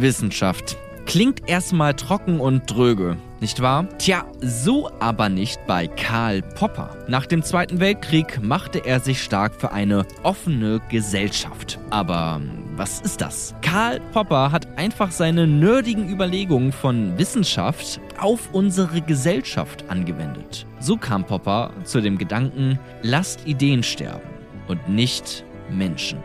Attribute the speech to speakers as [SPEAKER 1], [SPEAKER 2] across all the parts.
[SPEAKER 1] Wissenschaft. Klingt erstmal trocken und dröge, nicht wahr? Tja, so aber nicht bei Karl Popper. Nach dem Zweiten Weltkrieg machte er sich stark für eine offene Gesellschaft. Aber was ist das? Karl Popper hat einfach seine nerdigen Überlegungen von Wissenschaft auf unsere Gesellschaft angewendet. So kam Popper zu dem Gedanken, lasst Ideen sterben und nicht Menschen.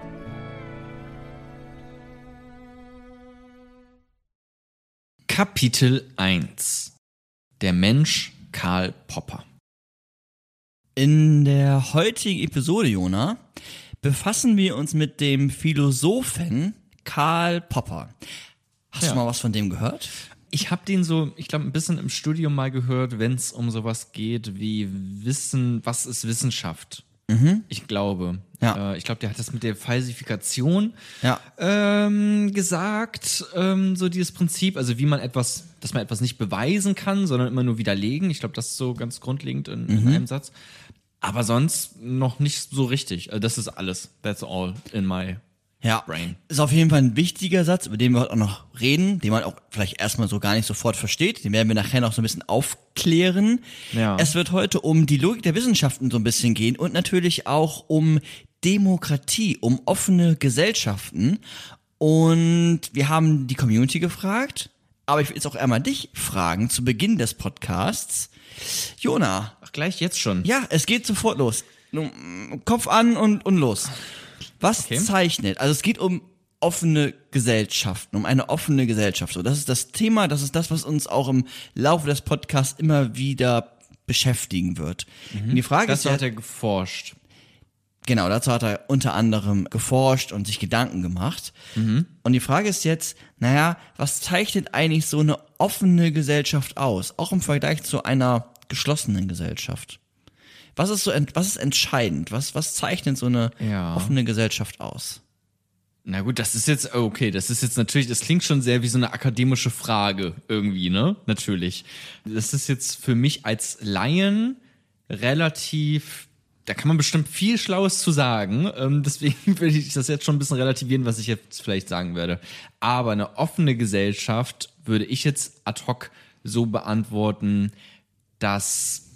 [SPEAKER 1] Kapitel 1 Der Mensch Karl Popper
[SPEAKER 2] In der heutigen Episode, Jona, befassen wir uns mit dem Philosophen Karl Popper. Hast
[SPEAKER 1] Ja.
[SPEAKER 2] du mal was von dem gehört?
[SPEAKER 1] Ich habe den so, ich glaube, ein bisschen im Studium mal gehört, wenn es um sowas geht wie Wissen, was ist Wissenschaft? Ich glaube.
[SPEAKER 2] Ja.
[SPEAKER 1] Äh, ich glaube, der hat das mit der Falsifikation
[SPEAKER 2] Ja.
[SPEAKER 1] ähm, gesagt. Ähm, so dieses Prinzip, also wie man etwas, dass man etwas nicht beweisen kann, sondern immer nur widerlegen. Ich glaube, das ist so ganz grundlegend in, in einem Satz. Aber sonst noch nicht so richtig. Also das ist alles. That's all in my
[SPEAKER 2] Ja.
[SPEAKER 1] brain.
[SPEAKER 2] Ist auf jeden Fall ein wichtiger Satz, über den wir heute auch noch reden, den man auch vielleicht erstmal so gar nicht sofort versteht. Den werden wir nachher noch so ein bisschen aufklären.
[SPEAKER 1] Ja.
[SPEAKER 2] Es wird heute um die Logik der Wissenschaften so ein bisschen gehen und natürlich auch um Demokratie, um offene Gesellschaften. Und wir haben die Community gefragt, aber ich will jetzt auch einmal dich fragen zu Beginn des Podcasts. Jona,
[SPEAKER 1] Ach, gleich jetzt schon.
[SPEAKER 2] ja, es geht sofort los. Kopf an und, und los. Was
[SPEAKER 1] Okay.
[SPEAKER 2] zeichnet? Also es geht um offene Gesellschaften, um eine offene Gesellschaft. So, das ist das Thema, das ist das, was uns auch im Laufe des Podcasts immer wieder beschäftigen wird. Und die Frage ist
[SPEAKER 1] Dazu
[SPEAKER 2] ja,
[SPEAKER 1] hat er geforscht.
[SPEAKER 2] Genau, dazu hat er unter anderem geforscht und sich Gedanken gemacht. Und die Frage ist jetzt, naja, was zeichnet eigentlich so eine offene Gesellschaft aus? Auch im Vergleich zu einer geschlossenen Gesellschaft. Was ist so, was ist entscheidend? Was, was zeichnet so eine
[SPEAKER 1] Ja.
[SPEAKER 2] offene Gesellschaft aus?
[SPEAKER 1] Na gut, das ist jetzt, okay, das ist jetzt natürlich, das klingt schon sehr wie so eine akademische Frage irgendwie, ne? Natürlich. Das ist jetzt für mich als Laien relativ, da kann man bestimmt viel Schlaues zu sagen. Ähm, deswegen würde ich das jetzt schon ein bisschen relativieren, was ich jetzt vielleicht sagen werde. Aber eine offene Gesellschaft würde ich jetzt ad hoc so beantworten, dass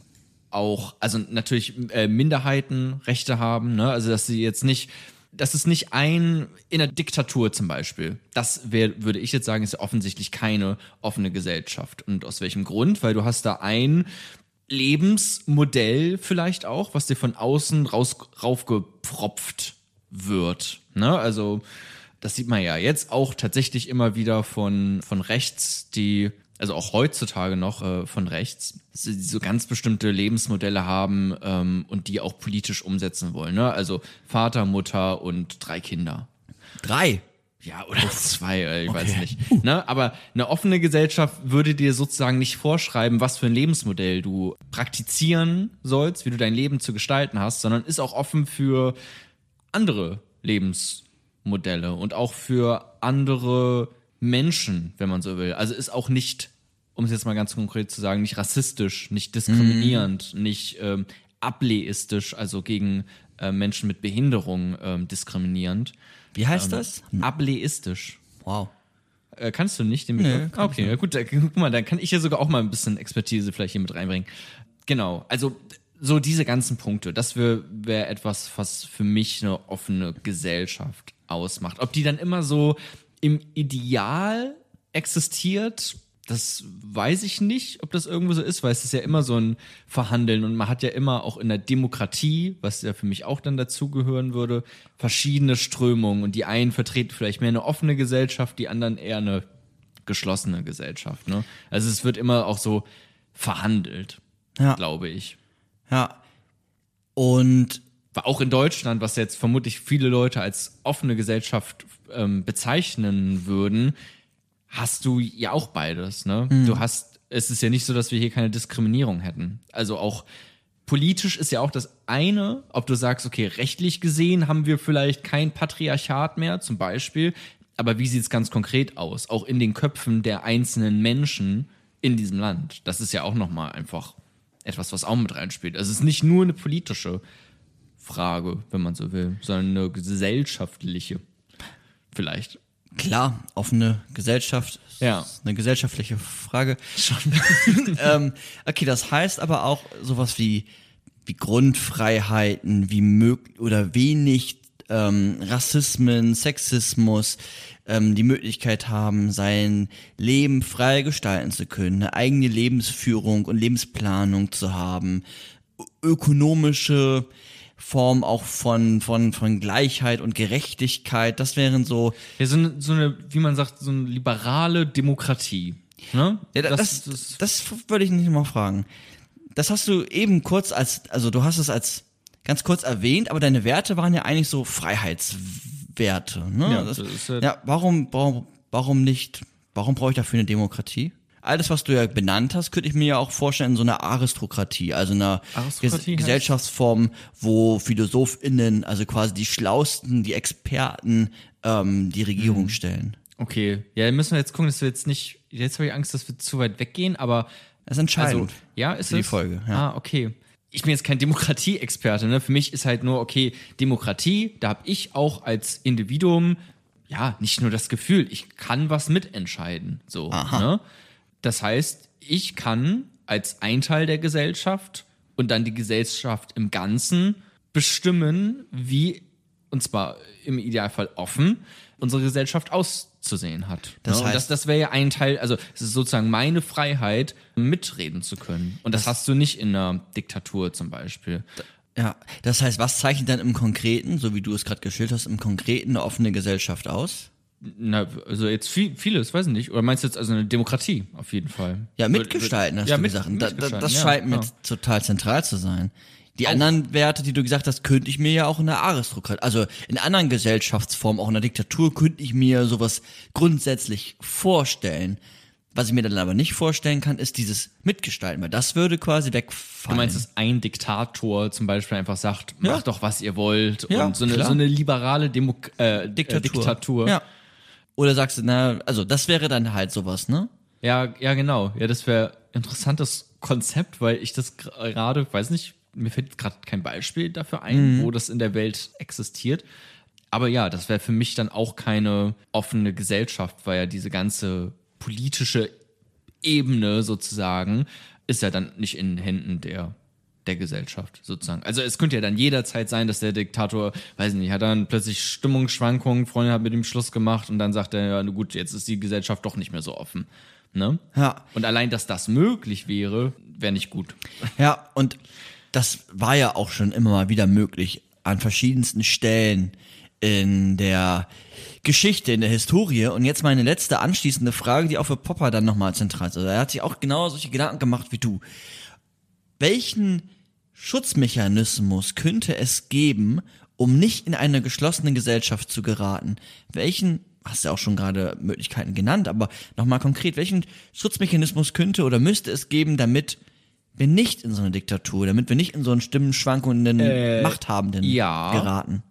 [SPEAKER 1] auch, also natürlich äh, Minderheiten Rechte haben, ne? Also dass sie jetzt nicht, das ist nicht ein in der Diktatur zum Beispiel. Das wär, würde ich jetzt sagen, ist ja offensichtlich keine offene Gesellschaft. Und aus welchem Grund? Weil du hast da ein Lebensmodell vielleicht auch, was dir von außen raus, raufgepropft wird. Ne? Also das sieht man ja jetzt auch tatsächlich immer wieder von, von rechts, die, also auch heutzutage noch äh, von rechts, die so ganz bestimmte Lebensmodelle haben ähm, und die auch politisch umsetzen wollen. Ne? Also Vater, Mutter und drei Kinder.
[SPEAKER 2] Drei.
[SPEAKER 1] Ja, oder zwei, äh, ich weiß nicht. Ne? Aber eine offene Gesellschaft würde dir sozusagen nicht vorschreiben, was für ein Lebensmodell du praktizieren sollst, wie du dein Leben zu gestalten hast, sondern ist auch offen für andere Lebensmodelle und auch für andere Menschen, wenn man so will. Also ist auch nicht, um es jetzt mal ganz konkret zu sagen, nicht rassistisch, nicht diskriminierend, nicht ähm, ableistisch, also gegen äh, Menschen mit Behinderung ähm, diskriminierend.
[SPEAKER 2] Wie heißt das?
[SPEAKER 1] Ableistisch.
[SPEAKER 2] Wow.
[SPEAKER 1] Äh, kannst du nicht den Begriff?
[SPEAKER 2] Nee,
[SPEAKER 1] okay, ja gut, da, guck mal, dann kann ich ja sogar auch mal ein bisschen Expertise vielleicht hier mit reinbringen. Genau, also so diese ganzen Punkte, das wäre wär etwas, was für mich eine offene Gesellschaft ausmacht. Ob die dann immer so im Ideal existiert, das weiß ich nicht, ob das irgendwo so ist, weil es ist ja immer so ein Verhandeln und man hat ja immer auch in der Demokratie, was ja für mich auch dann dazugehören würde, verschiedene Strömungen und die einen vertreten vielleicht mehr eine offene Gesellschaft, die anderen eher eine geschlossene Gesellschaft. Ne? Also es wird immer auch so verhandelt,
[SPEAKER 2] Ja.
[SPEAKER 1] glaube ich.
[SPEAKER 2] Ja. Und
[SPEAKER 1] auch in Deutschland, was jetzt vermutlich viele Leute als offene Gesellschaft ähm, bezeichnen würden, hast du ja auch beides. Ne? Du hast, es ist ja nicht so, dass wir hier keine Diskriminierung hätten. Also auch politisch ist ja auch das eine, ob du sagst, okay, rechtlich gesehen haben wir vielleicht kein Patriarchat mehr, zum Beispiel, aber wie sieht es ganz konkret aus? Auch in den Köpfen der einzelnen Menschen in diesem Land. Das ist ja auch nochmal einfach etwas, was auch mit reinspielt. Also es ist nicht nur eine politische Frage, wenn man so will, sondern eine gesellschaftliche. Vielleicht.
[SPEAKER 2] Klar, offene Gesellschaft.
[SPEAKER 1] Ja.
[SPEAKER 2] Eine gesellschaftliche Frage. ähm, okay, das heißt aber auch sowas wie, wie Grundfreiheiten, wie möglich oder wenig ähm, Rassismen, Sexismus, ähm, die Möglichkeit haben, sein Leben frei gestalten zu können, eine eigene Lebensführung und Lebensplanung zu haben, ökonomische Form auch von, von, von Gleichheit und Gerechtigkeit, das wären so,
[SPEAKER 1] Ja, so eine, so eine, wie man sagt, so eine liberale Demokratie. Ne?
[SPEAKER 2] Ja, da- das, das, würde ich nicht mal fragen. Das hast du eben kurz als, also du hast es als ganz kurz erwähnt, aber deine Werte waren ja eigentlich so Freiheitswerte. Ne?
[SPEAKER 1] Ja,
[SPEAKER 2] das,
[SPEAKER 1] das ist ja
[SPEAKER 2] warum, warum, warum nicht, warum brauche ich dafür eine Demokratie? Alles, was du ja benannt hast, könnte ich mir ja auch vorstellen in so einer Aristokratie, also einer
[SPEAKER 1] Aristokratie
[SPEAKER 2] Ges Gesellschaftsform, wo PhilosophInnen, also quasi die Schlausten, die Experten, ähm, die
[SPEAKER 1] Mhm.
[SPEAKER 2] Regierung stellen.
[SPEAKER 1] Okay. Ja, dann müssen wir jetzt gucken, dass wir jetzt nicht, jetzt habe ich Angst, dass wir zu weit weggehen, aber
[SPEAKER 2] Das ist entscheidend.
[SPEAKER 1] Also, ja, ist
[SPEAKER 2] für die
[SPEAKER 1] es?
[SPEAKER 2] Folge, ja.
[SPEAKER 1] Ah, okay. Ich bin jetzt kein Demokratie-Experte, ne? Für mich ist halt nur, okay, Demokratie, da habe ich auch als Individuum, ja, nicht nur das Gefühl, ich kann was mitentscheiden. So, ne? Das heißt, ich kann als ein Teil der Gesellschaft und dann die Gesellschaft im Ganzen bestimmen, wie, und zwar im Idealfall offen, unsere Gesellschaft auszusehen hat.
[SPEAKER 2] Das
[SPEAKER 1] ne?
[SPEAKER 2] heißt-
[SPEAKER 1] das, das wäre ja ein Teil, also es ist sozusagen meine Freiheit, mitreden zu können. Und das, hast du nicht in einer Diktatur zum Beispiel.
[SPEAKER 2] Ja, das heißt, was zeichnet dann im Konkreten, so wie du es gerade geschildert hast, im Konkreten eine offene Gesellschaft aus?
[SPEAKER 1] Na, also jetzt viel, vieles, weiß ich nicht. Oder meinst du jetzt also eine Demokratie auf jeden Fall?
[SPEAKER 2] Ja, mitgestalten, hast
[SPEAKER 1] ja,
[SPEAKER 2] du
[SPEAKER 1] mit-
[SPEAKER 2] gesagt. Und Da, da, das
[SPEAKER 1] ja,
[SPEAKER 2] scheint mir
[SPEAKER 1] ja.
[SPEAKER 2] total zentral zu sein. Die anderen Werte, die du gesagt hast, könnte ich mir ja auch in der Aristokratie, also in anderen Gesellschaftsformen, auch in der Diktatur, könnte ich mir sowas grundsätzlich vorstellen. Was ich mir dann aber nicht vorstellen kann, ist dieses Mitgestalten, weil das würde quasi
[SPEAKER 1] Du
[SPEAKER 2] wegfallen.
[SPEAKER 1] meinst, dass ein Diktator zum Beispiel einfach sagt,
[SPEAKER 2] Ja.
[SPEAKER 1] macht doch, was ihr wollt.
[SPEAKER 2] Ja,
[SPEAKER 1] und so eine,
[SPEAKER 2] klar.
[SPEAKER 1] so eine liberale Demo äh,
[SPEAKER 2] Diktatur.
[SPEAKER 1] Äh, Diktatur.
[SPEAKER 2] Ja. Oder sagst du, na, also das wäre dann halt sowas, ne?
[SPEAKER 1] Ja, ja, genau. Ja, das wäre interessantes Konzept, weil ich das gerade, weiß nicht, mir fällt gerade kein Beispiel dafür ein, wo das in der Welt existiert. Aber ja, das wäre für mich dann auch keine offene Gesellschaft, weil ja diese ganze politische Ebene sozusagen ist ja dann nicht in Händen der der Gesellschaft sozusagen. Also es könnte ja dann jederzeit sein, dass der Diktator, weiß nicht, hat dann plötzlich Stimmungsschwankungen, Freundin hat mit ihm Schluss gemacht und dann sagt er, ja, na gut, jetzt ist die Gesellschaft doch nicht mehr so offen. Ne?
[SPEAKER 2] Ja.
[SPEAKER 1] Und allein, dass das möglich wäre, wäre nicht gut.
[SPEAKER 2] Ja, und das war ja auch schon immer mal wieder möglich an verschiedensten Stellen in der Geschichte, in der Historie. Und jetzt meine letzte anschließende Frage, die auch für Popper dann nochmal zentral ist. Also er hat sich auch genau solche Gedanken gemacht wie du. Welchen Schutzmechanismus könnte es geben, um nicht in eine geschlossene Gesellschaft zu geraten? Welchen, hast du ja auch schon gerade Möglichkeiten genannt, aber nochmal konkret, welchen Schutzmechanismus könnte oder müsste es geben, damit wir nicht in so eine Diktatur, damit wir nicht in so einen stimmenschwankenden Machthabenden
[SPEAKER 1] ja.
[SPEAKER 2] geraten?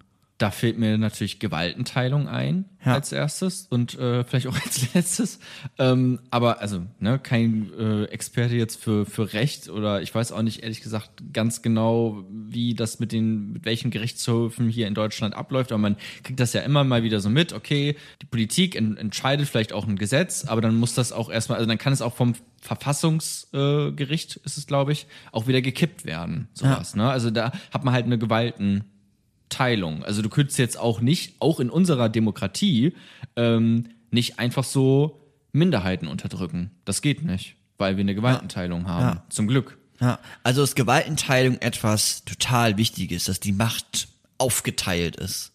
[SPEAKER 1] Da fehlt mir natürlich Gewaltenteilung ein
[SPEAKER 2] Ja.
[SPEAKER 1] als erstes und äh, vielleicht auch als letztes. Ähm, aber also, ne, kein äh, Experte jetzt für, für Recht oder ich weiß auch nicht ehrlich gesagt ganz genau, wie das mit den, mit welchen Gerichtshöfen hier in Deutschland abläuft. Aber man kriegt das ja immer mal wieder so mit, okay, die Politik en entscheidet vielleicht auch ein Gesetz, aber dann muss das auch erstmal, also dann kann es auch vom Verfassungsgericht, äh, ist es, glaube ich, auch wieder gekippt werden. Sowas, ne? Also da hat man halt eine Gewalten. Teilung. Also du könntest jetzt auch nicht, auch in unserer Demokratie, ähm, nicht einfach so Minderheiten unterdrücken. Das geht nicht, weil wir eine Gewaltenteilung haben.
[SPEAKER 2] Ja.
[SPEAKER 1] Zum Glück.
[SPEAKER 2] Ja, also ist Gewaltenteilung etwas total Wichtiges, dass die Macht aufgeteilt ist.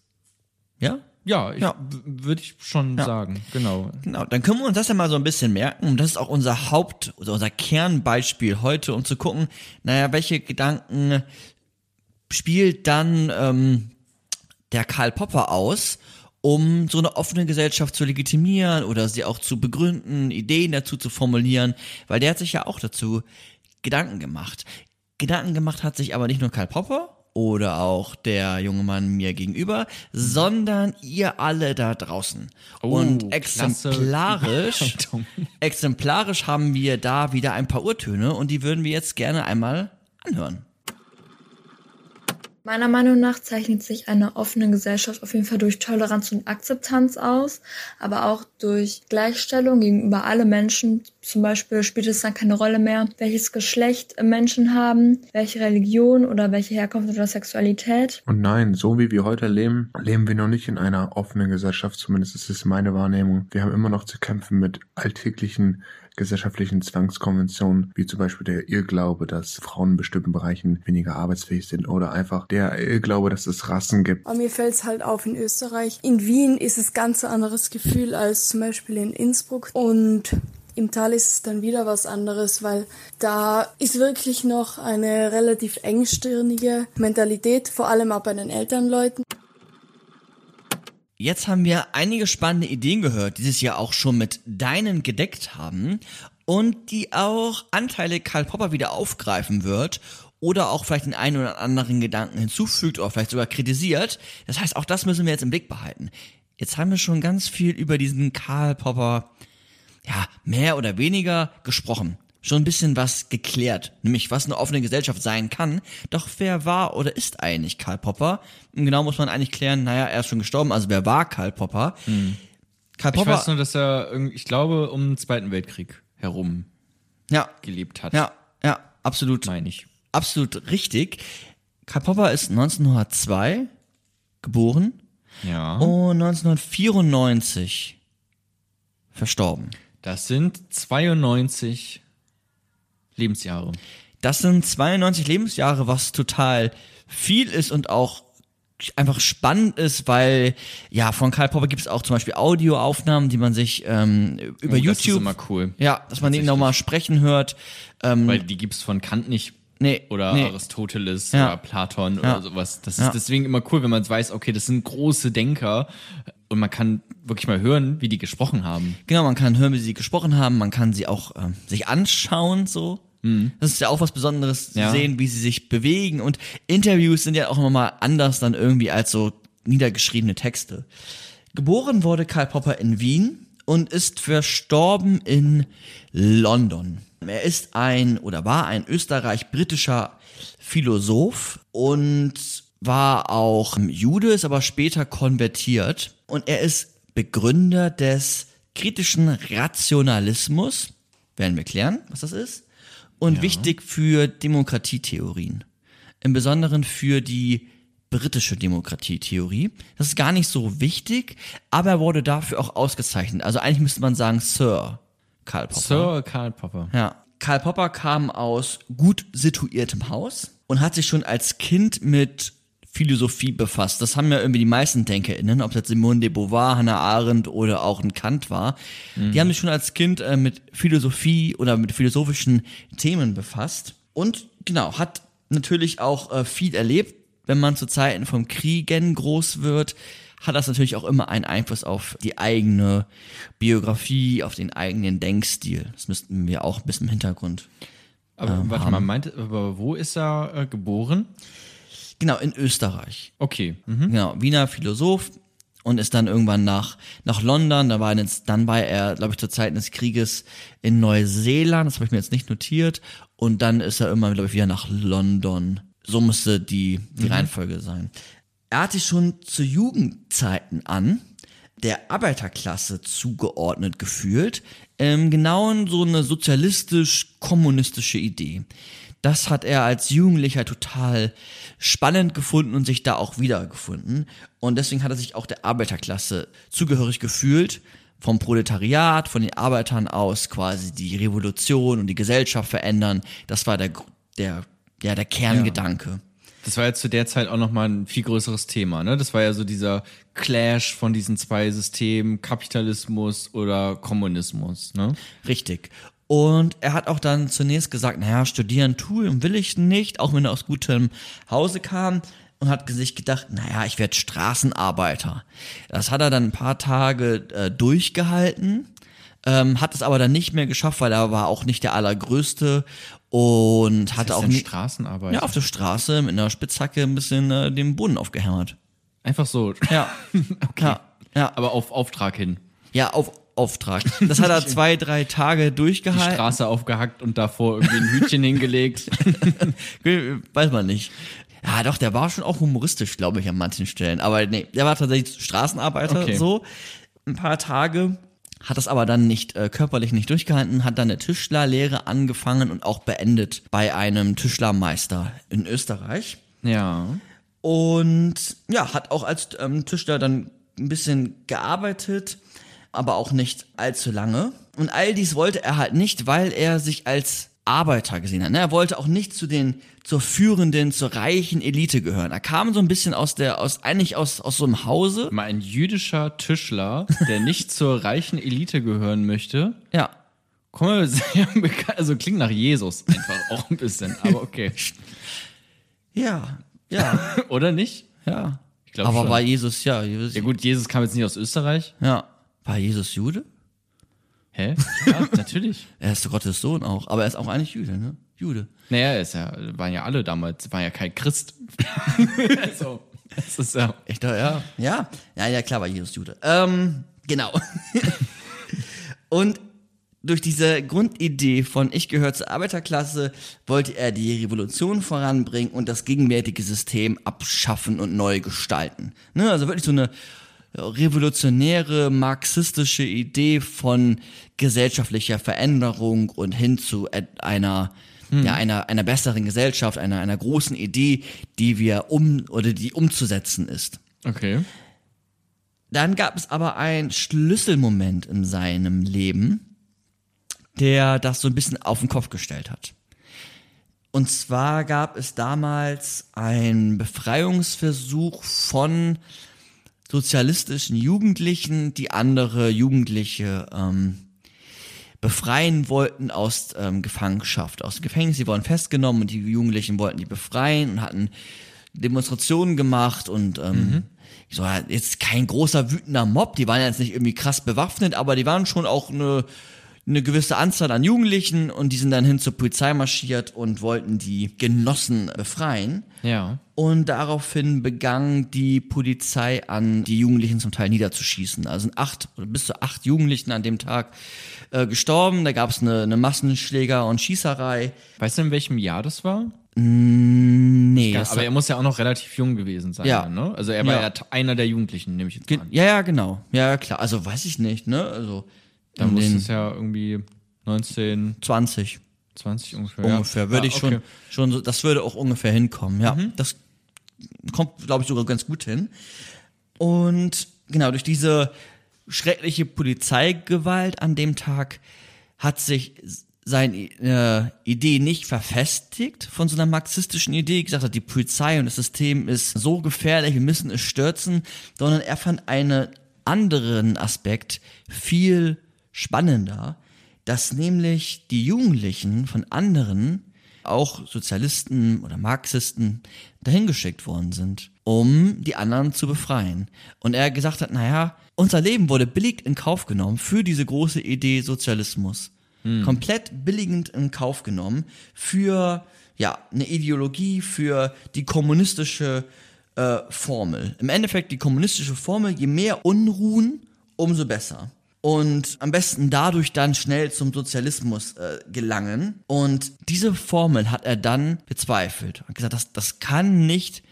[SPEAKER 2] Ja?
[SPEAKER 1] Ja,
[SPEAKER 2] Ja.
[SPEAKER 1] würde ich schon sagen. Genau.
[SPEAKER 2] Genau, dann können wir uns das ja mal so ein bisschen merken. Und das ist auch unser Haupt- oder unser Kernbeispiel heute, um zu gucken, naja, welche Gedanken spielt dann ähm, der Karl Popper aus, um so eine offene Gesellschaft zu legitimieren oder sie auch zu begründen, Ideen dazu zu formulieren, weil der hat sich ja auch dazu Gedanken gemacht. Gedanken gemacht hat sich aber nicht nur Karl Popper oder auch der junge Mann mir gegenüber, sondern ihr alle da draußen.
[SPEAKER 1] Oh,
[SPEAKER 2] Und exemplarisch, exemplarisch haben wir da wieder ein paar Urtöne und die würden wir jetzt gerne einmal anhören.
[SPEAKER 3] Meiner Meinung nach zeichnet sich eine offene Gesellschaft auf jeden Fall durch Toleranz und Akzeptanz aus, aber auch durch Gleichstellung gegenüber alle Menschen. Zum Beispiel spielt es dann keine Rolle mehr, welches Geschlecht Menschen haben, welche Religion oder welche Herkunft oder Sexualität.
[SPEAKER 4] Und nein, so wie wir heute leben, leben wir noch nicht in einer offenen Gesellschaft, zumindest ist es meine Wahrnehmung. Wir haben immer noch zu kämpfen mit alltäglichen gesellschaftlichen Zwangskonventionen, wie zum Beispiel der Irrglaube, dass Frauen in bestimmten Bereichen weniger arbeitsfähig sind oder einfach der Irrglaube, dass es Rassen gibt.
[SPEAKER 5] Aber mir fällt es halt auf in Österreich. In Wien ist es ganz ein anderes Gefühl als zum Beispiel in Innsbruck. Und im Tal ist es dann wieder was anderes, weil da ist wirklich noch eine relativ engstirnige Mentalität, vor allem auch bei den Elternleuten.
[SPEAKER 2] Jetzt haben wir einige spannende Ideen gehört, die sich ja auch schon mit deinen gedeckt haben und die auch Anteile Karl Popper wieder aufgreifen wird oder auch vielleicht den einen oder anderen Gedanken hinzufügt oder vielleicht sogar kritisiert. Das heißt, auch das müssen wir jetzt im Blick behalten. Jetzt haben wir schon ganz viel über diesen Karl Popper, ja, mehr oder weniger gesprochen. Schon ein bisschen was geklärt, nämlich was eine offene Gesellschaft sein kann. Doch wer war oder ist eigentlich Karl Popper? Und genau muss man eigentlich klären, naja, er ist schon gestorben, also wer war Karl Popper? Karl
[SPEAKER 1] Ich
[SPEAKER 2] Popper,
[SPEAKER 1] weiß nur, dass er, ich glaube, um den Zweiten Weltkrieg herum
[SPEAKER 2] ja,
[SPEAKER 1] gelebt hat.
[SPEAKER 2] ja, ja, absolut,
[SPEAKER 1] Meine ich.
[SPEAKER 2] absolut richtig. Karl Popper ist 1902 geboren
[SPEAKER 1] Ja.
[SPEAKER 2] und 1994 verstorben.
[SPEAKER 1] Das sind 92 Lebensjahre.
[SPEAKER 2] Das sind 92 Lebensjahre, was total viel ist und auch einfach spannend ist, weil ja von Karl Popper gibt es auch zum Beispiel Audioaufnahmen, die man sich ähm, über
[SPEAKER 1] Oh, Das ist
[SPEAKER 2] YouTube,
[SPEAKER 1] immer cool.
[SPEAKER 2] ja, dass man den nochmal sprechen hört. Ähm,
[SPEAKER 1] Weil die gibt's von Kant nicht.
[SPEAKER 2] Nee,
[SPEAKER 1] Oder
[SPEAKER 2] nee.
[SPEAKER 1] Aristoteles
[SPEAKER 2] Ja.
[SPEAKER 1] oder Platon
[SPEAKER 2] Ja.
[SPEAKER 1] oder sowas. Das
[SPEAKER 2] Ja.
[SPEAKER 1] ist deswegen immer cool, wenn man weiß, okay, das sind große Denker und man kann wirklich mal hören, wie die gesprochen haben.
[SPEAKER 2] Genau, man kann hören, wie sie gesprochen haben, man kann sie auch ähm, sich anschauen, so. Das ist ja auch was Besonderes zu
[SPEAKER 1] Ja.
[SPEAKER 2] sehen, wie sie sich bewegen. Und Interviews sind ja auch nochmal anders dann irgendwie als so niedergeschriebene Texte. Geboren wurde Karl Popper in Wien und ist verstorben in London. Er ist ein oder war ein österreich-britischer Philosoph und war auch Jude, ist aber später konvertiert. Und er ist Begründer des kritischen Rationalismus. Werden wir klären, was das ist. Und wichtig für Demokratietheorien. Im Besonderen für die britische Demokratietheorie. Das ist gar nicht so wichtig, aber er wurde dafür auch ausgezeichnet. Also eigentlich müsste man sagen Sir Karl Popper.
[SPEAKER 1] Sir Karl Popper.
[SPEAKER 2] Ja. Karl Popper kam aus gut situiertem Haus und hat sich schon als Kind mit Philosophie befasst. Das haben ja irgendwie die meisten DenkerInnen, ob jetzt Simone de Beauvoir, Hannah Arendt oder auch ein Kant war. Die haben sich schon als Kind äh, mit Philosophie oder mit philosophischen Themen befasst. Und genau, hat natürlich auch äh, viel erlebt. Wenn man zu Zeiten vom Kriegen groß wird, hat das natürlich auch immer einen Einfluss auf die eigene Biografie, auf den eigenen Denkstil. Das müssten wir auch ein bisschen im Hintergrund.
[SPEAKER 1] Aber warte mal, meint, aber wo ist er äh, geboren?
[SPEAKER 2] Genau, in Österreich.
[SPEAKER 1] Okay. Mhm.
[SPEAKER 2] Genau, Wiener Philosoph und ist dann irgendwann nach, nach London. Da war er jetzt, dann war er, glaube ich, zur Zeit des Krieges in Neuseeland. Das habe ich mir jetzt nicht notiert. Und dann ist er immer, glaube ich, wieder nach London. So musste die, die Reihenfolge sein. Er hat sich schon zu Jugendzeiten an der Arbeiterklasse zugeordnet gefühlt. Im Genauen so eine sozialistisch-kommunistische Idee. Das hat er als Jugendlicher total spannend gefunden und sich da auch wiedergefunden. Und deswegen hat er sich auch der Arbeiterklasse zugehörig gefühlt. Vom Proletariat, von den Arbeitern aus quasi die Revolution und die Gesellschaft verändern. Das war der, der, ja, der Kerngedanke.
[SPEAKER 1] Das war jetzt zu der Zeit auch nochmal ein viel größeres Thema, ne? Das war ja so dieser Clash von diesen zwei Systemen, Kapitalismus oder Kommunismus, ne?
[SPEAKER 2] Richtig. Und er hat auch dann zunächst gesagt, naja, studieren tue will ich nicht, auch wenn er aus gutem Hause kam und hat sich gedacht, naja, ich werde Straßenarbeiter. Das hat er dann ein paar Tage äh, durchgehalten, ähm, hat es aber dann nicht mehr geschafft, weil er war auch nicht der allergrößte und hatte auch nicht
[SPEAKER 1] Straßenarbeit.
[SPEAKER 2] ja auf der Straße mit einer Spitzhacke ein bisschen äh, den Boden aufgehämmert.
[SPEAKER 1] Einfach so.
[SPEAKER 2] Ja, ja, ja,
[SPEAKER 1] Aber auf Auftrag hin.
[SPEAKER 2] ja, auf Auftrag. Das hat er zwei, drei Tage
[SPEAKER 1] Die
[SPEAKER 2] durchgehalten.
[SPEAKER 1] Straße aufgehackt und davor irgendwie ein Hütchen hingelegt.
[SPEAKER 2] Weiß man nicht. Ja, doch, der war schon auch humoristisch, glaube ich, an manchen Stellen. Aber nee, der war tatsächlich Straßenarbeiter
[SPEAKER 1] Okay.
[SPEAKER 2] so. Ein paar Tage, hat das aber dann nicht äh, körperlich nicht durchgehalten, hat dann eine Tischlerlehre angefangen und auch beendet bei einem Tischlermeister in Österreich.
[SPEAKER 1] Ja.
[SPEAKER 2] Und ja, hat auch als ähm, Tischler dann ein bisschen gearbeitet, aber auch nicht allzu lange. Und all dies wollte er halt nicht, weil er sich als Arbeiter gesehen hat. ne? Er wollte auch nicht zu den, zur führenden, zur reichen Elite gehören. Er kam so ein bisschen aus der, aus, eigentlich aus, aus so einem Hause.
[SPEAKER 1] Mal ein jüdischer Tischler, der nicht zur reichen Elite gehören möchte.
[SPEAKER 2] Ja.
[SPEAKER 1] Komm mal also klingt nach Jesus einfach auch ein bisschen, aber okay.
[SPEAKER 2] Ja. Ja.
[SPEAKER 1] Oder nicht?
[SPEAKER 2] ja.
[SPEAKER 1] Ich glaube
[SPEAKER 2] Aber
[SPEAKER 1] schon.
[SPEAKER 2] war Jesus, ja, Jesus,
[SPEAKER 1] ja gut, Jesus kam jetzt nicht aus Österreich.
[SPEAKER 2] ja. War Jesus Jude?
[SPEAKER 1] Hä? Ja, natürlich.
[SPEAKER 2] Er ist Gottes Sohn auch, aber er ist auch eigentlich Jude, ne? Jude.
[SPEAKER 1] Naja, er ist ja, waren ja alle damals, war ja kein Christ. also, das ist ja.
[SPEAKER 2] Echt, ja. Ja, ja, ja, klar war Jesus Jude. Ähm, genau. Und durch diese Grundidee von ich gehöre zur Arbeiterklasse wollte er die Revolution voranbringen und das gegenwärtige System abschaffen und neu gestalten. Ne, also wirklich so eine revolutionäre marxistische Idee von gesellschaftlicher Veränderung und hin zu einer ja, einer, einer besseren Gesellschaft, einer, einer großen Idee, die wir um oder die umzusetzen ist.
[SPEAKER 1] Okay.
[SPEAKER 2] Dann gab es aber einen Schlüsselmoment in seinem Leben, der das so ein bisschen auf den Kopf gestellt hat. Und zwar gab es damals einen Befreiungsversuch von sozialistischen Jugendlichen, die andere Jugendliche ähm, befreien wollten aus ähm, Gefangenschaft, aus dem Gefängnis. Sie wurden festgenommen und die Jugendlichen wollten die befreien und hatten Demonstrationen gemacht und ähm, so ja, jetzt kein großer wütender Mob, die waren jetzt nicht irgendwie krass bewaffnet, aber die waren schon auch eine eine gewisse Anzahl an Jugendlichen und die sind dann hin zur Polizei marschiert und wollten die Genossen befreien.
[SPEAKER 1] Ja.
[SPEAKER 2] Und daraufhin begann die Polizei an, die Jugendlichen zum Teil niederzuschießen. Also sind acht oder bis zu acht Jugendlichen an dem Tag äh, gestorben. Da gab es eine, eine Massenschläger- und Schießerei.
[SPEAKER 1] Weißt du, in welchem Jahr das war?
[SPEAKER 2] Nee,
[SPEAKER 1] Ja,
[SPEAKER 2] das
[SPEAKER 1] aber er muss ja auch noch relativ jung gewesen sein.
[SPEAKER 2] Ja.
[SPEAKER 1] Ne? Also er war
[SPEAKER 2] Ja.
[SPEAKER 1] einer der Jugendlichen, nehme ich jetzt
[SPEAKER 2] Ge-
[SPEAKER 1] an.
[SPEAKER 2] ja, ja, genau. Ja, klar. Also weiß ich nicht, ne? Also
[SPEAKER 1] Dann muss es ja irgendwie 19,
[SPEAKER 2] 20
[SPEAKER 1] 20 ungefähr.
[SPEAKER 2] ungefähr.
[SPEAKER 1] ja.
[SPEAKER 2] Würde
[SPEAKER 1] ja,
[SPEAKER 2] ich schon,
[SPEAKER 1] okay.
[SPEAKER 2] schon so, das würde auch ungefähr hinkommen. Ja, das kommt, glaube ich, sogar ganz gut hin. Und genau, durch diese schreckliche Polizeigewalt an dem Tag hat sich seine äh, Idee nicht verfestigt von so einer marxistischen Idee, gesagt hat, die Polizei und das System ist so gefährlich, wir müssen es stürzen, sondern er fand einen anderen Aspekt viel spannender, dass nämlich die Jugendlichen von anderen, auch Sozialisten oder Marxisten, dahin geschickt worden sind, um die anderen zu befreien. Und er gesagt hat, naja, unser Leben wurde billig in Kauf genommen für diese große Idee Sozialismus. Komplett billigend in Kauf genommen für ja, eine Ideologie, für die kommunistische äh, Formel. Im Endeffekt die kommunistische Formel, je mehr Unruhen, umso besser. Und am besten dadurch dann schnell zum Sozialismus äh, gelangen. Und diese Formel hat er dann bezweifelt. Hat gesagt, das, das kann nicht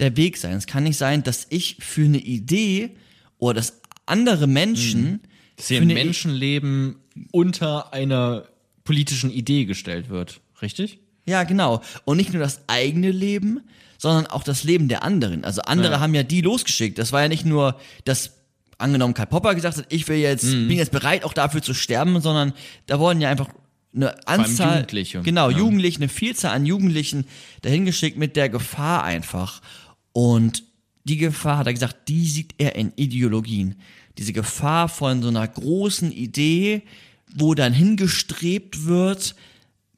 [SPEAKER 2] der Weg sein. Es kann nicht sein, dass ich für eine Idee oder dass andere Menschen
[SPEAKER 1] Dass
[SPEAKER 2] für
[SPEAKER 1] ein Menschenleben unter einer politischen Idee gestellt wird. Richtig?
[SPEAKER 2] Ja, genau. Und nicht nur das eigene Leben, sondern auch das Leben der anderen. Also andere
[SPEAKER 1] Ja.
[SPEAKER 2] haben ja die losgeschickt. Das war ja nicht nur, dass angenommen Karl Popper gesagt hat, ich will jetzt,
[SPEAKER 1] Mhm.
[SPEAKER 2] bin jetzt bereit, auch dafür zu sterben, sondern da wurden ja einfach eine Anzahl,
[SPEAKER 1] Jugendliche.
[SPEAKER 2] genau,
[SPEAKER 1] Ja.
[SPEAKER 2] Jugendliche, eine Vielzahl an Jugendlichen dahingeschickt mit der Gefahr einfach. Und die Gefahr, hat er gesagt, die sieht er in Ideologien. Diese Gefahr von so einer großen Idee, wo dann hingestrebt wird,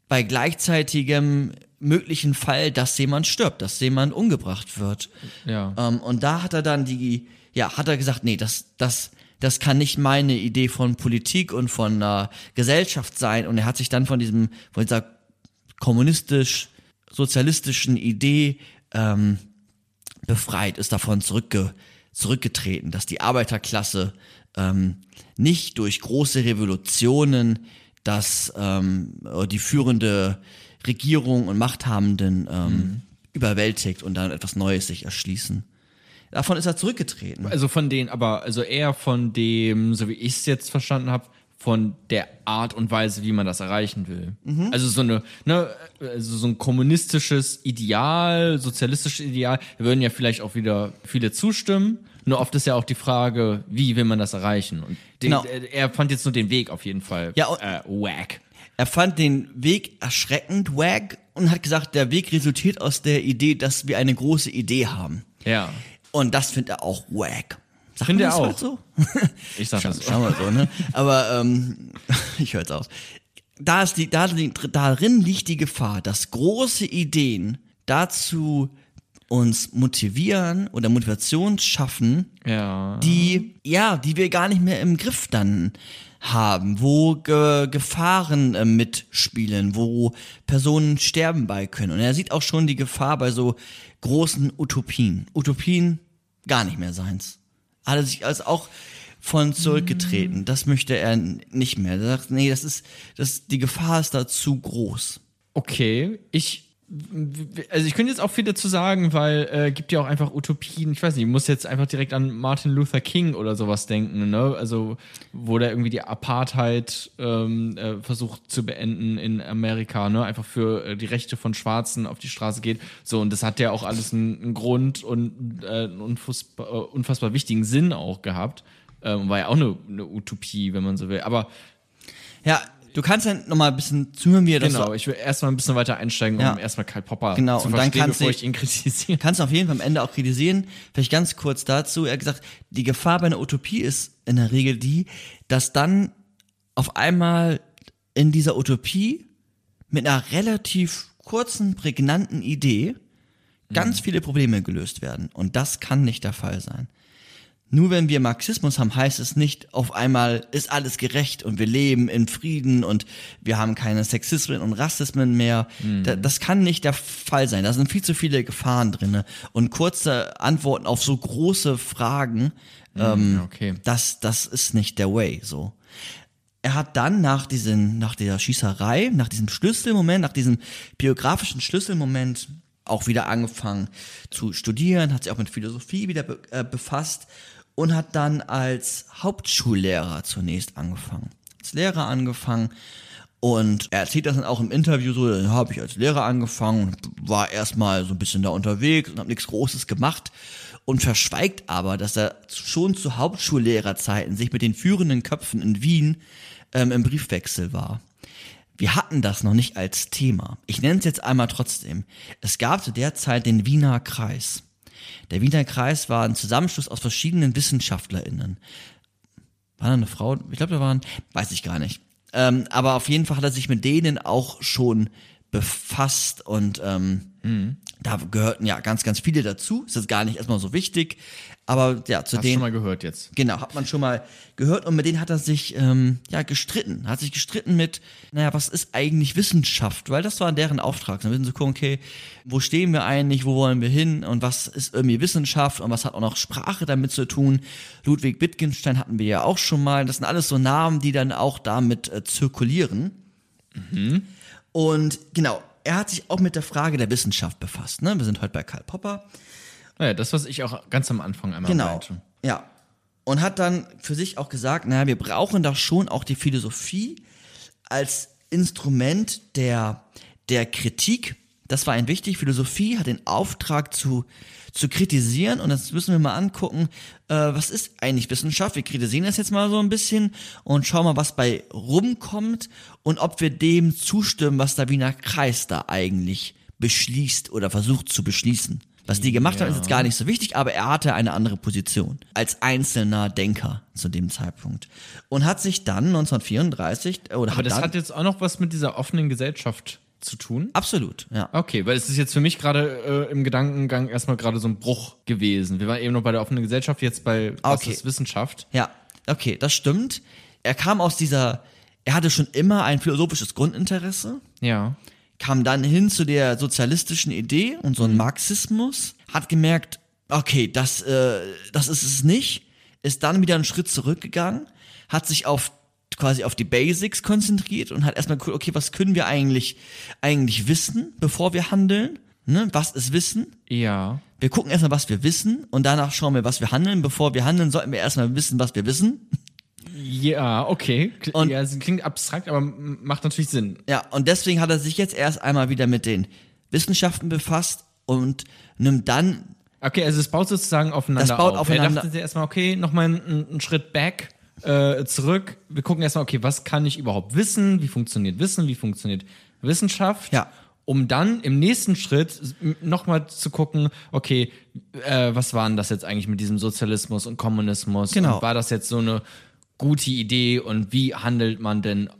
[SPEAKER 2] bei gleichzeitigem möglichen Fall, dass jemand stirbt, dass jemand umgebracht wird.
[SPEAKER 1] Ja.
[SPEAKER 2] Ähm, und da hat er dann die, ja, hat er gesagt, nee, das, das, das kann nicht meine Idee von Politik und von äh, Gesellschaft sein. Und er hat sich dann von diesem, von dieser kommunistisch-sozialistischen Idee ähm, befreit, ist davon zurückge zurückgetreten, dass die Arbeiterklasse ähm, nicht durch große Revolutionen dass ähm, die führende Regierung und Machthabenden ähm,
[SPEAKER 1] Mhm.
[SPEAKER 2] überwältigt und dann etwas Neues sich erschließen. Davon ist er zurückgetreten.
[SPEAKER 1] Also von den, aber also eher von dem, so wie ich es jetzt verstanden habe, von der Art und Weise, wie man das erreichen will.
[SPEAKER 2] Mhm.
[SPEAKER 1] Also so eine, ne, also so ein kommunistisches Ideal, sozialistisches Ideal, da würden ja vielleicht auch wieder viele zustimmen. Nur oft ist ja auch die Frage, wie will man das erreichen? Und den,
[SPEAKER 2] Genau.
[SPEAKER 1] er fand jetzt nur den Weg auf jeden Fall
[SPEAKER 2] Ja,
[SPEAKER 1] äh, wack.
[SPEAKER 2] Er fand den Weg erschreckend wack und hat gesagt, der Weg resultiert aus der Idee, dass wir eine große Idee haben.
[SPEAKER 1] Ja.
[SPEAKER 2] Und das findet er auch wack. Man
[SPEAKER 1] er
[SPEAKER 2] das
[SPEAKER 1] auch.
[SPEAKER 2] heute so?
[SPEAKER 1] Ich sag das.
[SPEAKER 2] Schauen wir so, ne? Aber ähm, ich höre aus. Da ist die, da, darin liegt die Gefahr, dass große Ideen dazu uns motivieren oder Motivation schaffen,
[SPEAKER 1] Ja.
[SPEAKER 2] die, ja, die wir gar nicht mehr im Griff dann haben, wo Ge Gefahren äh, mitspielen, wo Personen sterben bei können. Und er sieht auch schon die Gefahr bei so großen Utopien. Utopien gar nicht mehr seins. Hat er sich als auch von zurückgetreten. Das möchte er nicht mehr. Er sagt, nee, das ist, das, die Gefahr ist da zu groß.
[SPEAKER 1] Okay, ich also ich könnte jetzt auch viel dazu sagen, weil äh, gibt ja auch einfach Utopien. Ich weiß nicht, ich muss jetzt einfach direkt an Martin Luther King oder sowas denken, ne? Also wo der irgendwie die Apartheid ähm, äh, versucht zu beenden in Amerika, ne? Einfach für äh, die Rechte von Schwarzen auf die Straße geht. So und das hat ja auch alles einen, einen Grund und äh, einen unfassbar, äh, unfassbar wichtigen Sinn auch gehabt. Ähm, war ja auch eine, eine Utopie, wenn man so will. Aber
[SPEAKER 2] Ja, du kannst ja noch mal ein bisschen zuhören, wie er das
[SPEAKER 1] Genau,
[SPEAKER 2] so
[SPEAKER 1] ich will erstmal ein bisschen weiter einsteigen,
[SPEAKER 2] Ja.
[SPEAKER 1] um erstmal Karl Popper
[SPEAKER 2] Genau,
[SPEAKER 1] zu
[SPEAKER 2] und dann
[SPEAKER 1] verstehen,
[SPEAKER 2] kannst
[SPEAKER 1] bevor
[SPEAKER 2] du-
[SPEAKER 1] ich ihn kritisiere.
[SPEAKER 2] kannst du auf jeden Fall am Ende auch kritisieren. Vielleicht ganz kurz dazu. Er hat gesagt, die Gefahr bei einer Utopie ist in der Regel die, dass dann auf einmal in dieser Utopie mit einer relativ kurzen, prägnanten Idee ganz viele Probleme gelöst werden. Und das kann nicht der Fall sein. Nur wenn wir Marxismus haben, heißt es nicht, auf einmal ist alles gerecht und wir leben in Frieden und wir haben keine Sexismen und Rassismen mehr. Da, das kann nicht der Fall sein. Da sind viel zu viele Gefahren drinne Und kurze Antworten auf so große Fragen, ähm,
[SPEAKER 1] okay.
[SPEAKER 2] das, das ist nicht der Way, so. Er hat dann nach diesen, nach der Schießerei, nach diesem Schlüsselmoment, nach diesem biografischen Schlüsselmoment auch wieder angefangen zu studieren, hat sich auch mit Philosophie wieder be äh, befasst und hat dann als Hauptschullehrer zunächst angefangen. Als Lehrer angefangen und er erzählt das dann auch im Interview so, dann habe ich als Lehrer angefangen war erstmal so ein bisschen da unterwegs und habe nichts Großes gemacht und verschweigt aber, dass er schon zu Hauptschullehrerzeiten sich mit den führenden Köpfen in Wien ähm, im Briefwechsel war. Wir hatten das noch nicht als Thema. Ich nenne es jetzt einmal trotzdem. Es gab zu der Zeit den Wiener Kreis. Der Wiener Kreis war ein Zusammenschluss aus verschiedenen WissenschaftlerInnen. War da eine Frau? Ich glaube, da waren, weiß ich gar nicht. Ähm, aber auf jeden Fall hat er sich mit denen auch schon befasst und ähm, da gehörten ja ganz, ganz viele dazu. Ist jetzt gar nicht erstmal so wichtig. Aber ja, zu
[SPEAKER 1] Hast
[SPEAKER 2] denen.
[SPEAKER 1] schon mal gehört jetzt.
[SPEAKER 2] Genau, hat man schon mal gehört und mit denen hat er sich ähm, ja gestritten. Hat sich gestritten mit, naja, was ist eigentlich Wissenschaft? Weil das war deren Auftrag. Dann müssen sie gucken, okay, wo stehen wir eigentlich, wo wollen wir hin und was ist irgendwie Wissenschaft und was hat auch noch Sprache damit zu tun. Ludwig Wittgenstein hatten wir ja auch schon mal. Das sind alles so Namen, die dann auch damit äh, zirkulieren. Und genau, er hat sich auch mit der Frage der Wissenschaft befasst. Ne? Wir sind heute bei Karl Popper.
[SPEAKER 1] Naja, das, was ich auch ganz am Anfang einmal
[SPEAKER 2] Genau.
[SPEAKER 1] meinte.
[SPEAKER 2] Ja. Und hat dann für sich auch gesagt, naja, wir brauchen da schon auch die Philosophie als Instrument der, der Kritik. Das war ein wichtig. Philosophie hat den Auftrag zu, zu kritisieren. Und das müssen wir mal angucken, äh, was ist eigentlich Wissenschaft? Wir kritisieren das jetzt mal so ein bisschen und schauen mal, was bei rumkommt und ob wir dem zustimmen, was der Wiener Kreis da eigentlich beschließt oder versucht zu beschließen. Was die gemacht haben, ist jetzt gar nicht so wichtig, aber er hatte eine andere Position als einzelner Denker zu dem Zeitpunkt und hat sich dann 1934 oder
[SPEAKER 1] Aber
[SPEAKER 2] hat
[SPEAKER 1] das
[SPEAKER 2] dann,
[SPEAKER 1] hat jetzt auch noch was mit dieser offenen Gesellschaft zu tun.
[SPEAKER 2] absolut, ja.
[SPEAKER 1] Okay, weil es ist jetzt für mich gerade äh, im Gedankengang erstmal gerade so ein Bruch gewesen. Wir waren eben noch bei der offenen Gesellschaft, jetzt bei was
[SPEAKER 2] Okay.
[SPEAKER 1] ist Wissenschaft.
[SPEAKER 2] Ja, okay, das stimmt. Er kam aus dieser, er hatte schon immer ein philosophisches Grundinteresse,
[SPEAKER 1] Ja.
[SPEAKER 2] Kam dann hin zu der sozialistischen Idee und so ein Marxismus, hat gemerkt, okay, das, äh, das ist es nicht, ist dann wieder einen Schritt zurückgegangen, hat sich auf quasi auf die Basics konzentriert und hat erstmal geguckt, okay, was können wir eigentlich eigentlich wissen, bevor wir handeln? Ne? Was ist Wissen?
[SPEAKER 1] Ja.
[SPEAKER 2] Wir gucken erstmal, was wir wissen und danach schauen wir, was wir handeln. Bevor wir handeln, sollten wir erstmal wissen, was wir wissen.
[SPEAKER 1] Ja, okay. Kl
[SPEAKER 2] Und-
[SPEAKER 1] ja, es klingt abstrakt, aber macht natürlich Sinn.
[SPEAKER 2] Ja, und deswegen hat er sich jetzt erst einmal wieder mit den Wissenschaften befasst und nimmt dann
[SPEAKER 1] Okay, also es baut sozusagen aufeinander
[SPEAKER 2] Das baut
[SPEAKER 1] auf.
[SPEAKER 2] aufeinander-
[SPEAKER 1] Er dachte sich erstmal, okay, nochmal einen, einen Schritt back, äh, zurück. Wir gucken erstmal, okay, was kann ich überhaupt wissen? Wie funktioniert Wissen? Wie funktioniert Wissenschaft?
[SPEAKER 2] Ja.
[SPEAKER 1] Um dann im nächsten Schritt nochmal zu gucken, okay, äh, was war denn das jetzt eigentlich mit diesem Sozialismus und Kommunismus?
[SPEAKER 2] Genau.
[SPEAKER 1] Und war das jetzt so eine gute Idee und wie handelt man denn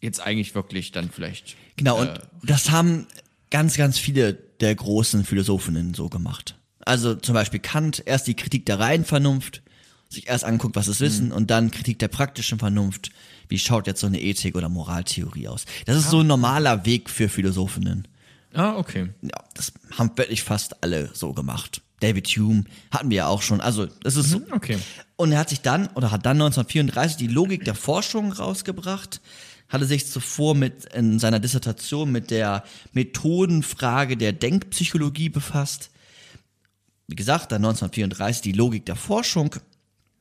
[SPEAKER 1] jetzt eigentlich wirklich dann vielleicht?
[SPEAKER 2] Genau, und
[SPEAKER 1] Äh,
[SPEAKER 2] das haben ganz, ganz viele der großen Philosophinnen so gemacht. Also zum Beispiel Kant, erst die Kritik der reinen Vernunft, sich erst anguckt, was ist Wissen, und dann Kritik der praktischen Vernunft. Wie schaut jetzt so eine Ethik- oder Moraltheorie aus? Das ist so ein normaler Weg für Philosophinnen.
[SPEAKER 1] Ah, okay.
[SPEAKER 2] Ja, das haben wirklich fast alle so gemacht. David Hume hatten wir ja auch schon. Also, das ist so.
[SPEAKER 1] okay.
[SPEAKER 2] Und er hat sich dann, oder hat dann 1934 die Logik der Forschung rausgebracht, hatte sich zuvor mit, in seiner Dissertation mit der Methodenfrage der Denkpsychologie befasst. Wie gesagt, dann 1934 die Logik der Forschung.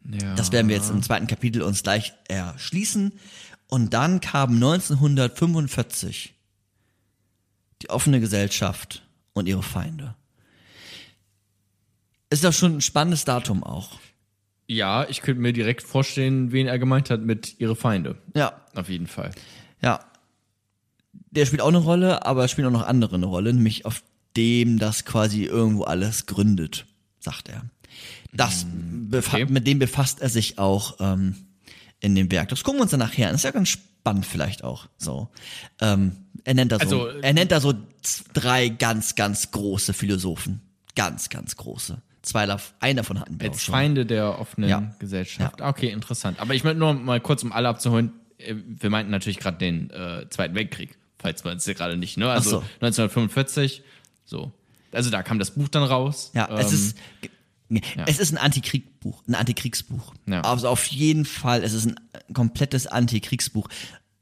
[SPEAKER 1] Ja.
[SPEAKER 2] Das werden wir jetzt im zweiten Kapitel uns gleich erschließen. Und dann kam 1945 die offene Gesellschaft und ihre Feinde. Ist das schon ein spannendes Datum auch.
[SPEAKER 1] Ja, ich könnte mir direkt vorstellen, wen er gemeint hat mit ihre Feinde.
[SPEAKER 2] Ja,
[SPEAKER 1] Auf jeden Fall.
[SPEAKER 2] Ja. Der spielt auch eine Rolle, aber es spielen auch noch andere eine Rolle, nämlich auf dem das quasi irgendwo alles gründet, sagt er. Das befa-
[SPEAKER 1] okay.
[SPEAKER 2] mit dem befasst er sich auch ähm, in dem Werk. Das gucken wir uns dann nachher an. Das ist ja ganz spannend vielleicht auch. So, ähm, er nennt da so,
[SPEAKER 1] Also,
[SPEAKER 2] er nennt da so drei ganz, ganz große Philosophen, ganz, ganz große. Zwei, einen davon hatten wir auch
[SPEAKER 1] Als
[SPEAKER 2] schon.
[SPEAKER 1] Feinde der offenen
[SPEAKER 2] Ja.
[SPEAKER 1] Gesellschaft. Ah, Okay, interessant. Aber ich möchte nur mal kurz, um alle abzuholen, äh, wir meinten natürlich gerade den äh, Zweiten Weltkrieg, falls man es ja gerade nicht, ne? Also
[SPEAKER 2] so.
[SPEAKER 1] 1945, so. Also da kam das Buch dann raus.
[SPEAKER 2] Ja, es
[SPEAKER 1] Ähm,
[SPEAKER 2] ist es ist ein Antikriegsbuch, ein Antikriegsbuch.
[SPEAKER 1] Ja.
[SPEAKER 2] Also auf jeden Fall, es ist ein komplettes Antikriegsbuch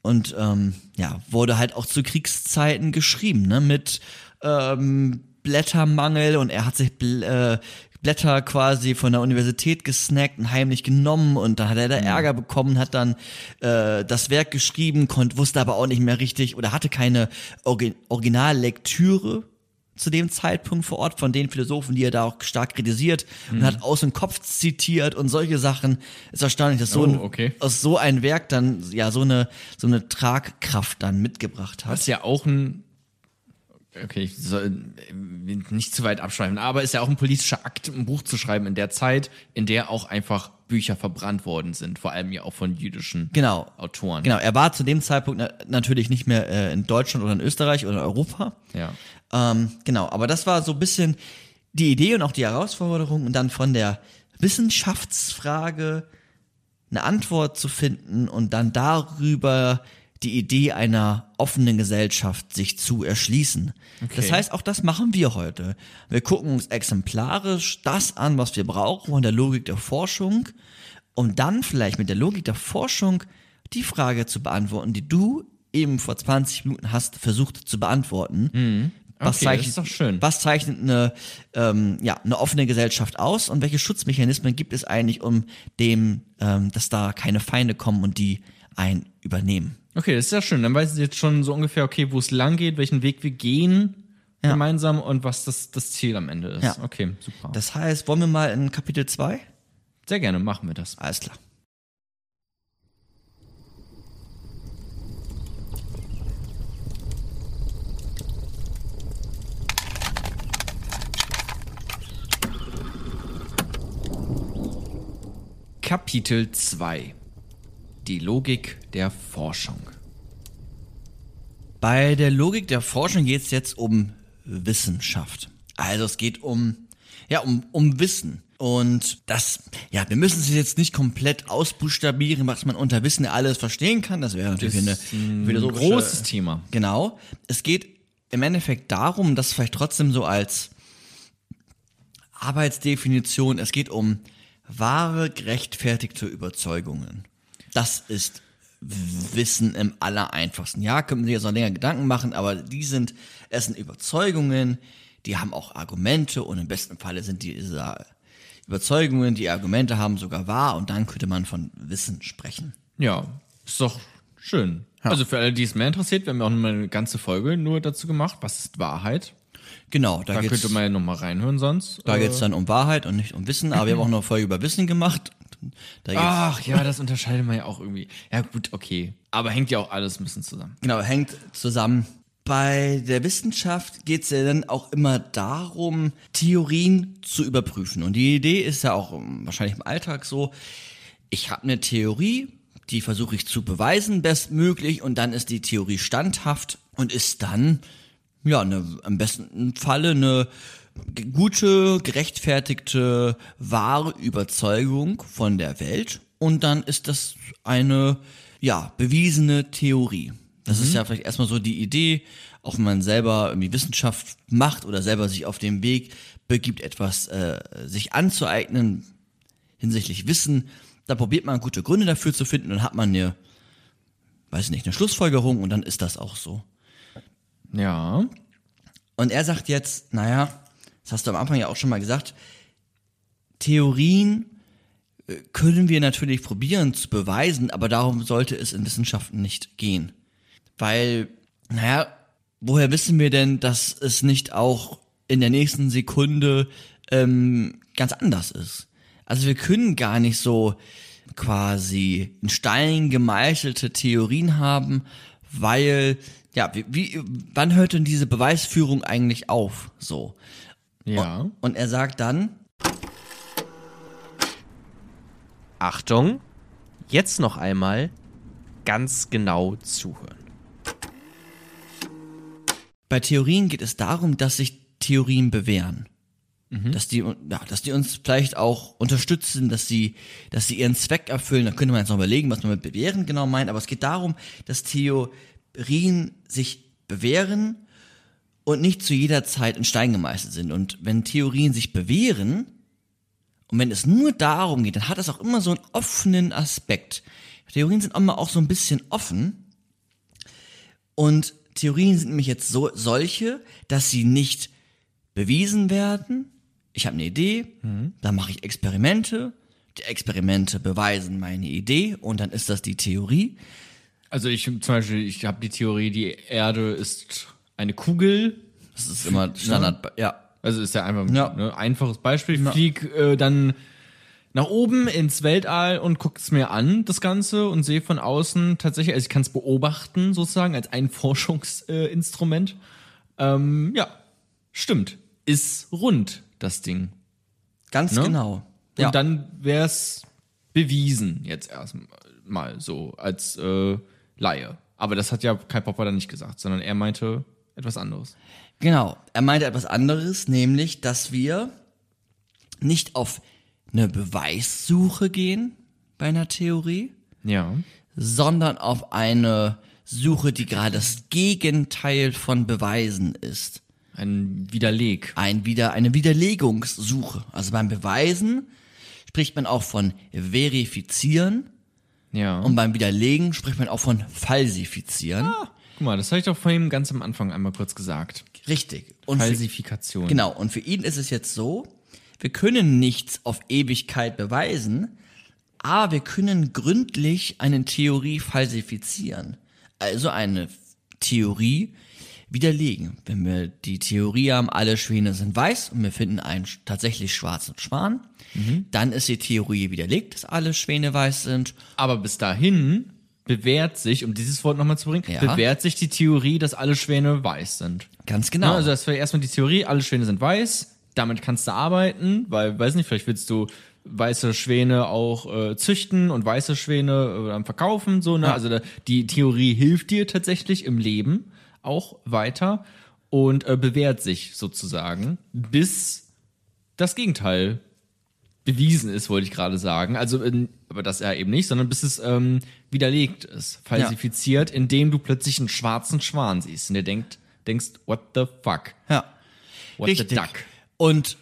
[SPEAKER 2] und ähm, ja wurde halt auch zu Kriegszeiten geschrieben, ne, mit ähm, Blättermangel und er hat sich bl äh, Blätter quasi von der Universität gesnackt und heimlich genommen und dann hat er da Ärger bekommen, hat dann äh, das Werk geschrieben, konnte, wusste aber auch nicht mehr richtig oder hatte keine Orgi Originallektüre zu dem Zeitpunkt vor Ort von den Philosophen, die er da auch stark kritisiert und hat aus dem Kopf zitiert und solche Sachen. Ist erstaunlich, dass so
[SPEAKER 1] Oh,
[SPEAKER 2] ein,
[SPEAKER 1] okay.
[SPEAKER 2] aus so ein Werk dann ja so eine so eine Tragkraft dann mitgebracht hat.
[SPEAKER 1] Was ja auch ein, okay, ich soll äh, nicht zu weit abschweifen, aber ist ja auch ein politischer Akt, ein Buch zu schreiben in der Zeit, in der auch einfach Bücher verbrannt worden sind, vor allem ja auch von jüdischen
[SPEAKER 2] Genau.
[SPEAKER 1] Autoren.
[SPEAKER 2] Genau, er war zu dem Zeitpunkt na natürlich nicht mehr äh, in Deutschland oder in Österreich oder in Europa.
[SPEAKER 1] Ja.
[SPEAKER 2] Ähm, genau, aber das war so ein bisschen die Idee und auch die Herausforderung und dann von der Wissenschaftsfrage eine Antwort zu finden und dann darüber die Idee einer offenen Gesellschaft sich zu erschließen. Das heißt, auch das machen wir heute. Wir gucken uns exemplarisch das an, was wir brauchen von der Logik der Forschung, um dann vielleicht mit der Logik der Forschung die Frage zu beantworten, die du eben vor 20 Minuten hast versucht zu beantworten. Was,
[SPEAKER 1] Okay, das ist doch schön.
[SPEAKER 2] was zeichnet eine, ähm, ja, eine offene Gesellschaft aus und welche Schutzmechanismen gibt es eigentlich, um dem, ähm, dass da keine Feinde kommen und die ein übernehmen?
[SPEAKER 1] Okay, das ist ja schön. Dann weiß ich jetzt schon so ungefähr, okay, wo es lang geht, welchen Weg wir gehen
[SPEAKER 2] ja.
[SPEAKER 1] gemeinsam und was das, das Ziel am Ende ist.
[SPEAKER 2] Ja.
[SPEAKER 1] Okay, super.
[SPEAKER 2] Das heißt, wollen wir mal in Kapitel 2?
[SPEAKER 1] Sehr gerne, machen wir das.
[SPEAKER 2] Alles klar.
[SPEAKER 1] Kapitel 2 die Logik der Forschung.
[SPEAKER 2] Bei der Logik der Forschung geht es jetzt um Wissenschaft. Also es geht um, ja, um, um Wissen. Und das, ja, wir müssen es jetzt nicht komplett ausbuchstabieren, was man unter Wissen alles verstehen kann. Das wäre natürlich
[SPEAKER 1] Das
[SPEAKER 2] eine
[SPEAKER 1] ein großes Thema.
[SPEAKER 2] Genau. Es geht im Endeffekt darum, dass vielleicht trotzdem so als Arbeitsdefinition, es geht um wahre, gerechtfertigte Überzeugungen. Das ist Wissen im allereinfachsten. Ja, können wir sich jetzt noch länger Gedanken machen, aber die sind, es sind Überzeugungen, die haben auch Argumente und im besten Falle sind diese Überzeugungen, die Argumente haben, sogar wahr und dann könnte man von Wissen sprechen.
[SPEAKER 1] Ja, ist doch schön. Also für alle, die es mehr interessiert, wir haben ja auch noch mal eine ganze Folge nur dazu gemacht. Was ist Wahrheit?
[SPEAKER 2] Genau, da,
[SPEAKER 1] Da
[SPEAKER 2] geht's,
[SPEAKER 1] könnte man ja noch mal reinhören sonst.
[SPEAKER 2] da
[SPEAKER 1] Äh,
[SPEAKER 2] geht's dann um Wahrheit und nicht um Wissen, aber wir haben auch noch eine Folge über Wissen gemacht. Geht's,
[SPEAKER 1] Ach ja, das unterscheidet man ja auch irgendwie. Ja gut, okay. Aber hängt ja auch alles ein bisschen zusammen.
[SPEAKER 2] Genau, hängt zusammen. Bei der Wissenschaft geht es ja dann auch immer darum, Theorien zu überprüfen. Und die Idee ist ja auch ähm, wahrscheinlich im Alltag so, ich habe eine Theorie, die versuche ich zu beweisen bestmöglich und dann ist die Theorie standhaft und ist dann, ja, eine, im besten Falle eine gute, gerechtfertigte, wahre Überzeugung von der Welt und dann ist das eine, ja, bewiesene Theorie. Das ist ja vielleicht erstmal so die Idee, auch wenn man selber irgendwie Wissenschaft macht oder selber sich auf dem Weg begibt, etwas äh, sich anzueignen hinsichtlich Wissen, da probiert man gute Gründe dafür zu finden und dann hat man eine, weiß nicht, eine Schlussfolgerung und dann ist das auch so.
[SPEAKER 1] Ja.
[SPEAKER 2] Und er sagt jetzt, naja, das hast du am Anfang ja auch schon mal gesagt, Theorien äh, können wir natürlich probieren zu beweisen, aber darum sollte es in Wissenschaften nicht gehen. Weil, naja, woher wissen wir denn, dass es nicht auch in der nächsten Sekunde ähm, ganz anders ist? Also wir können gar nicht so quasi in Stein gemeißelte Theorien haben, weil, ja, wie, wie, wann hört denn diese Beweisführung eigentlich auf? So.
[SPEAKER 1] Ja.
[SPEAKER 2] Und er sagt dann,
[SPEAKER 6] Achtung, jetzt noch einmal ganz genau zuhören.
[SPEAKER 2] bei Theorien geht es darum, dass sich Theorien bewähren. Dass die, ja, dass die uns vielleicht auch unterstützen, dass sie, dass sie ihren Zweck erfüllen. Da könnte man jetzt noch überlegen, was man mit bewähren genau meint. Aber es geht darum, dass Theorien sich bewähren und nicht zu jeder Zeit in Stein gemeißelt sind. Und wenn Theorien sich bewähren und wenn es nur darum geht, dann hat das auch immer so einen offenen Aspekt. Theorien sind immer auch so ein bisschen offen. Und Theorien sind nämlich jetzt so, solche, dass sie nicht bewiesen werden. Ich habe eine Idee, da mache ich Experimente. Die Experimente beweisen meine Idee und dann ist das die Theorie.
[SPEAKER 1] Also ich zum Beispiel, ich habe die Theorie, die Erde ist eine Kugel.
[SPEAKER 2] Das ist immer Standard. Ja,
[SPEAKER 1] Also ist ja einfach
[SPEAKER 2] Ja.
[SPEAKER 1] ne, einfaches Beispiel. Ich flieg äh, dann nach oben ins Weltall und guck's mir an, das Ganze, und sehe von außen tatsächlich, also ich kann es beobachten, sozusagen, als ein Forschungsinstrument. Äh, ähm, ja, stimmt. Ist rund, das Ding.
[SPEAKER 2] ganz
[SPEAKER 1] Ne?
[SPEAKER 2] genau.
[SPEAKER 1] Und
[SPEAKER 2] Ja.
[SPEAKER 1] dann wär's bewiesen, jetzt erstmal so, als äh, Laie. Aber das hat ja Kai Popper dann nicht gesagt, sondern er meinte etwas anderes.
[SPEAKER 2] Genau. Er meinte etwas anderes, nämlich, dass wir nicht auf eine Beweissuche gehen bei einer Theorie,
[SPEAKER 1] Ja.
[SPEAKER 2] sondern auf eine Suche, die gerade das Gegenteil von Beweisen ist.
[SPEAKER 1] Ein Widerleg.
[SPEAKER 2] Ein wieder, eine Widerlegungssuche. Also beim Beweisen spricht man auch von verifizieren
[SPEAKER 1] Ja.
[SPEAKER 2] und beim Widerlegen spricht man auch von falsifizieren.
[SPEAKER 1] Guck mal, das habe ich doch vorhin ganz am Anfang einmal kurz gesagt.
[SPEAKER 2] Richtig. Und für,
[SPEAKER 1] Falsifikation.
[SPEAKER 2] genau. Und für ihn ist es jetzt so, wir können nichts auf Ewigkeit beweisen, aber wir können gründlich eine Theorie falsifizieren. Also eine Theorie widerlegen. Wenn wir die Theorie haben, alle Schwäne sind weiß und wir finden einen tatsächlich schwarzen Schwan, dann ist die Theorie widerlegt, dass alle Schwäne weiß sind.
[SPEAKER 1] Aber bis dahin bewährt sich, um dieses Wort nochmal zu bringen,
[SPEAKER 2] Ja.
[SPEAKER 1] bewährt sich die Theorie, dass alle Schwäne weiß sind.
[SPEAKER 2] Ganz genau.
[SPEAKER 1] Ne, Also das wäre erstmal die Theorie, alle Schwäne sind weiß, damit kannst du arbeiten, weil, weiß nicht, vielleicht willst du weiße Schwäne auch äh, züchten und weiße Schwäne äh, dann verkaufen, so, ne?
[SPEAKER 2] Ja.
[SPEAKER 1] Also da, die Theorie hilft dir tatsächlich im Leben auch weiter und äh, bewährt sich sozusagen, bis das Gegenteil bewiesen ist, wollte ich gerade sagen. Also, in, aber das ja eben nicht, sondern bis es ähm, widerlegt ist, falsifiziert, indem du plötzlich einen schwarzen Schwan siehst und dir denkt, denkst, what the fuck?
[SPEAKER 2] Ja.
[SPEAKER 1] What
[SPEAKER 2] Richtig.
[SPEAKER 1] the duck?
[SPEAKER 2] Und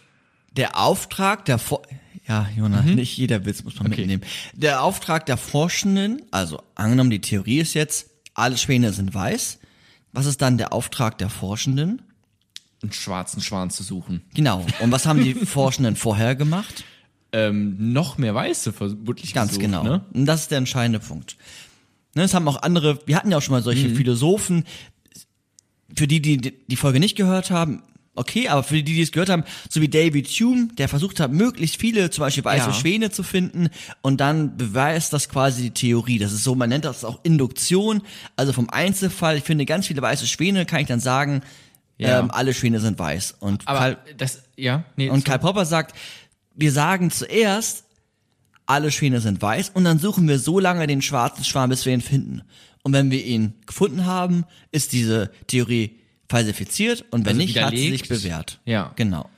[SPEAKER 2] der Auftrag der For ja, Jonas, nicht jeder Witz muss man
[SPEAKER 1] Mhm. Okay.
[SPEAKER 2] mitnehmen. Der Auftrag der Forschenden, also angenommen, die Theorie ist jetzt, alle Schwäne sind weiß. Was ist dann der Auftrag der Forschenden?
[SPEAKER 1] Einen schwarzen Schwan zu suchen.
[SPEAKER 2] Genau. Und was haben die Forschenden vorher gemacht?
[SPEAKER 1] Ähm, noch mehr Weiße vermutlich
[SPEAKER 2] Ganz
[SPEAKER 1] gesucht,
[SPEAKER 2] genau.
[SPEAKER 1] Ne?
[SPEAKER 2] Und das ist der entscheidende Punkt. Ne, das haben auch andere, wir hatten ja auch schon mal solche
[SPEAKER 1] Mhm.
[SPEAKER 2] Philosophen, für die, die die Folge nicht gehört haben, okay, aber für die, die es gehört haben, so wie David Hume, der versucht hat, möglichst viele, zum Beispiel weiße
[SPEAKER 1] Ja.
[SPEAKER 2] Schwäne zu finden und dann beweist das quasi die Theorie. Das ist so, man nennt das auch Induktion, also vom Einzelfall, ich finde ganz viele weiße Schwäne, kann ich dann sagen,
[SPEAKER 1] Ja.
[SPEAKER 2] ähm, alle Schwäne sind weiß. Und
[SPEAKER 1] Aber
[SPEAKER 2] Karl,
[SPEAKER 1] das, ja, nee,
[SPEAKER 2] und Karl Popper sagt, wir sagen zuerst, alle Schwäne sind weiß und dann suchen wir so lange den schwarzen Schwan, bis wir ihn finden. Und wenn wir ihn gefunden haben, ist diese Theorie falsifiziert und wenn
[SPEAKER 1] Also
[SPEAKER 2] nicht, hat sie sich
[SPEAKER 1] widerlegt.
[SPEAKER 2] bewährt.
[SPEAKER 1] Ja.
[SPEAKER 2] Genau.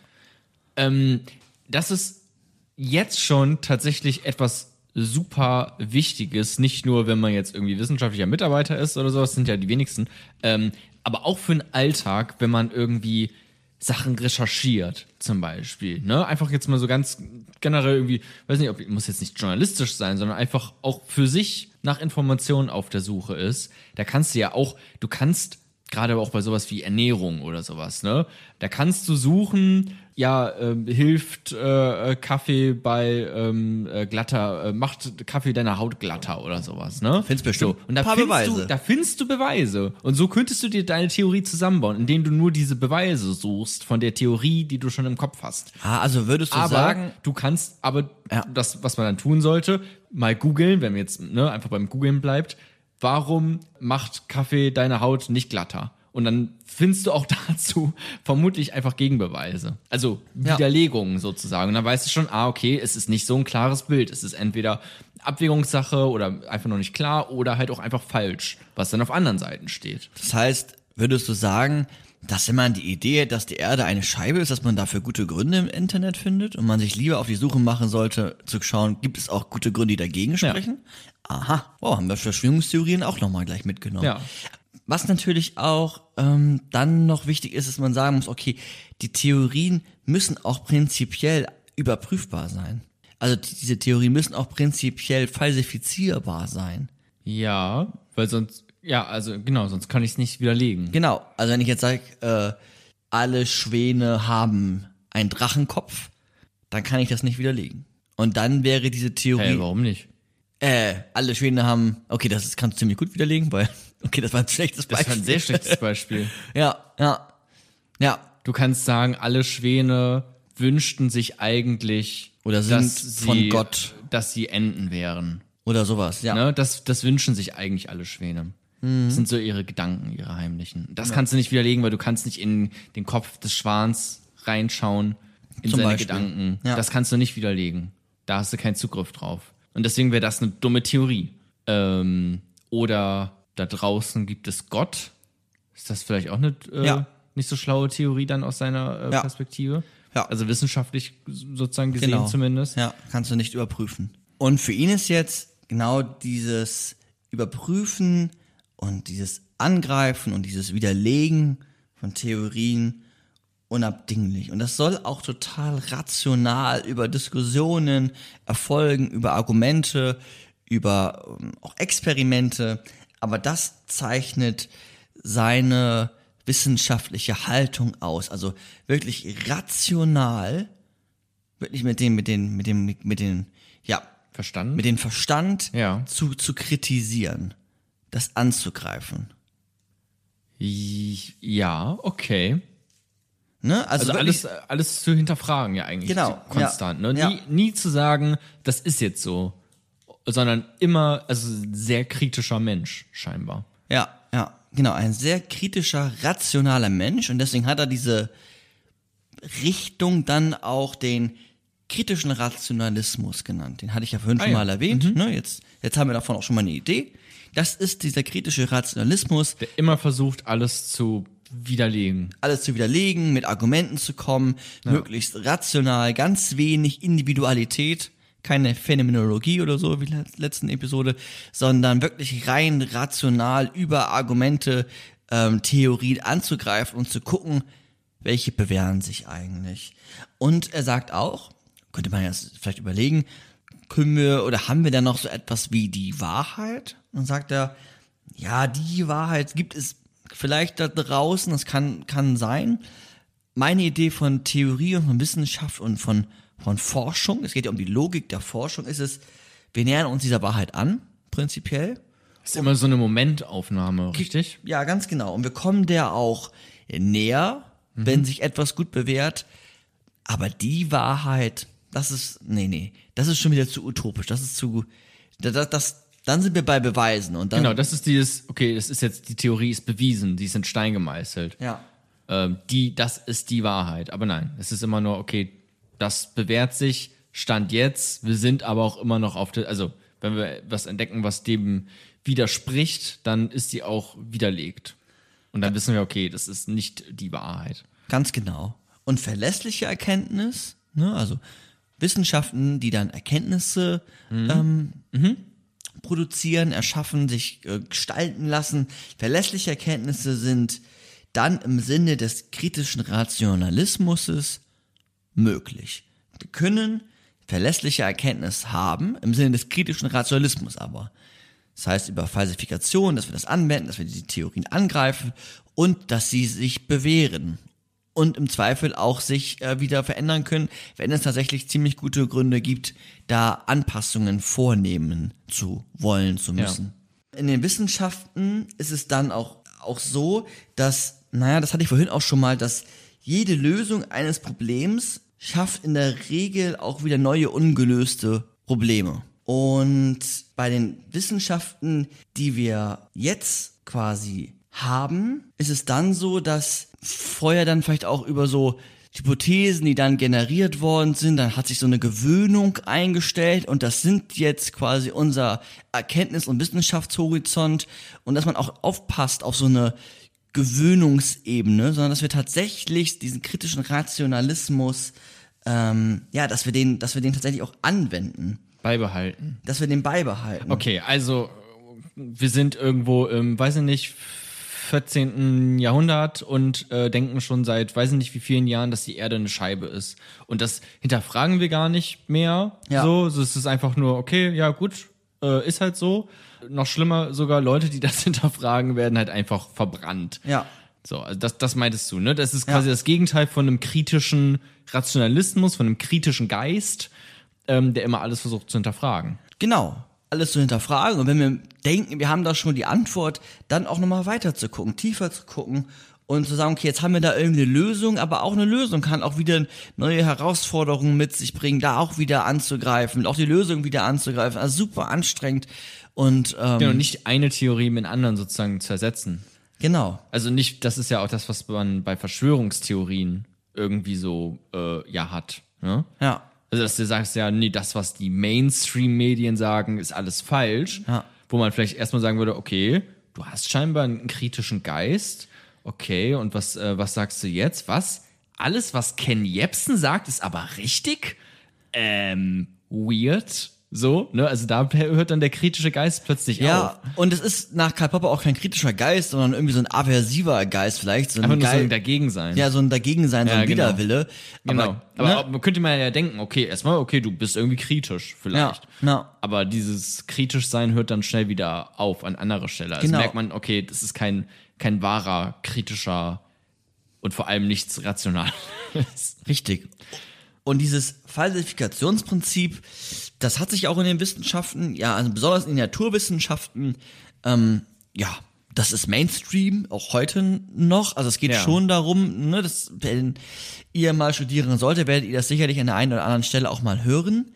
[SPEAKER 1] Ähm, das ist jetzt schon tatsächlich etwas super Wichtiges, nicht nur, wenn man jetzt irgendwie wissenschaftlicher Mitarbeiter ist oder so, das sind ja die wenigsten, ähm, aber auch für den Alltag, wenn man irgendwie Sachen recherchiert, zum Beispiel. Ne? Einfach jetzt mal so ganz generell irgendwie, weiß nicht, ob muss jetzt nicht journalistisch sein, sondern einfach auch für sich nach Informationen auf der Suche ist. Da kannst du ja auch, du kannst gerade auch bei sowas wie Ernährung oder sowas, ne? Da kannst du suchen, ja, ähm, hilft äh, äh, Kaffee bei ähm, äh, glatter, äh, macht Kaffee deiner Haut glatter oder sowas, ne?
[SPEAKER 2] Findest bestimmt
[SPEAKER 1] So, und da
[SPEAKER 2] paar
[SPEAKER 1] findest
[SPEAKER 2] Beweise.
[SPEAKER 1] du, da findest du Beweise. Und so könntest du dir deine Theorie zusammenbauen, indem du nur diese Beweise suchst von der Theorie, die du schon im Kopf hast.
[SPEAKER 2] Ah, also würdest du
[SPEAKER 1] Aber
[SPEAKER 2] sagen,
[SPEAKER 1] du kannst, aber
[SPEAKER 2] Ja.
[SPEAKER 1] das, was man dann tun sollte, mal googeln, wenn man jetzt ne, einfach beim Googeln bleibt, warum macht Kaffee deine Haut nicht glatter? Und dann findest du auch dazu vermutlich einfach Gegenbeweise. Also
[SPEAKER 2] Ja.
[SPEAKER 1] Widerlegungen sozusagen. Und dann weißt du schon, ah, okay, es ist nicht so ein klares Bild. Es ist entweder Abwägungssache oder einfach noch nicht klar oder halt auch einfach falsch, was dann auf anderen Seiten steht.
[SPEAKER 2] das heißt, würdest du sagen, dass wenn man die Idee, dass die Erde eine Scheibe ist, dass man dafür gute Gründe im Internet findet und man sich lieber auf die Suche machen sollte, zu schauen, gibt es auch gute Gründe, die dagegen sprechen? Aha, wow, haben wir Verschwörungstheorien auch nochmal gleich mitgenommen.
[SPEAKER 1] Ja.
[SPEAKER 2] Was natürlich auch ähm, dann noch wichtig ist, dass man sagen muss, okay, die Theorien müssen auch prinzipiell überprüfbar sein. Also die- diese Theorien müssen auch prinzipiell falsifizierbar sein.
[SPEAKER 1] Ja, weil sonst, ja, also genau, sonst kann ich es nicht widerlegen.
[SPEAKER 2] Genau, also wenn ich jetzt sage, äh, alle Schwäne haben einen Drachenkopf, dann kann ich das nicht widerlegen. Und dann wäre diese Theorie,
[SPEAKER 1] Hey, warum nicht?
[SPEAKER 2] Äh, alle Schwäne haben, okay, das kannst du ziemlich gut widerlegen, weil, okay, das war ein schlechtes
[SPEAKER 1] Das
[SPEAKER 2] Beispiel.
[SPEAKER 1] war ein sehr schlechtes Beispiel.
[SPEAKER 2] Ja, ja, ja,
[SPEAKER 1] Du kannst sagen, alle Schwäne wünschten sich eigentlich
[SPEAKER 2] Oder sind
[SPEAKER 1] dass
[SPEAKER 2] von
[SPEAKER 1] sie,
[SPEAKER 2] Gott.
[SPEAKER 1] dass sie Enten wären.
[SPEAKER 2] oder sowas, ja.
[SPEAKER 1] Ne? Das, das wünschen sich eigentlich alle Schwäne.
[SPEAKER 2] Mhm.
[SPEAKER 1] Das sind so ihre Gedanken, ihre heimlichen. Das kannst du nicht widerlegen, weil du kannst nicht in den Kopf des Schwans reinschauen, in
[SPEAKER 2] Zum
[SPEAKER 1] seine
[SPEAKER 2] Beispiel.
[SPEAKER 1] Gedanken.
[SPEAKER 2] Ja.
[SPEAKER 1] Das kannst du nicht widerlegen. Da hast du keinen Zugriff drauf. Und deswegen wäre das eine dumme Theorie. Ähm, oder da draußen gibt es Gott. Ist das vielleicht auch eine äh,
[SPEAKER 2] Ja.
[SPEAKER 1] nicht so schlaue Theorie dann aus seiner äh,
[SPEAKER 2] Ja.
[SPEAKER 1] Perspektive?
[SPEAKER 2] Ja.
[SPEAKER 1] Also wissenschaftlich sozusagen gesehen
[SPEAKER 2] Genau.
[SPEAKER 1] zumindest.
[SPEAKER 2] Ja, kannst du nicht überprüfen. Und für ihn ist jetzt genau dieses Überprüfen und dieses Angreifen und dieses Widerlegen von Theorien unabdinglich. Und das soll auch total rational über Diskussionen erfolgen, über Argumente, über ähm, auch Experimente. Aber das zeichnet seine wissenschaftliche Haltung aus. Also wirklich rational, wirklich mit dem, mit den, mit dem, mit den, ja,
[SPEAKER 1] Verstanden?
[SPEAKER 2] mit dem Verstand
[SPEAKER 1] Ja.
[SPEAKER 2] zu, zu kritisieren, das anzugreifen.
[SPEAKER 1] ja, okay.
[SPEAKER 2] Ne? Also,
[SPEAKER 1] Also alles, alles zu hinterfragen ja eigentlich.
[SPEAKER 2] Genau,
[SPEAKER 1] Konstant.
[SPEAKER 2] ja,
[SPEAKER 1] Ne?
[SPEAKER 2] ja.
[SPEAKER 1] Nie, nie zu sagen, das ist jetzt so. Sondern immer, also sehr kritischer Mensch, scheinbar.
[SPEAKER 2] Ja, ja, genau. Ein sehr kritischer, rationaler Mensch und deswegen hat er diese Richtung dann auch den kritischen Rationalismus genannt. Den hatte ich ja vorhin schon
[SPEAKER 1] ja.
[SPEAKER 2] mal erwähnt. Ne? Jetzt, jetzt haben wir davon auch schon mal eine Idee. Das ist dieser kritische Rationalismus,
[SPEAKER 1] Der immer versucht, alles zu widerlegen.
[SPEAKER 2] alles zu widerlegen, mit Argumenten zu kommen, möglichst rational, ganz wenig Individualität, keine Phänomenologie oder so wie in der letzten Episode, sondern wirklich rein rational über Argumente, ähm, Theorien anzugreifen und zu gucken, welche bewähren sich eigentlich. Und er sagt auch, könnte man jetzt vielleicht überlegen, können wir oder haben wir da noch so etwas wie die Wahrheit? Und dann sagt er, ja, die Wahrheit gibt es vielleicht da draußen, das kann, kann sein. Meine Idee von Theorie und von Wissenschaft und von, von Forschung, es geht ja um die Logik der Forschung, ist es, wir nähern uns dieser Wahrheit an, prinzipiell.
[SPEAKER 1] Ist immer so eine Momentaufnahme, richtig?
[SPEAKER 2] Ja, ganz genau. Und wir kommen der auch näher, wenn sich etwas gut bewährt. Aber die Wahrheit, das ist, nee, nee, das ist schon wieder zu utopisch. Das ist zu, das, das, dann sind wir bei Beweisen und dann.
[SPEAKER 1] Genau, das ist dieses, okay, das ist jetzt, die Theorie ist bewiesen, die ist in Stein gemeißelt.
[SPEAKER 2] Ja.
[SPEAKER 1] Ähm, die, das ist die Wahrheit. Aber nein, es ist immer nur, okay, das bewährt sich, Stand jetzt, wir sind aber auch immer noch auf der, also wenn wir was entdecken, was dem widerspricht, dann ist sie auch widerlegt. Und dann wissen wir, okay, das ist nicht die Wahrheit.
[SPEAKER 2] Ganz genau. Und verlässliche Erkenntnis, ne, also Wissenschaften, die dann Erkenntnisse Ähm, produzieren, erschaffen, sich äh, gestalten lassen. Verlässliche Erkenntnisse sind dann im Sinne des kritischen Rationalismus möglich. Wir können verlässliche Erkenntnis haben, im Sinne des kritischen Rationalismus aber. Das heißt über Falsifikation, dass wir das anwenden, dass wir die Theorien angreifen und dass sie sich bewähren und im Zweifel auch sich äh, wieder verändern können, wenn es tatsächlich ziemlich gute Gründe gibt, da Anpassungen vornehmen zu wollen, zu müssen. In den Wissenschaften ist es dann auch, auch so, dass, naja, das hatte ich vorhin auch schon mal, dass jede Lösung eines Problems schafft in der Regel auch wieder neue ungelöste Probleme. Und bei den Wissenschaften, die wir jetzt quasi haben, ist es dann so, dass vorher dann vielleicht auch über so Hypothesen, die dann generiert worden sind, dann hat sich so eine Gewöhnung eingestellt und das sind jetzt quasi unser Erkenntnis- und Wissenschaftshorizont und dass man auch aufpasst auf so eine Gewöhnungsebene, sondern dass wir tatsächlich diesen kritischen Rationalismus, ähm, ja, dass wir den, dass wir den tatsächlich auch anwenden,
[SPEAKER 1] Beibehalten.
[SPEAKER 2] dass wir den beibehalten.
[SPEAKER 1] Okay, also wir sind irgendwo im, weiß ich nicht, 14. Jahrhundert und äh, denken schon seit weiß ich nicht wie vielen Jahren, dass die Erde eine Scheibe ist. Und das hinterfragen wir gar nicht mehr.
[SPEAKER 2] Ja.
[SPEAKER 1] So, so es ist einfach nur, okay, ja gut, äh, ist halt so. Noch schlimmer, sogar Leute, die das hinterfragen, werden halt einfach verbrannt.
[SPEAKER 2] Ja.
[SPEAKER 1] So, also das, das meintest du, ne? Das ist quasi
[SPEAKER 2] Ja.
[SPEAKER 1] das Gegenteil von einem kritischen Rationalismus, von einem kritischen Geist, ähm, der immer alles versucht zu hinterfragen.
[SPEAKER 2] Genau. Alles zu hinterfragen und wenn wir denken, wir haben da schon die Antwort, dann auch nochmal weiter zu gucken, tiefer zu gucken und zu sagen, okay, jetzt haben wir da irgendeine Lösung, aber auch eine Lösung kann auch wieder neue Herausforderungen mit sich bringen, da auch wieder anzugreifen, auch die Lösung wieder anzugreifen. Also super anstrengend und ähm,
[SPEAKER 1] Genau, nicht eine Theorie mit anderen sozusagen zu ersetzen.
[SPEAKER 2] genau.
[SPEAKER 1] Also nicht, das ist ja auch das, was man bei Verschwörungstheorien irgendwie so äh, ja hat. Ne?
[SPEAKER 2] Ja.
[SPEAKER 1] Also dass du sagst, ja, nee, das, was die Mainstream-Medien sagen, ist alles falsch.
[SPEAKER 2] Ja.
[SPEAKER 1] Wo man vielleicht erstmal sagen würde, okay, du hast scheinbar einen kritischen Geist. Okay, und was, äh, was sagst du jetzt? Was? Alles, was Ken Jebsen sagt, ist aber richtig? Ähm, weird. So, ne? Also da hört dann der kritische Geist plötzlich auf.
[SPEAKER 2] Ja, und es ist nach Karl Popper auch kein kritischer Geist, sondern irgendwie so ein aversiver Geist vielleicht. So ein
[SPEAKER 1] Einfach nur so
[SPEAKER 2] Geil-
[SPEAKER 1] ein Dagegen-Sein.
[SPEAKER 2] Ja, so ein Dagegensein, so
[SPEAKER 1] Ja,
[SPEAKER 2] ein
[SPEAKER 1] genau.
[SPEAKER 2] Widerwille.
[SPEAKER 1] Genau.
[SPEAKER 2] Aber, ne?
[SPEAKER 1] könnte man ja denken, okay, erstmal, okay, du bist irgendwie kritisch, vielleicht.
[SPEAKER 2] Ja, ja.
[SPEAKER 1] Aber dieses kritisch sein hört dann schnell wieder auf an anderer Stelle. Also
[SPEAKER 2] Genau.
[SPEAKER 1] merkt man, okay, das ist kein, kein wahrer, kritischer und vor allem nichts Rationales.
[SPEAKER 2] Richtig. Und dieses Falsifikationsprinzip, das hat sich auch in den Wissenschaften, ja, also besonders in den Naturwissenschaften, ähm, ja, das ist Mainstream, auch heute noch. Also es geht
[SPEAKER 1] Ja.
[SPEAKER 2] schon darum, ne, dass, wenn ihr mal studieren solltet, werdet ihr das sicherlich an der einen oder anderen Stelle auch mal hören.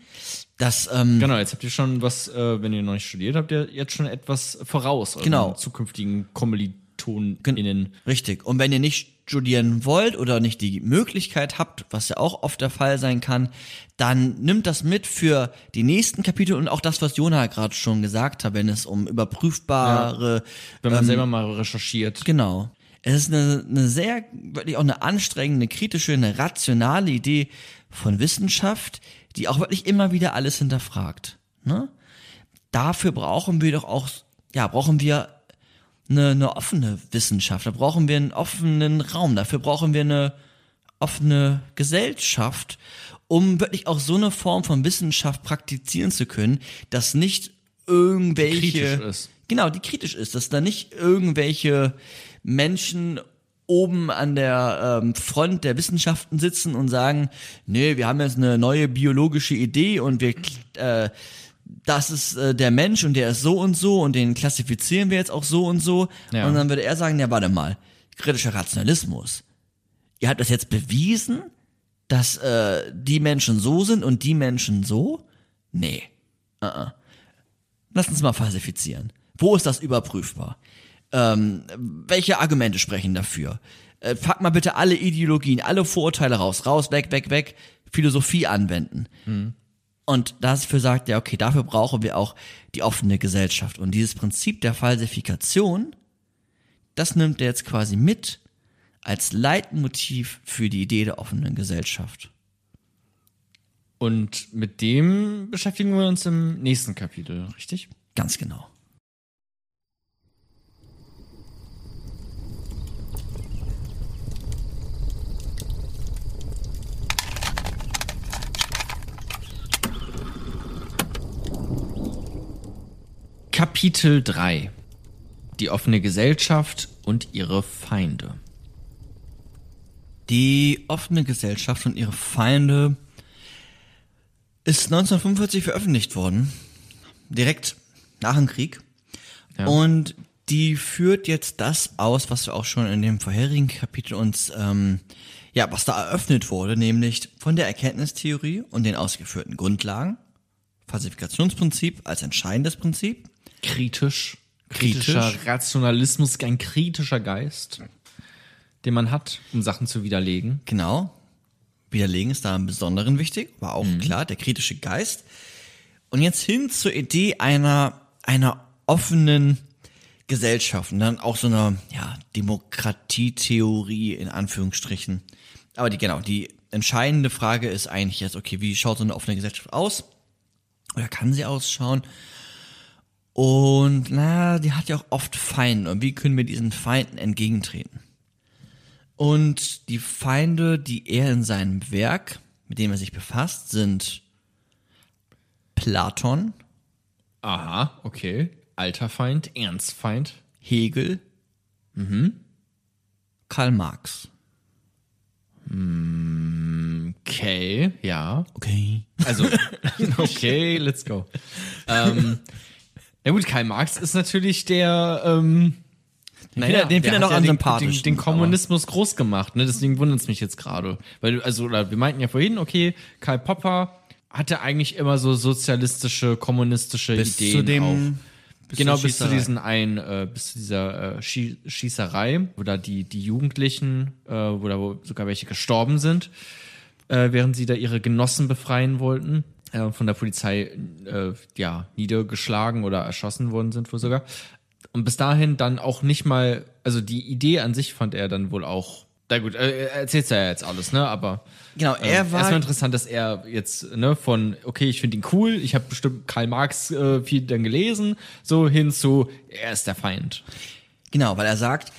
[SPEAKER 2] Dass, ähm,
[SPEAKER 1] genau, jetzt habt ihr schon was, äh, wenn ihr noch nicht studiert habt, ihr jetzt schon etwas voraus. euren
[SPEAKER 2] Genau.
[SPEAKER 1] Zukünftigen KommilitonInnen.
[SPEAKER 2] Richtig. Und wenn ihr nicht studieren wollt oder nicht die Möglichkeit habt, was ja auch oft der Fall sein kann, dann nimmt das mit für die nächsten Kapitel und auch das, was Jonah gerade schon gesagt hat, wenn es um überprüfbare,
[SPEAKER 1] Wenn man
[SPEAKER 2] ähm,
[SPEAKER 1] selber mal recherchiert.
[SPEAKER 2] Genau. Es ist eine, eine sehr, wirklich auch eine anstrengende, kritische, eine rationale Idee von Wissenschaft, die auch wirklich immer wieder alles hinterfragt. Ne? Dafür brauchen wir doch auch, ja, brauchen wir eine, eine offene Wissenschaft, da brauchen wir einen offenen Raum, dafür brauchen wir eine offene Gesellschaft, um wirklich auch so eine Form von Wissenschaft praktizieren zu können, dass nicht irgendwelche
[SPEAKER 1] kritisch ist.
[SPEAKER 2] Genau, die kritisch ist, dass da nicht irgendwelche Menschen oben an der ähm, Front der Wissenschaften sitzen und sagen, nee, wir haben jetzt eine neue biologische Idee und wir äh, das ist äh, der Mensch und der ist so und so und den klassifizieren wir jetzt auch so und so.
[SPEAKER 1] Ja.
[SPEAKER 2] Und dann würde er sagen, ja, warte mal, kritischer Rationalismus. Ihr habt das jetzt bewiesen, dass äh, die Menschen so sind und die Menschen so? Nee. Uh -uh. Lass uns mal falsifizieren. Wo ist das überprüfbar? Ähm, welche Argumente sprechen dafür? Äh, pack mal bitte alle Ideologien, alle Vorurteile raus, raus, weg, weg, weg, Philosophie anwenden. Und dafür sagt er, okay, dafür brauchen wir auch die offene Gesellschaft. Und dieses Prinzip der Falsifikation, das nimmt er jetzt quasi mit als Leitmotiv für die Idee der offenen Gesellschaft.
[SPEAKER 1] Und mit dem beschäftigen wir uns im nächsten Kapitel, richtig?
[SPEAKER 2] Ganz genau.
[SPEAKER 1] Kapitel 3 Die offene Gesellschaft und ihre Feinde.
[SPEAKER 2] Die offene Gesellschaft und ihre Feinde ist 1945 veröffentlicht worden. Direkt nach dem Krieg.
[SPEAKER 1] Ja.
[SPEAKER 2] Und die führt jetzt das aus, was wir auch schon in dem vorherigen Kapitel uns, ähm, ja, was da eröffnet wurde, nämlich von der Erkenntnistheorie und den ausgeführten Grundlagen, Falsifikationsprinzip als entscheidendes Prinzip,
[SPEAKER 1] Kritisch.
[SPEAKER 2] Kritisch.
[SPEAKER 1] Kritischer Rationalismus, ein kritischer Geist, den man hat, um Sachen zu widerlegen.
[SPEAKER 2] Genau. Widerlegen ist da im Besonderen wichtig, war auch klar, der kritische Geist. Und jetzt hin zur Idee einer, einer offenen Gesellschaft und dann auch so einer, ja, Demokratietheorie in Anführungsstrichen. Aber die, genau, die entscheidende Frage ist eigentlich jetzt, okay, wie schaut so eine offene Gesellschaft aus? Oder kann sie ausschauen? Und, na, die hat ja auch oft Feinde. Und wie können wir diesen Feinden entgegentreten? Und die Feinde, die er in seinem Werk, mit dem er sich befasst, sind Platon,
[SPEAKER 1] Aha, okay. Alter Feind, Ernstfeind.
[SPEAKER 2] Hegel, Karl Marx.
[SPEAKER 1] Okay, ja.
[SPEAKER 2] Okay.
[SPEAKER 1] Also, okay, let's go. ähm, ja gut, Karl Marx ist natürlich der, ähm,
[SPEAKER 2] Naja, den
[SPEAKER 1] der
[SPEAKER 2] findet er
[SPEAKER 1] hat
[SPEAKER 2] noch
[SPEAKER 1] ja
[SPEAKER 2] am
[SPEAKER 1] den, den, Kommunismus groß gemacht, ne? Deswegen wundert es mich jetzt gerade. Weil, also, wir meinten ja vorhin, okay, Karl Popper hatte eigentlich immer so sozialistische, kommunistische
[SPEAKER 2] Bis
[SPEAKER 1] Ideen
[SPEAKER 2] zu dem,
[SPEAKER 1] auch.
[SPEAKER 2] bis
[SPEAKER 1] genau, bis zu diesen ein, äh, bis zu dieser äh, Schie Schießerei, wo da die, die Jugendlichen, äh, wo da wo sogar welche gestorben sind, äh, während sie da ihre Genossen befreien wollten, äh, von der Polizei äh, ja niedergeschlagen oder erschossen worden sind wohl sogar. Und bis dahin dann auch nicht mal, also die Idee an sich fand er dann wohl auch. Na gut, äh, er erzählt's ja jetzt alles, ne? Aber
[SPEAKER 2] Genau, er
[SPEAKER 1] ähm,
[SPEAKER 2] war-
[SPEAKER 1] erstmal interessant, dass er jetzt ne von okay, ich finde ihn cool, ich habe bestimmt Karl Marx äh, viel dann gelesen, so hin zu er ist der Feind.
[SPEAKER 2] Genau, weil er sagt,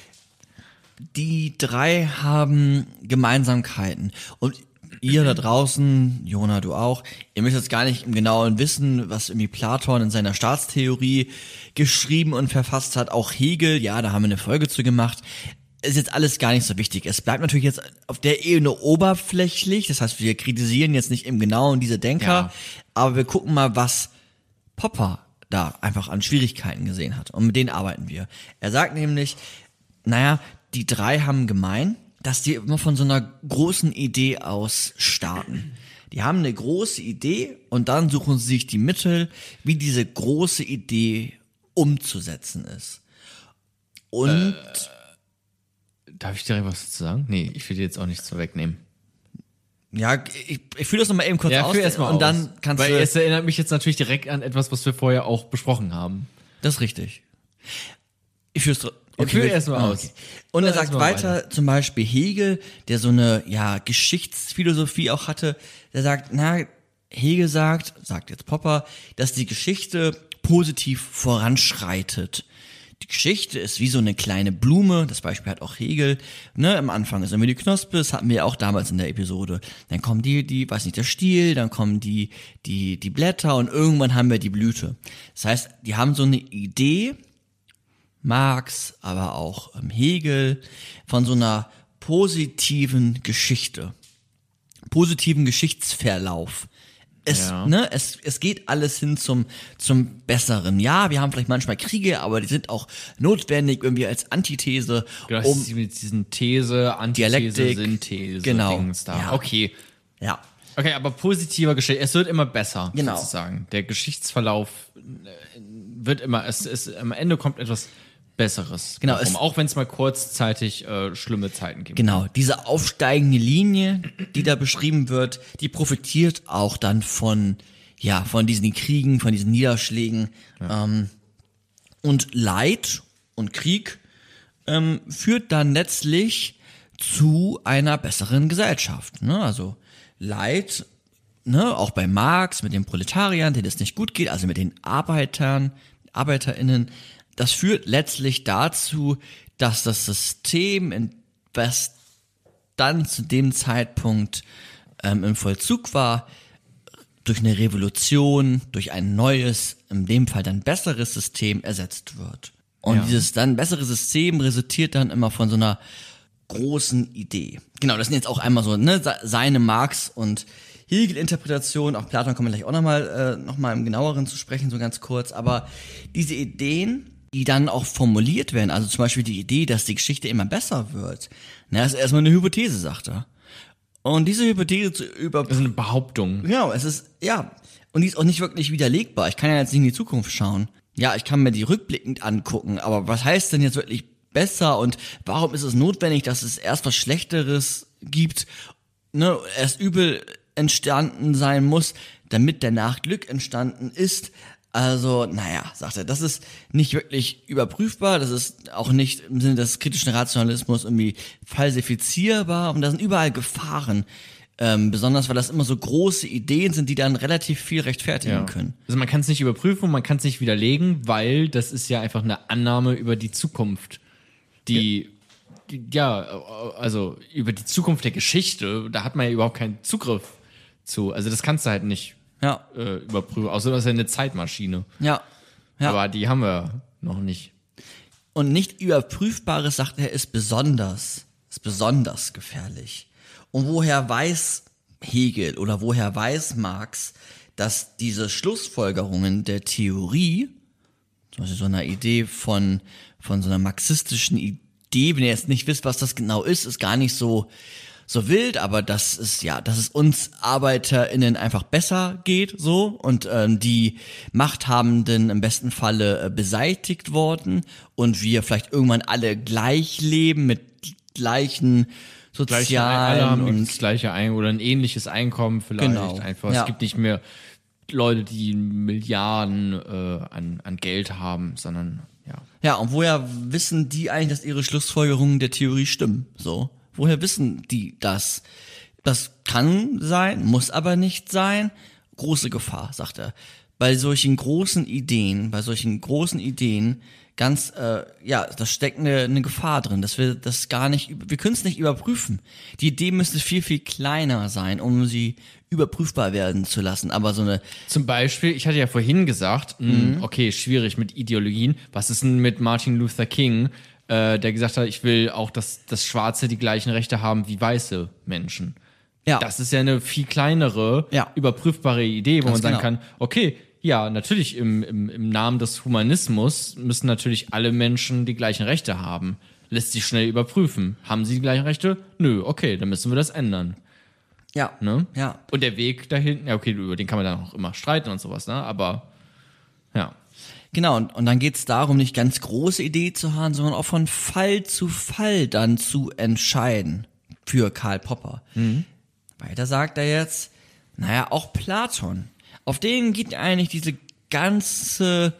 [SPEAKER 2] die drei haben Gemeinsamkeiten. Und ihr da draußen, Jona, du auch, ihr müsst jetzt gar nicht im Genauen wissen, was irgendwie Platon in seiner Staatstheorie geschrieben und verfasst hat. Auch Hegel, ja, da haben wir eine Folge zu gemacht. Ist jetzt alles gar nicht so wichtig. Es bleibt natürlich jetzt auf der Ebene oberflächlich. Das heißt, wir kritisieren jetzt nicht im Genauen diese Denker,
[SPEAKER 1] Ja.
[SPEAKER 2] aber wir gucken mal, was Popper da einfach an Schwierigkeiten gesehen hat. Und mit denen arbeiten wir. Er sagt nämlich, naja, die drei haben gemein, dass die immer von so einer großen Idee aus starten. Die haben eine große Idee und dann suchen sie sich die Mittel, wie diese große Idee umzusetzen ist. Und
[SPEAKER 1] Darf ich direkt was dazu sagen? Nee, ich will dir jetzt auch nichts wegnehmen.
[SPEAKER 2] Ja, ich, ich fühle das nochmal eben kurz
[SPEAKER 1] Ja,
[SPEAKER 2] aus und
[SPEAKER 1] aus.
[SPEAKER 2] dann kannst
[SPEAKER 1] Weil
[SPEAKER 2] du.
[SPEAKER 1] es erinnert mich jetzt natürlich direkt an etwas, was wir vorher auch besprochen haben.
[SPEAKER 2] Das ist richtig. Ich führ's dr-
[SPEAKER 1] Ja, führ
[SPEAKER 2] will-
[SPEAKER 1] erst mal
[SPEAKER 2] ah,
[SPEAKER 1] aus.
[SPEAKER 2] Und er
[SPEAKER 1] Führ
[SPEAKER 2] sagt
[SPEAKER 1] mal
[SPEAKER 2] weiter, zum Beispiel Hegel, der so eine ja Geschichtsphilosophie auch hatte, der sagt, na, Hegel sagt, sagt jetzt Popper, dass die Geschichte positiv voranschreitet. Die Geschichte ist wie so eine kleine Blume, das Beispiel hat auch Hegel, ne, am Anfang ist immer die Knospe, das hatten wir ja auch damals in der Episode. Dann kommen die, die, weiß nicht, der Stiel, dann kommen die, die, die Blätter und irgendwann haben wir die Blüte. Das heißt, die haben so eine Idee, Marx, aber auch ähm, Hegel, von so einer positiven Geschichte, positiven Geschichtsverlauf. Es,
[SPEAKER 1] Ja.
[SPEAKER 2] ne, es, es geht alles hin zum, zum Besseren. Ja, wir haben vielleicht manchmal Kriege, aber die sind auch notwendig irgendwie als Antithese,
[SPEAKER 1] Genau,
[SPEAKER 2] um,
[SPEAKER 1] mit diesen These, Antithese,
[SPEAKER 2] Dialektik,
[SPEAKER 1] Synthese,
[SPEAKER 2] genau, ja.
[SPEAKER 1] Okay.
[SPEAKER 2] ja,
[SPEAKER 1] Okay, aber positiver Geschichte. Es wird immer besser,
[SPEAKER 2] Genau.
[SPEAKER 1] sozusagen. Der Geschichtsverlauf äh, wird immer, es ist, am Ende kommt etwas Besseres.
[SPEAKER 2] Genau,
[SPEAKER 1] Warum?
[SPEAKER 2] es-
[SPEAKER 1] Auch wenn es mal kurzzeitig äh, schlimme Zeiten gibt.
[SPEAKER 2] Genau, diese aufsteigende Linie, die da beschrieben wird, die profitiert auch dann von, ja, von diesen Kriegen, von diesen Niederschlägen. Ähm, und Leid und Krieg ähm, führt dann letztlich zu einer besseren Gesellschaft. Ne? Also Leid, ne, auch bei Marx mit den Proletariern, denen es nicht gut geht, also mit den Arbeitern, ArbeiterInnen, das führt letztlich dazu, dass das System, in was dann zu dem Zeitpunkt ähm, im Vollzug war, durch eine Revolution, durch ein neues, in dem Fall dann besseres System ersetzt wird. Und
[SPEAKER 1] Ja.
[SPEAKER 2] dieses dann bessere System resultiert dann immer von so einer großen Idee. Genau, das sind jetzt auch einmal so ne, se- seine Marx und Hegel-Interpretation. Auf Platon kommen wir gleich auch nochmal äh, noch mal im genaueren zu sprechen, so ganz kurz. Aber diese Ideen, die dann auch formuliert werden, also zum Beispiel die Idee, dass die Geschichte immer besser wird, na, das ist erstmal eine Hypothese, sagt er. Und diese Hypothese zu über
[SPEAKER 1] Das ist eine Behauptung.
[SPEAKER 2] Genau, es ist, ja. Und die ist auch nicht wirklich widerlegbar. Ich kann ja jetzt nicht in die Zukunft schauen. Ja, ich kann mir die rückblickend angucken, aber was heißt denn jetzt wirklich besser und warum ist es notwendig, dass es erst was Schlechteres gibt, ne, erst übel entstanden sein muss, damit danach Glück entstanden ist? Also, naja, sagt er, das ist nicht wirklich überprüfbar, das ist auch nicht im Sinne des kritischen Rationalismus irgendwie falsifizierbar und da sind überall Gefahren. Ähm, besonders weil das immer so große Ideen sind, die dann relativ viel rechtfertigen können.
[SPEAKER 1] Also man kann es nicht überprüfen, man kann es nicht widerlegen, weil das ist ja einfach eine Annahme über die Zukunft, die die- ja, also über die Zukunft der Geschichte, da hat man ja überhaupt keinen Zugriff zu. Also das kannst du halt nicht
[SPEAKER 2] Ja,
[SPEAKER 1] äh, überprüfen, außer das ist ja eine Zeitmaschine.
[SPEAKER 2] ja, ja.
[SPEAKER 1] Aber die haben wir noch nicht.
[SPEAKER 2] Und nicht überprüfbares, sagt er, ist besonders, ist besonders gefährlich. Und woher weiß Hegel oder woher weiß Marx, dass diese Schlussfolgerungen der Theorie, zum Beispiel so einer Idee von, von so einer marxistischen Idee, wenn ihr jetzt nicht wisst, was das genau ist, ist gar nicht so, so wild, aber dass es ja, dass es uns ArbeiterInnen einfach besser geht, so und ähm, die Machthabenden im besten Falle äh, beseitigt worden und wir vielleicht irgendwann alle gleich leben mit gleichen
[SPEAKER 1] Gleiche, alle
[SPEAKER 2] sozialen
[SPEAKER 1] haben
[SPEAKER 2] und
[SPEAKER 1] das gleiche Ein oder ein ähnliches Einkommen vielleicht
[SPEAKER 2] Genau.
[SPEAKER 1] einfach.
[SPEAKER 2] Ja.
[SPEAKER 1] Es gibt nicht mehr Leute, die Milliarden äh, an, an Geld haben, sondern ja.
[SPEAKER 2] Ja, und woher wissen die eigentlich, dass ihre Schlussfolgerungen der Theorie stimmen? So. Woher wissen die das? Das kann sein, muss aber nicht sein. Große Gefahr, sagt er. Bei solchen großen Ideen, bei solchen großen Ideen, ganz, äh, ja, da steckt eine, eine Gefahr drin, dass wir das gar nicht, wir können es nicht überprüfen. Die Idee müsste viel, viel kleiner sein, um sie überprüfbar werden zu lassen. Aber so eine,
[SPEAKER 1] Zum Beispiel, ich hatte ja vorhin gesagt, mh, okay, schwierig mit Ideologien. Was ist denn mit Martin Luther King, äh, der gesagt hat, ich will auch, dass, dass Schwarze die gleichen Rechte haben wie weiße Menschen?
[SPEAKER 2] ja,
[SPEAKER 1] Das ist ja eine viel kleinere,
[SPEAKER 2] Ja.
[SPEAKER 1] überprüfbare Idee, wo
[SPEAKER 2] Ganz
[SPEAKER 1] man sagen
[SPEAKER 2] genau.
[SPEAKER 1] kann, okay, ja, natürlich im, im, im Namen des Humanismus müssen natürlich alle Menschen die gleichen Rechte haben. Lässt sich schnell überprüfen. Haben sie die gleichen Rechte? Nö, okay, dann müssen wir das ändern.
[SPEAKER 2] ja,
[SPEAKER 1] Ne?
[SPEAKER 2] ja.
[SPEAKER 1] Und der Weg dahin, ja, okay, über den kann man dann auch immer streiten und sowas, ne? Aber ja.
[SPEAKER 2] Genau, und, und dann geht es darum, nicht ganz große Idee zu haben, sondern auch von Fall zu Fall dann zu entscheiden für Karl Popper. Weiter sagt er jetzt, naja, auch Platon. Auf den geht eigentlich diese ganze,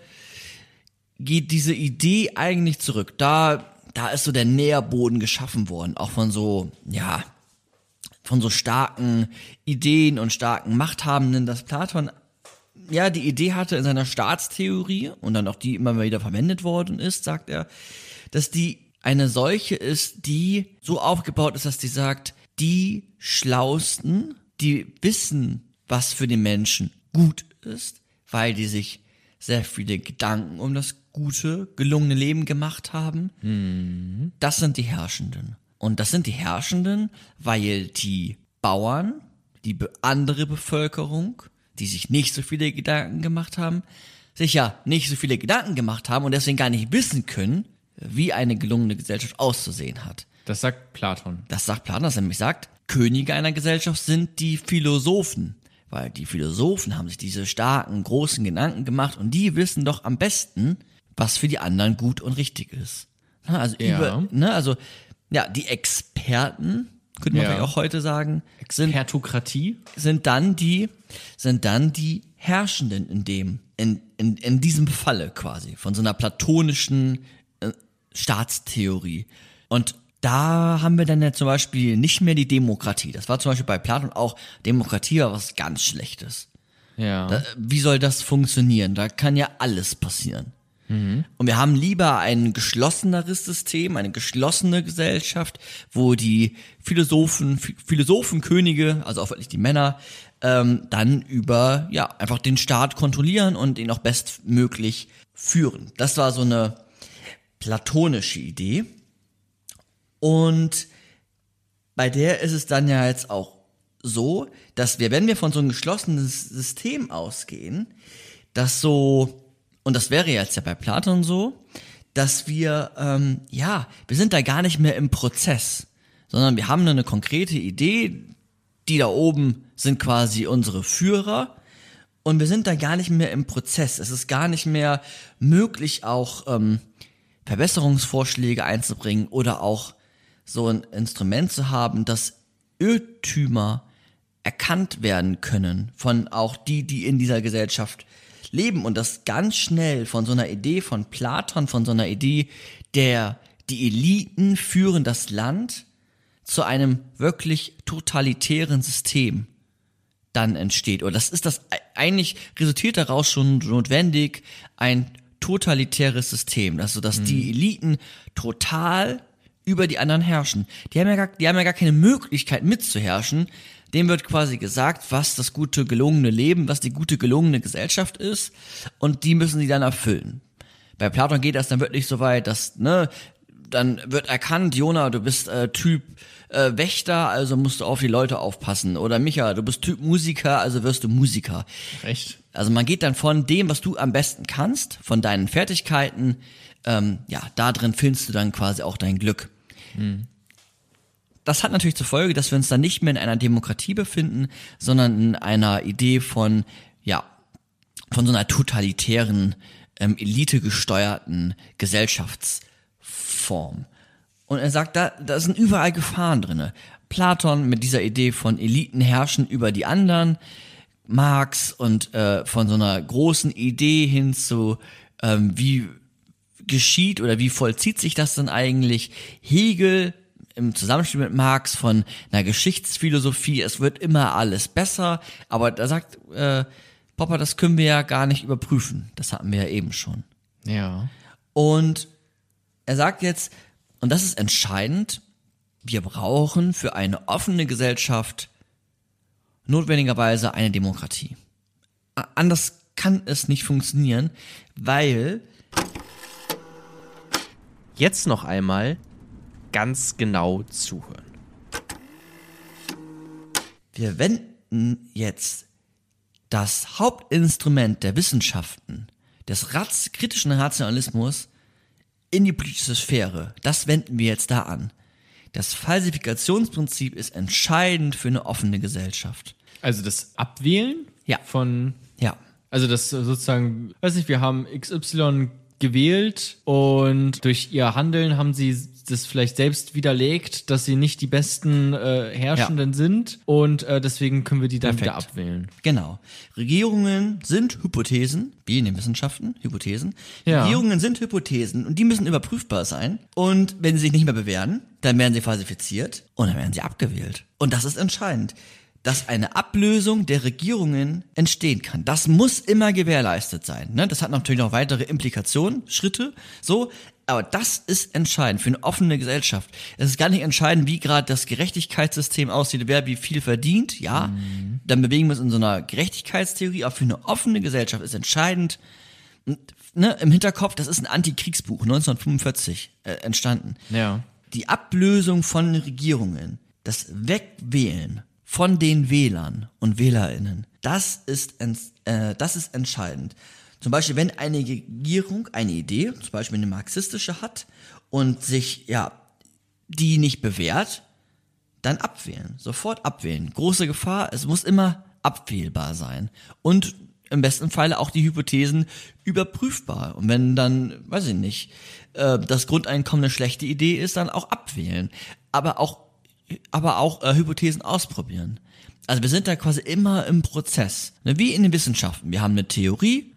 [SPEAKER 2] geht diese Idee eigentlich zurück. Da, da ist so der Nährboden geschaffen worden, auch von so, ja, von so starken Ideen und starken Machthabenden, dass Platon ja die Idee hatte in seiner Staatstheorie und dann auch die immer wieder verwendet worden ist, sagt er, dass die eine solche ist, die so aufgebaut ist, dass die sagt, die Schlausten, die wissen, was für den Menschen gut ist, weil die sich sehr viele Gedanken um das gute, gelungene Leben gemacht haben. Das sind die Herrschenden. Und das sind die Herrschenden, weil die Bauern, die andere Bevölkerung, die sich nicht so viele Gedanken gemacht haben, sich ja nicht so viele Gedanken gemacht haben und deswegen gar nicht wissen können, wie eine gelungene Gesellschaft auszusehen hat.
[SPEAKER 1] Das sagt Platon.
[SPEAKER 2] Das sagt Platon, dass er nämlich sagt, Könige einer Gesellschaft sind die Philosophen. Weil die Philosophen haben sich diese starken, großen Gedanken gemacht und die wissen doch am besten, was für die anderen gut und richtig ist. Also
[SPEAKER 1] Ja.
[SPEAKER 2] über, ne, also, ja, die Experten, könnte man
[SPEAKER 1] Ja.
[SPEAKER 2] vielleicht auch heute sagen, sind
[SPEAKER 1] Pertokratie.
[SPEAKER 2] sind dann die, sind dann die Herrschenden in dem, in, in, in diesem Falle quasi, von so einer platonischen äh, Staatstheorie. Und da haben wir dann ja zum Beispiel nicht mehr die Demokratie. Das war zum Beispiel bei Platon auch, Demokratie war was ganz Schlechtes.
[SPEAKER 1] Ja.
[SPEAKER 2] Da, wie soll das funktionieren? Da kann ja alles passieren. Und wir haben lieber ein geschlosseneres System, eine geschlossene Gesellschaft, wo die Philosophen, Ph- Philosophenkönige, also auch wirklich die Männer, ähm, dann über ja einfach den Staat kontrollieren und ihn auch bestmöglich führen. Das war so eine platonische Idee. Und bei der ist es dann ja jetzt auch so, dass wir, wenn wir von so einem geschlossenen System ausgehen, dass so, und das wäre jetzt ja bei Platon so, dass wir, ähm, ja, wir sind da gar nicht mehr im Prozess, sondern wir haben eine konkrete Idee, die da oben sind quasi unsere Führer und wir sind da gar nicht mehr im Prozess. Es ist gar nicht mehr möglich, auch ähm, Verbesserungsvorschläge einzubringen oder auch so ein Instrument zu haben, dass Irrtümer erkannt werden können von auch die, die in dieser Gesellschaft leben und das ganz schnell von so einer Idee von Platon, von so einer Idee der, die Eliten führen das Land zu einem wirklich totalitären System dann entsteht. Oder das ist das, eigentlich resultiert daraus schon notwendig ein totalitäres System. Also, dass die Eliten total über die anderen herrschen. Die haben ja gar, die haben ja gar keine Möglichkeit mitzuherrschen. Dem wird quasi gesagt, was das gute, gelungene Leben, was die gute, gelungene Gesellschaft ist. Und die müssen sie dann erfüllen. Bei Platon geht das dann wirklich so weit, dass, ne, dann wird erkannt, Jona, du bist äh, Typ äh, Wächter, also musst du auf die Leute aufpassen. Oder Micha, du bist Typ Musiker, also wirst du Musiker.
[SPEAKER 1] Recht.
[SPEAKER 2] Also man geht dann von dem, was du am besten kannst, von deinen Fertigkeiten, ähm, ja, da drin findest du dann quasi auch dein Glück. Das hat natürlich zur Folge, dass wir uns dann nicht mehr in einer Demokratie befinden, sondern in einer Idee von, ja, von so einer totalitären, ähm, elitegesteuerten Gesellschaftsform. Und er sagt, da, da sind überall Gefahren drinne. Platon mit dieser Idee von Eliten herrschen über die anderen, Marx und äh, von so einer großen Idee hin zu, ähm, wie geschieht oder wie vollzieht sich das denn eigentlich? Hegel im Zusammenspiel mit Marx von einer Geschichtsphilosophie, es wird immer alles besser, aber da sagt äh, Popper, das können wir ja gar nicht überprüfen. Das hatten wir ja eben schon.
[SPEAKER 1] Ja.
[SPEAKER 2] Und er sagt jetzt, und das ist entscheidend, wir brauchen für eine offene Gesellschaft notwendigerweise eine Demokratie. Anders kann es nicht funktionieren, weil
[SPEAKER 6] Jetzt noch einmal ganz genau zuhören.
[SPEAKER 2] wir wenden jetzt das Hauptinstrument der Wissenschaften, des Ratz kritischen Rationalismus, in die politische Sphäre. Das wenden wir jetzt da an. Das Falsifikationsprinzip ist entscheidend für eine offene Gesellschaft.
[SPEAKER 1] Also das Abwählen
[SPEAKER 2] Ja.
[SPEAKER 1] von
[SPEAKER 2] Ja.
[SPEAKER 1] Also das sozusagen, weiß nicht, wir haben XY gewählt und durch ihr Handeln haben sie das vielleicht selbst widerlegt, dass sie nicht die besten äh, Herrschenden sind und äh, deswegen können wir die dann wieder
[SPEAKER 2] Perfekt.
[SPEAKER 1] abwählen.
[SPEAKER 2] Genau. Regierungen sind Hypothesen, wie in den Wissenschaften, Hypothesen.
[SPEAKER 1] Ja.
[SPEAKER 2] Regierungen sind Hypothesen und die müssen überprüfbar sein. Und wenn sie sich nicht mehr bewähren, dann werden sie falsifiziert und dann werden sie abgewählt. Und das ist entscheidend. Dass eine Ablösung der Regierungen entstehen kann. Das muss immer gewährleistet sein. Ne? Das hat natürlich noch weitere Implikationen, Schritte, so. Aber das ist entscheidend für eine offene Gesellschaft. Es ist gar nicht entscheidend, wie gerade das Gerechtigkeitssystem aussieht, wer wie viel verdient, ja. Dann bewegen wir uns in so einer Gerechtigkeitstheorie, aber für eine offene Gesellschaft ist entscheidend, ne, im Hinterkopf, das ist ein Antikriegsbuch, 1945 äh, entstanden.
[SPEAKER 1] Ja.
[SPEAKER 2] Die Ablösung von Regierungen, das Wegwählen von den Wählern und WählerInnen, das ist, äh, das ist entscheidend. Zum Beispiel, wenn eine Regierung eine Idee, zum Beispiel eine marxistische hat und sich, ja, die nicht bewährt, dann abwählen. Sofort abwählen. Große Gefahr, es muss immer abwählbar sein. Und im besten Falle auch die Hypothesen überprüfbar. Und wenn dann, weiß ich nicht, äh, das Grundeinkommen eine schlechte Idee ist, dann auch abwählen. Aber auch, aber auch äh, Hypothesen ausprobieren. Also wir sind da quasi immer im Prozess. Ne, Wie in den Wissenschaften. Wir haben eine Theorie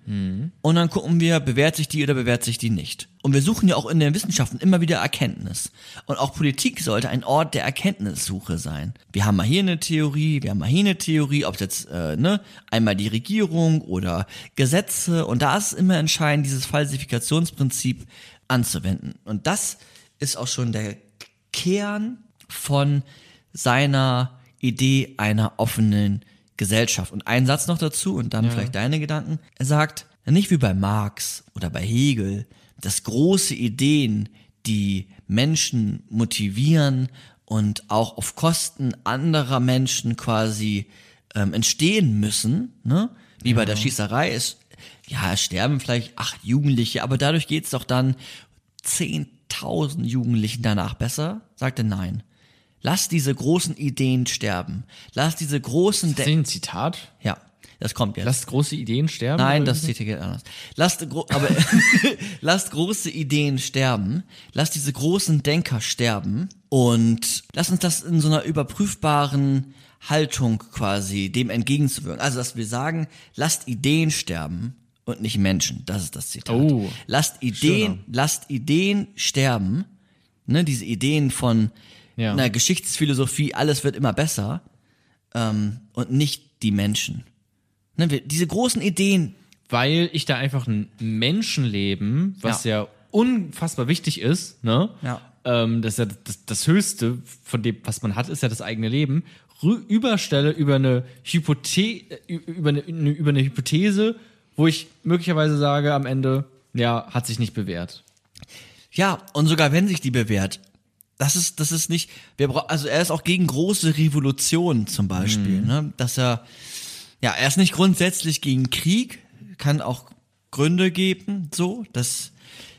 [SPEAKER 2] und dann gucken wir, bewährt sich die oder bewährt sich die nicht. Und wir suchen ja auch in den Wissenschaften immer wieder Erkenntnis. Und auch Politik sollte ein Ort der Erkenntnissuche sein. Wir haben mal hier eine Theorie, wir haben mal hier eine Theorie, ob es jetzt äh, ne, einmal die Regierung oder Gesetze. Und da ist es immer entscheidend, dieses Falsifikationsprinzip anzuwenden. Und das ist auch schon der Kern von seiner Idee einer offenen Gesellschaft. Und ein Satz noch dazu und dann vielleicht deine Gedanken. Er sagt, nicht wie bei Marx oder bei Hegel, dass große Ideen, die Menschen motivieren und auch auf Kosten anderer Menschen quasi ähm, entstehen müssen, ne? wie bei der Schießerei ist, ja, es sterben vielleicht acht Jugendliche, aber dadurch geht's doch dann 10.000 Jugendlichen danach besser? Sagt er nein. Lass diese großen Ideen sterben. Lass diese großen...
[SPEAKER 1] Ist das ein Zitat?
[SPEAKER 2] ja, das kommt jetzt.
[SPEAKER 1] Lasst große Ideen sterben?
[SPEAKER 2] Nein, das hier anders. Lasst, gro aber lasst große Ideen sterben. Lasst diese großen Denker sterben. Und lasst uns das in so einer überprüfbaren Haltung quasi dem entgegenzuwirken. Also, dass wir sagen, lasst Ideen sterben und nicht Menschen. Das ist das Zitat.
[SPEAKER 1] Oh,
[SPEAKER 2] lasst Ideen,
[SPEAKER 1] schöner.
[SPEAKER 2] lasst Ideen sterben. Ne, diese Ideen von
[SPEAKER 1] Ja.
[SPEAKER 2] einer Geschichtsphilosophie, alles wird immer besser. Ähm, und nicht die Menschen. Ne, wir, diese großen Ideen,
[SPEAKER 1] Weil ich da einfach ein Menschenleben, was ja, unfassbar wichtig ist, ne?
[SPEAKER 2] Ja.
[SPEAKER 1] Ähm, das ist ja das, das Höchste von dem, was man hat, ist ja das eigene Leben, rü- überstelle über eine Hypothe äh, über eine- über eine Hypothese, wo ich möglicherweise sage am Ende, ja, hat sich nicht bewährt.
[SPEAKER 2] Ja, und sogar wenn sich die bewährt, das ist, das ist nicht, wir brauchen, also er ist auch gegen große Revolutionen zum Beispiel, ne, dass er, ja, er ist nicht grundsätzlich gegen Krieg, kann auch Gründe geben, so, dass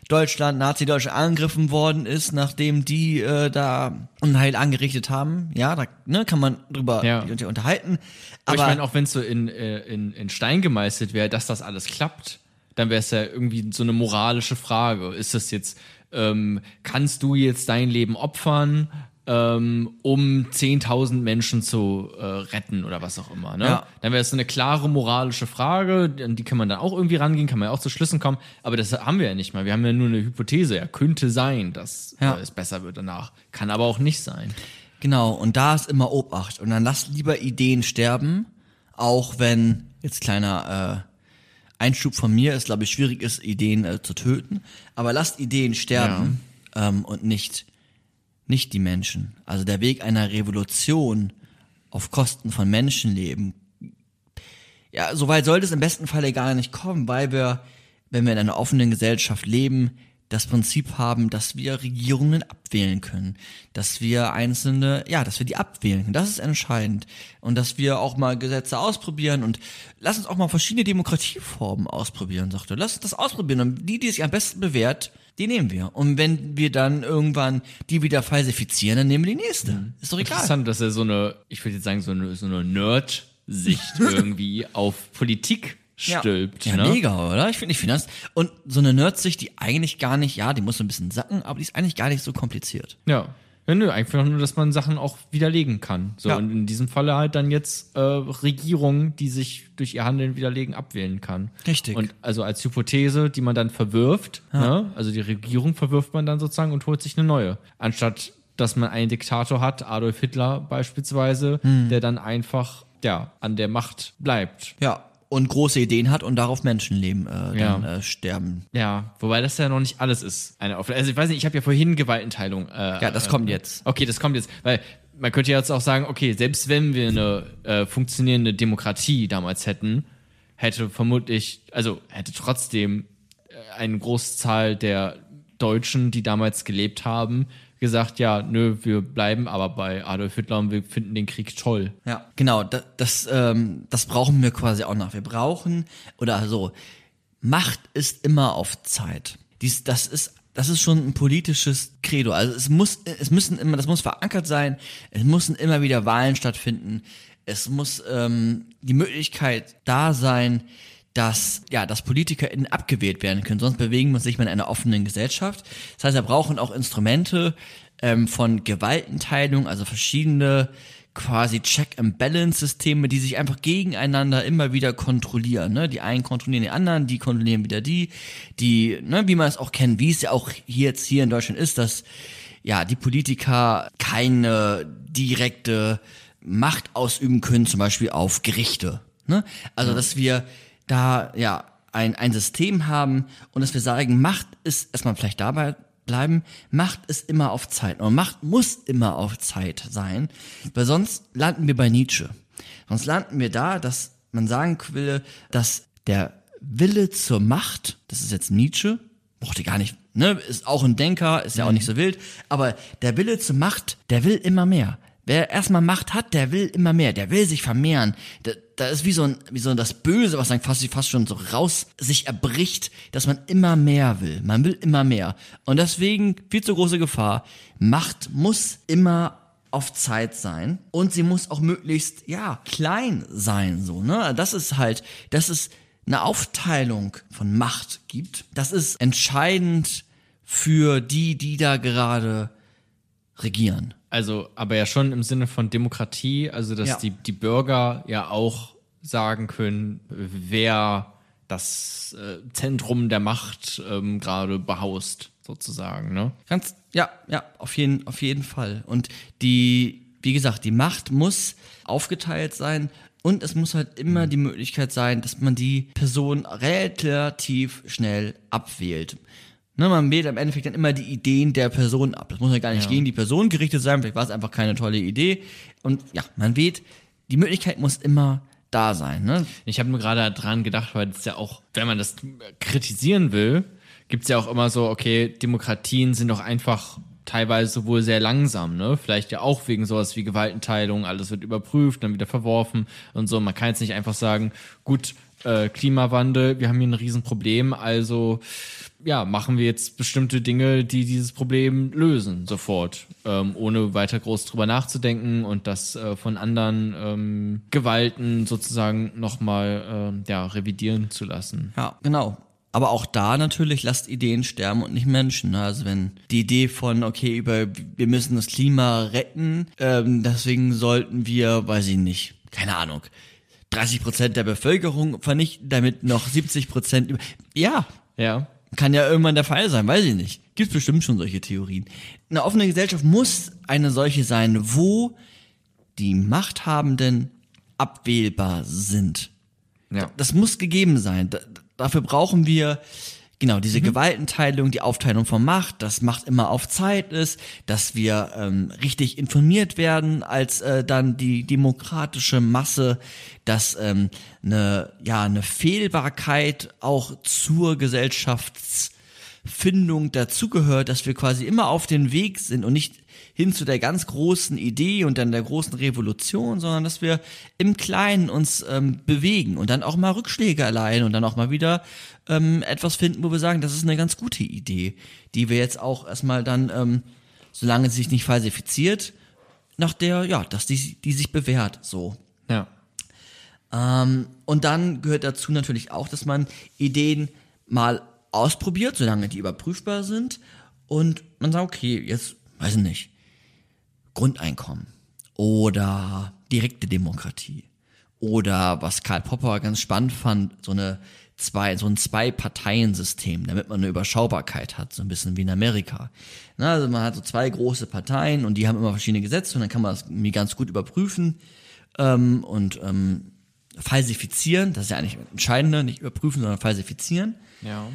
[SPEAKER 2] Deutschland, Nazi-Deutschland angegriffen worden ist, nachdem die äh, da Unheil angerichtet haben. Ja, da ne, kann man drüber
[SPEAKER 1] Ja.
[SPEAKER 2] unter- unterhalten.
[SPEAKER 1] Aber,
[SPEAKER 2] Aber,
[SPEAKER 1] ich meine, auch wenn es so in, äh, in, in Stein gemeißelt wäre, dass das alles klappt, dann wäre es ja irgendwie so eine moralische Frage. Ist das jetzt, ähm, kannst du jetzt dein Leben opfern, ähm, um 10.000 Menschen zu äh, retten oder was auch immer? Ne?
[SPEAKER 2] Ja.
[SPEAKER 1] Dann wäre es so eine klare moralische Frage, an die kann man dann auch irgendwie rangehen, kann man ja auch zu Schlüssen kommen. Aber das haben wir ja nicht mal. Wir haben ja nur eine Hypothese. Ja, könnte sein, dass
[SPEAKER 2] Ja.
[SPEAKER 1] äh, es besser wird danach. Kann aber auch nicht sein.
[SPEAKER 2] Genau, und da ist immer Obacht. Und dann lasst lieber Ideen sterben, auch wenn, jetzt kleiner äh, Einschub von mir, es glaube ich schwierig ist, Ideen äh, zu töten, aber lasst Ideen sterben ähm, und nicht, nicht die Menschen. Also der Weg einer Revolution auf Kosten von Menschenleben, ja, soweit sollte es im besten Falle gar nicht kommen, weil wir, wenn wir in einer offenen Gesellschaft leben, das Prinzip haben, dass wir Regierungen abwählen können, dass wir einzelne, ja, dass wir die abwählen können. Das ist entscheidend. Und dass wir auch mal Gesetze ausprobieren und lass uns auch mal verschiedene Demokratieformen ausprobieren, sagt er. Lass uns das ausprobieren. Und die, die sich am besten bewährt, die nehmen wir. Und wenn wir dann irgendwann die wieder falsifizieren, dann nehmen wir die nächste. Ist doch egal.
[SPEAKER 1] Interessant, dass er so eine, ich würde jetzt sagen, so eine, so eine Nerd-Sicht irgendwie auf Politik stülpt.
[SPEAKER 2] Ja,
[SPEAKER 1] ne?
[SPEAKER 2] mega, oder? Ich finde, ich finde das. Und so eine Nerdsicht, die eigentlich gar nicht, ja, die muss so ein bisschen sacken, aber die ist eigentlich gar nicht so kompliziert.
[SPEAKER 1] Ja. Ja, nö, einfach nur, dass man Sachen auch widerlegen kann. So,
[SPEAKER 2] Ja.
[SPEAKER 1] und in diesem Falle halt dann jetzt äh, Regierungen, die sich durch ihr Handeln widerlegen, abwählen kann.
[SPEAKER 2] Richtig.
[SPEAKER 1] Und also als Hypothese, die man dann verwirft, ne? also die Regierung verwirft man dann sozusagen und holt sich eine neue. Anstatt, dass man einen Diktator hat, Adolf Hitler beispielsweise,
[SPEAKER 2] Hm.
[SPEAKER 1] der dann einfach, ja, an der Macht bleibt.
[SPEAKER 2] Ja. Und große Ideen hat und darauf Menschenleben äh,
[SPEAKER 1] Ja.
[SPEAKER 2] dann äh, sterben.
[SPEAKER 1] Ja, wobei das ja noch nicht alles ist. Eine Auf also ich weiß nicht, ich habe ja vorhin Gewaltenteilung. Äh,
[SPEAKER 2] Ja, das
[SPEAKER 1] äh,
[SPEAKER 2] kommt jetzt.
[SPEAKER 1] Okay, das kommt jetzt, weil man könnte ja jetzt auch sagen, okay, selbst wenn wir eine äh, funktionierende Demokratie damals hätten, hätte vermutlich, also hätte trotzdem äh, eine Großzahl der Deutschen, die damals gelebt haben, gesagt, ja, nö, wir bleiben aber bei Adolf Hitler und wir finden den Krieg toll.
[SPEAKER 2] Ja, genau, das, das, ähm, das brauchen wir quasi auch noch. Wir brauchen, oder so, Macht ist immer auf Zeit. Dies, das ist, das ist schon ein politisches Credo. Also es muss, es müssen immer, das muss verankert sein. Es müssen immer wieder Wahlen stattfinden. Es muss ähm, die Möglichkeit da sein, dass, ja, dass PolitikerInnen abgewählt werden können. Sonst bewegen wir uns nicht mehr in einer offenen Gesellschaft. Das heißt, wir brauchen auch Instrumente ähm, von Gewaltenteilung, also verschiedene quasi Check-and-Balance-Systeme, die sich einfach gegeneinander immer wieder kontrollieren. Ne? Die einen kontrollieren die anderen, die kontrollieren wieder die, die, ne, wie man es auch kennt, wie es ja auch hier jetzt hier in Deutschland ist, dass ja die Politiker keine direkte Macht ausüben können, zum Beispiel auf Gerichte. Ne? Also dass wir da ja ein, ein System haben und dass wir sagen, Macht ist erstmal vielleicht dabei bleiben, Macht ist immer auf Zeit. Und Macht muss immer auf Zeit sein, weil sonst landen wir bei Nietzsche. Sonst landen wir da, dass man sagen will, dass der Wille zur Macht, das ist jetzt Nietzsche, brauchte gar nicht, ne, ist auch ein Denker, ist ja auch nicht so wild, aber der Wille zur Macht, der will immer mehr. Wer erstmal Macht hat, der will immer mehr, der will sich vermehren. Da, da ist wie so ein, wie so das Böse, was dann fast, fast schon so raus sich erbricht, dass man immer mehr will. Man will immer mehr. Und deswegen viel zu große Gefahr. Macht muss immer auf Zeit sein und sie muss auch möglichst, ja, klein sein, so, ne? Das ist halt, das ist eine Aufteilung von Macht gibt. Das ist entscheidend für die, die da gerade regieren.
[SPEAKER 1] Also, aber ja schon im Sinne von Demokratie, also dass
[SPEAKER 2] Ja.
[SPEAKER 1] die, die Bürger ja auch sagen können, wer das äh, Zentrum der Macht ähm, gerade behaust, sozusagen, ne?
[SPEAKER 2] Ganz, ja, ja, auf jeden, auf jeden Fall. Und die, wie gesagt, die Macht muss aufgeteilt sein und es muss halt immer die Möglichkeit sein, dass man die Person relativ schnell abwählt. Ne, man wählt am Endeffekt dann immer die Ideen der Person ab. Das muss ja gar nicht gegen die Person gerichtet sein, vielleicht war es einfach keine tolle Idee. Und ja, man wählt, die Möglichkeit muss immer da sein. Ne?
[SPEAKER 1] Ich habe nur gerade dran gedacht, weil es ja auch, wenn man das kritisieren will, gibt's ja auch immer so, okay, Demokratien sind doch einfach teilweise wohl sehr langsam, ne? Vielleicht ja auch wegen sowas wie Gewaltenteilung, alles wird überprüft, dann wieder verworfen und so. Man kann jetzt nicht einfach sagen, gut, äh, Klimawandel, wir haben hier ein Riesenproblem, also ja, machen wir jetzt bestimmte Dinge, die dieses Problem lösen, sofort, ähm, ohne weiter groß drüber nachzudenken und das äh, von anderen ähm, Gewalten sozusagen nochmal ähm, ja, revidieren zu lassen.
[SPEAKER 2] Ja, genau. Aber auch da natürlich lasst Ideen sterben und nicht Menschen. ne? Also wenn die Idee von, okay, über wir müssen das Klima retten, ähm, deswegen sollten wir, weiß ich nicht, keine Ahnung, 30 Prozent der Bevölkerung vernichten, damit noch 70 Prozent über. Ja,
[SPEAKER 1] Ja,
[SPEAKER 2] kann ja irgendwann der Fall sein, weiß ich nicht. Gibt bestimmt schon solche Theorien. Eine offene Gesellschaft muss eine solche sein, wo die Machthabenden abwählbar sind.
[SPEAKER 1] ja.
[SPEAKER 2] Das muss gegeben sein. Da, dafür brauchen wir genau diese Gewaltenteilung, die Aufteilung von Macht, dass Macht immer auf Zeit ist, dass wir ähm, richtig informiert werden als äh, dann die demokratische Masse, dass ähm, eine ja eine Fehlbarkeit auch zur Gesellschaftsfindung dazugehört, dass wir quasi immer auf den Weg sind und nicht hin zu der ganz großen Idee und dann der großen Revolution, sondern dass wir im Kleinen uns ähm, bewegen und dann auch mal Rückschläge erleiden und dann auch mal wieder ähm, etwas finden, wo wir sagen, das ist eine ganz gute Idee, die wir jetzt auch erstmal dann, ähm, solange sie sich nicht falsifiziert, nach der, ja, dass die, die sich bewährt, so.
[SPEAKER 1] ja.
[SPEAKER 2] Ähm, und dann gehört dazu natürlich auch, dass man Ideen mal ausprobiert, solange die überprüfbar sind. Und man sagt, okay, jetzt, weiß ich nicht, Grundeinkommen oder direkte Demokratie oder was Karl Popper ganz spannend fand, so eine zwei, so ein Zwei-Parteien-System, damit man eine Überschaubarkeit hat, so ein bisschen wie in Amerika. Na, also man hat so zwei große Parteien und die haben immer verschiedene Gesetze und dann kann man das irgendwie ganz gut überprüfen ähm, und ähm, falsifizieren. Das ist ja eigentlich entscheidende, nicht überprüfen, sondern falsifizieren.
[SPEAKER 1] Ja.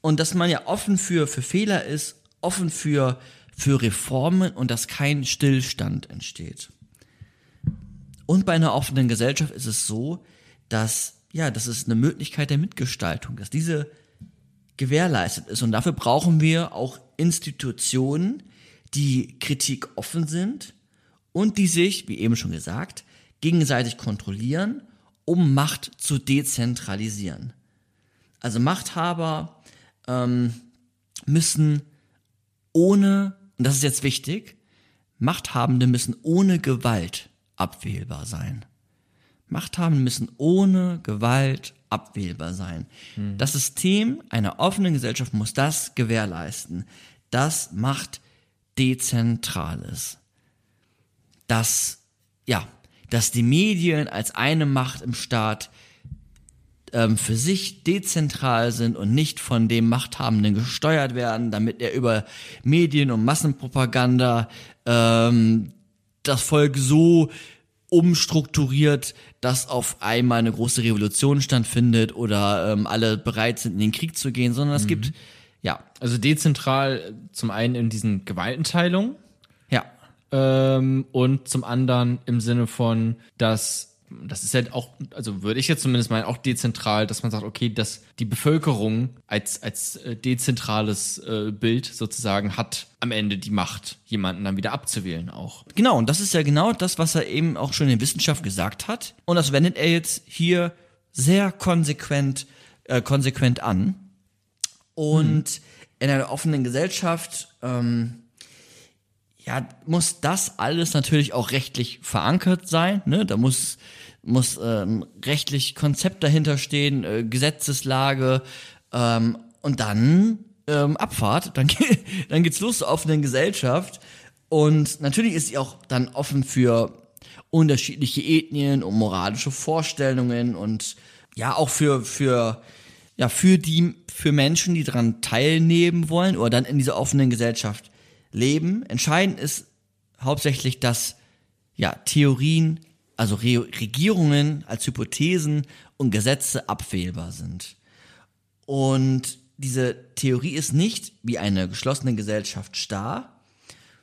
[SPEAKER 2] Und dass man ja offen für, für Fehler ist, offen für, für Reformen und dass kein Stillstand entsteht. Und bei einer offenen Gesellschaft ist es so, dass, ja, das ist eine Möglichkeit der Mitgestaltung, dass diese gewährleistet ist. Und dafür brauchen wir auch Institutionen, die Kritik offen sind und die sich, wie eben schon gesagt, gegenseitig kontrollieren, um Macht zu dezentralisieren. Also Machthaber ähm, müssen ohne, und das ist jetzt wichtig, Machthabende müssen ohne Gewalt abwählbar sein. Machthabende müssen ohne Gewalt abwählbar sein. Das System einer offenen Gesellschaft muss das gewährleisten, dass Macht dezentral ist. Dass, ja, dass die Medien als eine Macht im Staat ähm, für sich dezentral sind und nicht von dem Machthabenden gesteuert werden, damit er über Medien und Massenpropaganda ähm, das Volk so umstrukturiert, dass auf einmal eine große Revolution stattfindet oder ähm, alle bereit sind, in den Krieg zu gehen, sondern es gibt, ja,
[SPEAKER 1] Also dezentral zum einen in diesen Gewaltenteilungen
[SPEAKER 2] ja,
[SPEAKER 1] ähm, und zum anderen im Sinne von, dass das ist halt auch, also würde ich jetzt zumindest meinen, auch dezentral, dass man sagt, okay, dass die Bevölkerung als, als äh, dezentrales äh, Bild sozusagen hat am Ende die Macht, jemanden dann wieder abzuwählen auch.
[SPEAKER 2] Genau, und das ist ja genau das, was er eben auch schon in Wissenschaft gesagt hat. Und das wendet er jetzt hier sehr konsequent, äh, konsequent an. Und in einer offenen Gesellschaft, ähm, ja, muss das alles natürlich auch rechtlich verankert sein. Ne? Da muss, muss ähm, rechtlich Konzept dahinter stehen, äh, Gesetzeslage ähm, und dann ähm, Abfahrt. Dann, ge- dann geht's los zur offenen Gesellschaft. Und natürlich ist sie auch dann offen für unterschiedliche Ethnien und moralische Vorstellungen und ja auch für für ja für die für Menschen, die daran teilnehmen wollen oder dann in dieser offenen Gesellschaft leben. Entscheidend ist hauptsächlich, dass ja Theorien, also Re Regierungen als Hypothesen und Gesetze abwählbar sind. Und diese Theorie ist nicht wie eine geschlossene Gesellschaft starr.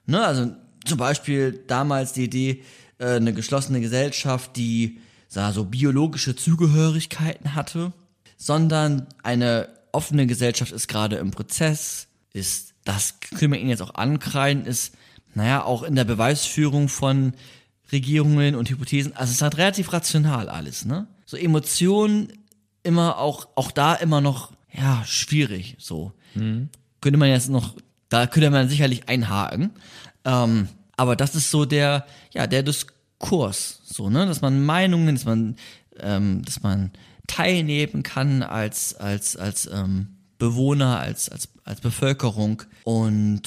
[SPEAKER 2] Ne, also zum Beispiel damals die Idee, äh, eine geschlossene Gesellschaft, die sah, so biologische Zugehörigkeiten hatte, sondern eine offene Gesellschaft ist gerade im Prozess, ist, das können wir ihnen jetzt auch ankreiden, ist, naja, auch in der Beweisführung von Regierungen und Hypothesen, also es ist halt relativ rational alles, ne? So Emotionen immer auch, auch da immer noch, ja, schwierig, so. Könnte man jetzt noch, da könnte man sicherlich einhaken. Ähm, aber das ist so der, ja, der Diskurs, so, ne, dass man Meinungen, dass man, ähm, dass man teilnehmen kann als, als, als ähm, Bewohner, als, als, als Bevölkerung. Und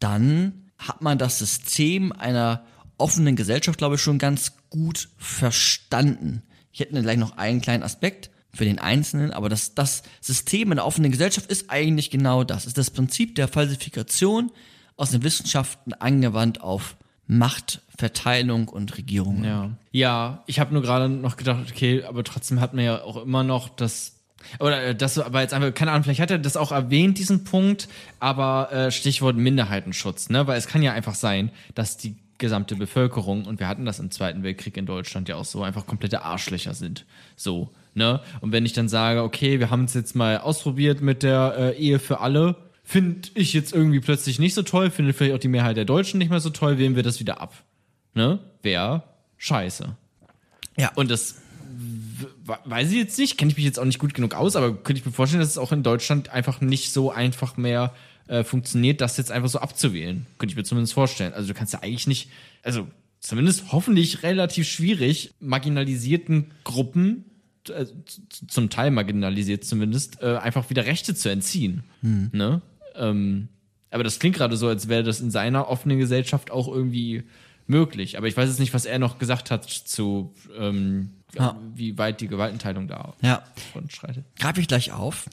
[SPEAKER 2] dann hat man das System einer offenen Gesellschaft, glaube ich, schon ganz gut verstanden. Ich hätte gleich noch einen kleinen Aspekt für den Einzelnen, aber das, das System in der offenen Gesellschaft ist eigentlich genau das. Ist das Prinzip der Falsifikation aus den Wissenschaften angewandt auf Machtverteilung und Regierung.
[SPEAKER 1] Ja. Ja, ich habe nur gerade noch gedacht, okay, aber trotzdem hat man ja auch immer noch das oder äh, das aber jetzt einfach keine Ahnung, vielleicht hat er das auch erwähnt diesen Punkt, aber äh, Stichwort Minderheitenschutz, ne, weil es kann ja einfach sein, dass die gesamte Bevölkerung und wir hatten das im Zweiten Weltkrieg in Deutschland ja auch so einfach komplette Arschlöcher sind, so, ne? Und wenn ich dann sage, okay, wir haben es jetzt mal ausprobiert mit der äh, Ehe für alle, finde ich jetzt irgendwie plötzlich nicht so toll, finde vielleicht auch die Mehrheit der Deutschen nicht mehr so toll, wählen wir das wieder ab. Ne? Wäre scheiße.
[SPEAKER 2] Ja.
[SPEAKER 1] Und das weiß ich jetzt nicht, kenne ich mich jetzt auch nicht gut genug aus, aber könnte ich mir vorstellen, dass es auch in Deutschland einfach nicht so einfach mehr äh, funktioniert, das jetzt einfach so abzuwählen. Könnte ich mir zumindest vorstellen. Also du kannst ja eigentlich nicht, also zumindest hoffentlich relativ schwierig, marginalisierten Gruppen, äh, zum Teil marginalisiert zumindest, äh, einfach wieder Rechte zu entziehen. Ne? Ähm, aber das klingt gerade so, als wäre das in seiner offenen Gesellschaft auch irgendwie möglich. Aber ich weiß jetzt nicht, was er noch gesagt hat zu, ähm,
[SPEAKER 2] Ja.
[SPEAKER 1] wie weit die Gewaltenteilung da
[SPEAKER 2] Ja,
[SPEAKER 1] fortschreitet.
[SPEAKER 2] greife ich gleich auf.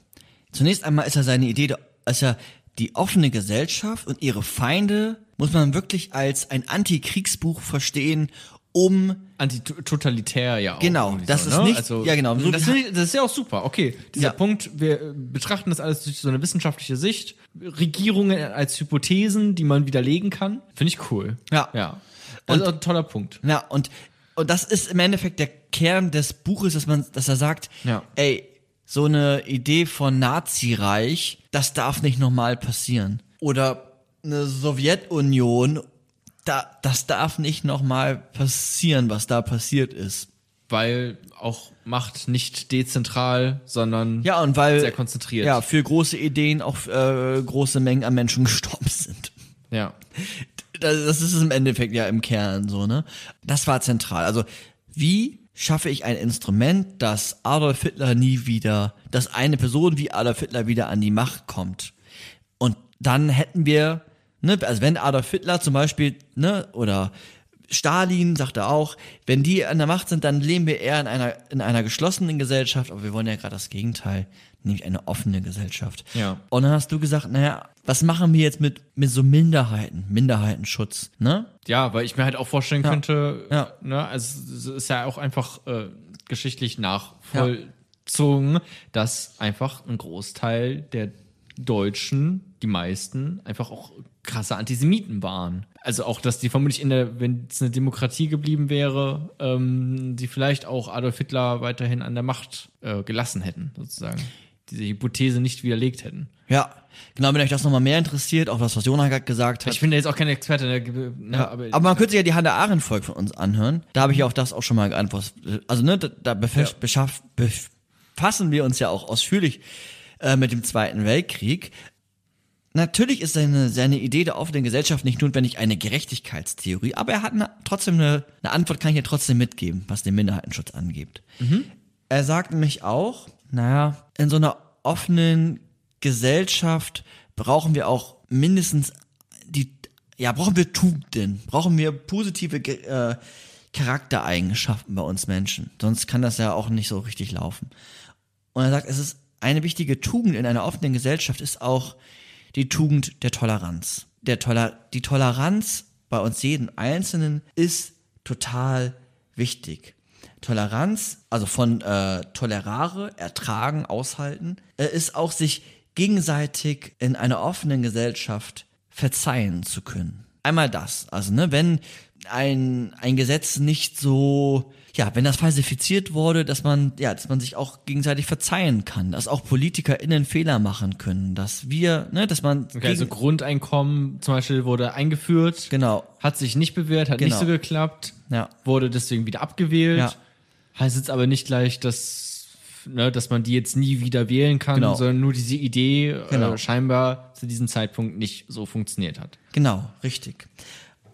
[SPEAKER 2] Zunächst einmal ist ja seine Idee, dass ja die offene Gesellschaft und ihre Feinde muss man wirklich als ein Antikriegsbuch verstehen, um
[SPEAKER 1] Antitotalitär ja auch.
[SPEAKER 2] Genau, das
[SPEAKER 1] so,
[SPEAKER 2] ist
[SPEAKER 1] ne?
[SPEAKER 2] nicht-
[SPEAKER 1] Also,
[SPEAKER 2] ja, genau, so
[SPEAKER 1] das, ich- das ist ja auch super. Okay, dieser
[SPEAKER 2] Ja.
[SPEAKER 1] Punkt, wir äh, betrachten das alles durch so eine wissenschaftliche Sicht. Regierungen als Hypothesen, die man widerlegen kann. Finde ich cool.
[SPEAKER 2] Ja.
[SPEAKER 1] Ja. Ist auch ein toller Punkt.
[SPEAKER 2] Ja, und, und das ist im Endeffekt der Kern des Buches, dass man, dass er sagt,
[SPEAKER 1] Ja.
[SPEAKER 2] ey, so eine Idee von Nazireich, das darf nicht nochmal passieren. Oder eine Sowjetunion, da, das darf nicht nochmal passieren, was da passiert ist.
[SPEAKER 1] Weil auch Macht nicht dezentral, sondern
[SPEAKER 2] Ja, und weil
[SPEAKER 1] sehr konzentriert.
[SPEAKER 2] ja, für große Ideen auch äh, große Mengen an Menschen gestorben sind.
[SPEAKER 1] ja.
[SPEAKER 2] Das, das ist es im Endeffekt ja im Kern so, ne? Das war zentral. Also, wie schaffe ich ein Instrument, dass Adolf Hitler nie wieder, dass eine Person wie Adolf Hitler wieder an die Macht kommt? Und dann hätten wir, ne, also wenn Adolf Hitler zum Beispiel, ne, oder Stalin sagt er auch, wenn die an der Macht sind, dann leben wir eher in einer, in einer geschlossenen Gesellschaft, aber wir wollen ja gerade das Gegenteil, nämlich eine offene Gesellschaft.
[SPEAKER 1] Ja.
[SPEAKER 2] Und dann hast du gesagt, naja, was machen wir jetzt mit, mit so Minderheiten, Minderheitenschutz, ne?
[SPEAKER 1] Ja, weil ich mir halt auch vorstellen könnte,
[SPEAKER 2] Ja.
[SPEAKER 1] ne, also es ist ja auch einfach äh, geschichtlich nachvollzogen, dass einfach ein Großteil der Deutschen, die meisten, einfach auch krasse Antisemiten waren. Also auch, dass die vermutlich in der, wenn es eine Demokratie geblieben wäre, ähm, die vielleicht auch Adolf Hitler weiterhin an der Macht äh, gelassen hätten, sozusagen. Diese Hypothese nicht widerlegt hätten.
[SPEAKER 2] Ja. Genau, wenn euch das nochmal mehr interessiert, auch das, was Jonah gerade gesagt hat.
[SPEAKER 1] Ich bin ja jetzt auch kein Experte, ne, ne, aber,
[SPEAKER 2] Aber man könnte sich ja die Hannah Arendt Folge von uns anhören. Da habe ich ja auch das auch schon mal geantwortet. Also ne, da, da beschaff, befassen wir uns ja auch ausführlich äh, mit dem Zweiten Weltkrieg. Natürlich ist seine, seine Idee der offenen Gesellschaft nicht notwendig eine Gerechtigkeitstheorie, aber er hat eine, trotzdem eine, eine Antwort, kann ich ja trotzdem mitgeben, was den Minderheitenschutz angeht. Er sagt nämlich auch, naja, in so einer offenen Gesellschaft brauchen wir auch mindestens die, ja, brauchen wir Tugenden, brauchen wir positive äh, Charaktereigenschaften bei uns Menschen. Sonst kann das ja auch nicht so richtig laufen. Und er sagt, es ist eine wichtige Tugend in einer offenen Gesellschaft ist auch die Tugend der Toleranz. Der Toler die Toleranz bei uns jeden Einzelnen ist total wichtig. Toleranz, also von äh, tolerare, ertragen, aushalten, äh, ist auch sich gegenseitig in einer offenen Gesellschaft verzeihen zu können. Einmal das, also ne, wenn ein, ein Gesetz nicht so, ja, wenn das falsifiziert wurde, dass man, ja, dass man sich auch gegenseitig verzeihen kann, dass auch PolitikerInnen Fehler machen können, dass wir, ne, dass man
[SPEAKER 1] Okay, also Grundeinkommen zum Beispiel wurde eingeführt,
[SPEAKER 2] genau,
[SPEAKER 1] hat sich nicht bewährt, hat
[SPEAKER 2] Genau.
[SPEAKER 1] nicht so geklappt,
[SPEAKER 2] ja,
[SPEAKER 1] wurde deswegen wieder abgewählt.
[SPEAKER 2] Ja.
[SPEAKER 1] Heißt jetzt aber nicht gleich, dass, ne, dass man die jetzt nie wieder wählen kann,
[SPEAKER 2] Genau.
[SPEAKER 1] sondern nur diese Idee
[SPEAKER 2] Genau.
[SPEAKER 1] äh, scheinbar zu diesem Zeitpunkt nicht so funktioniert hat.
[SPEAKER 2] Genau, richtig.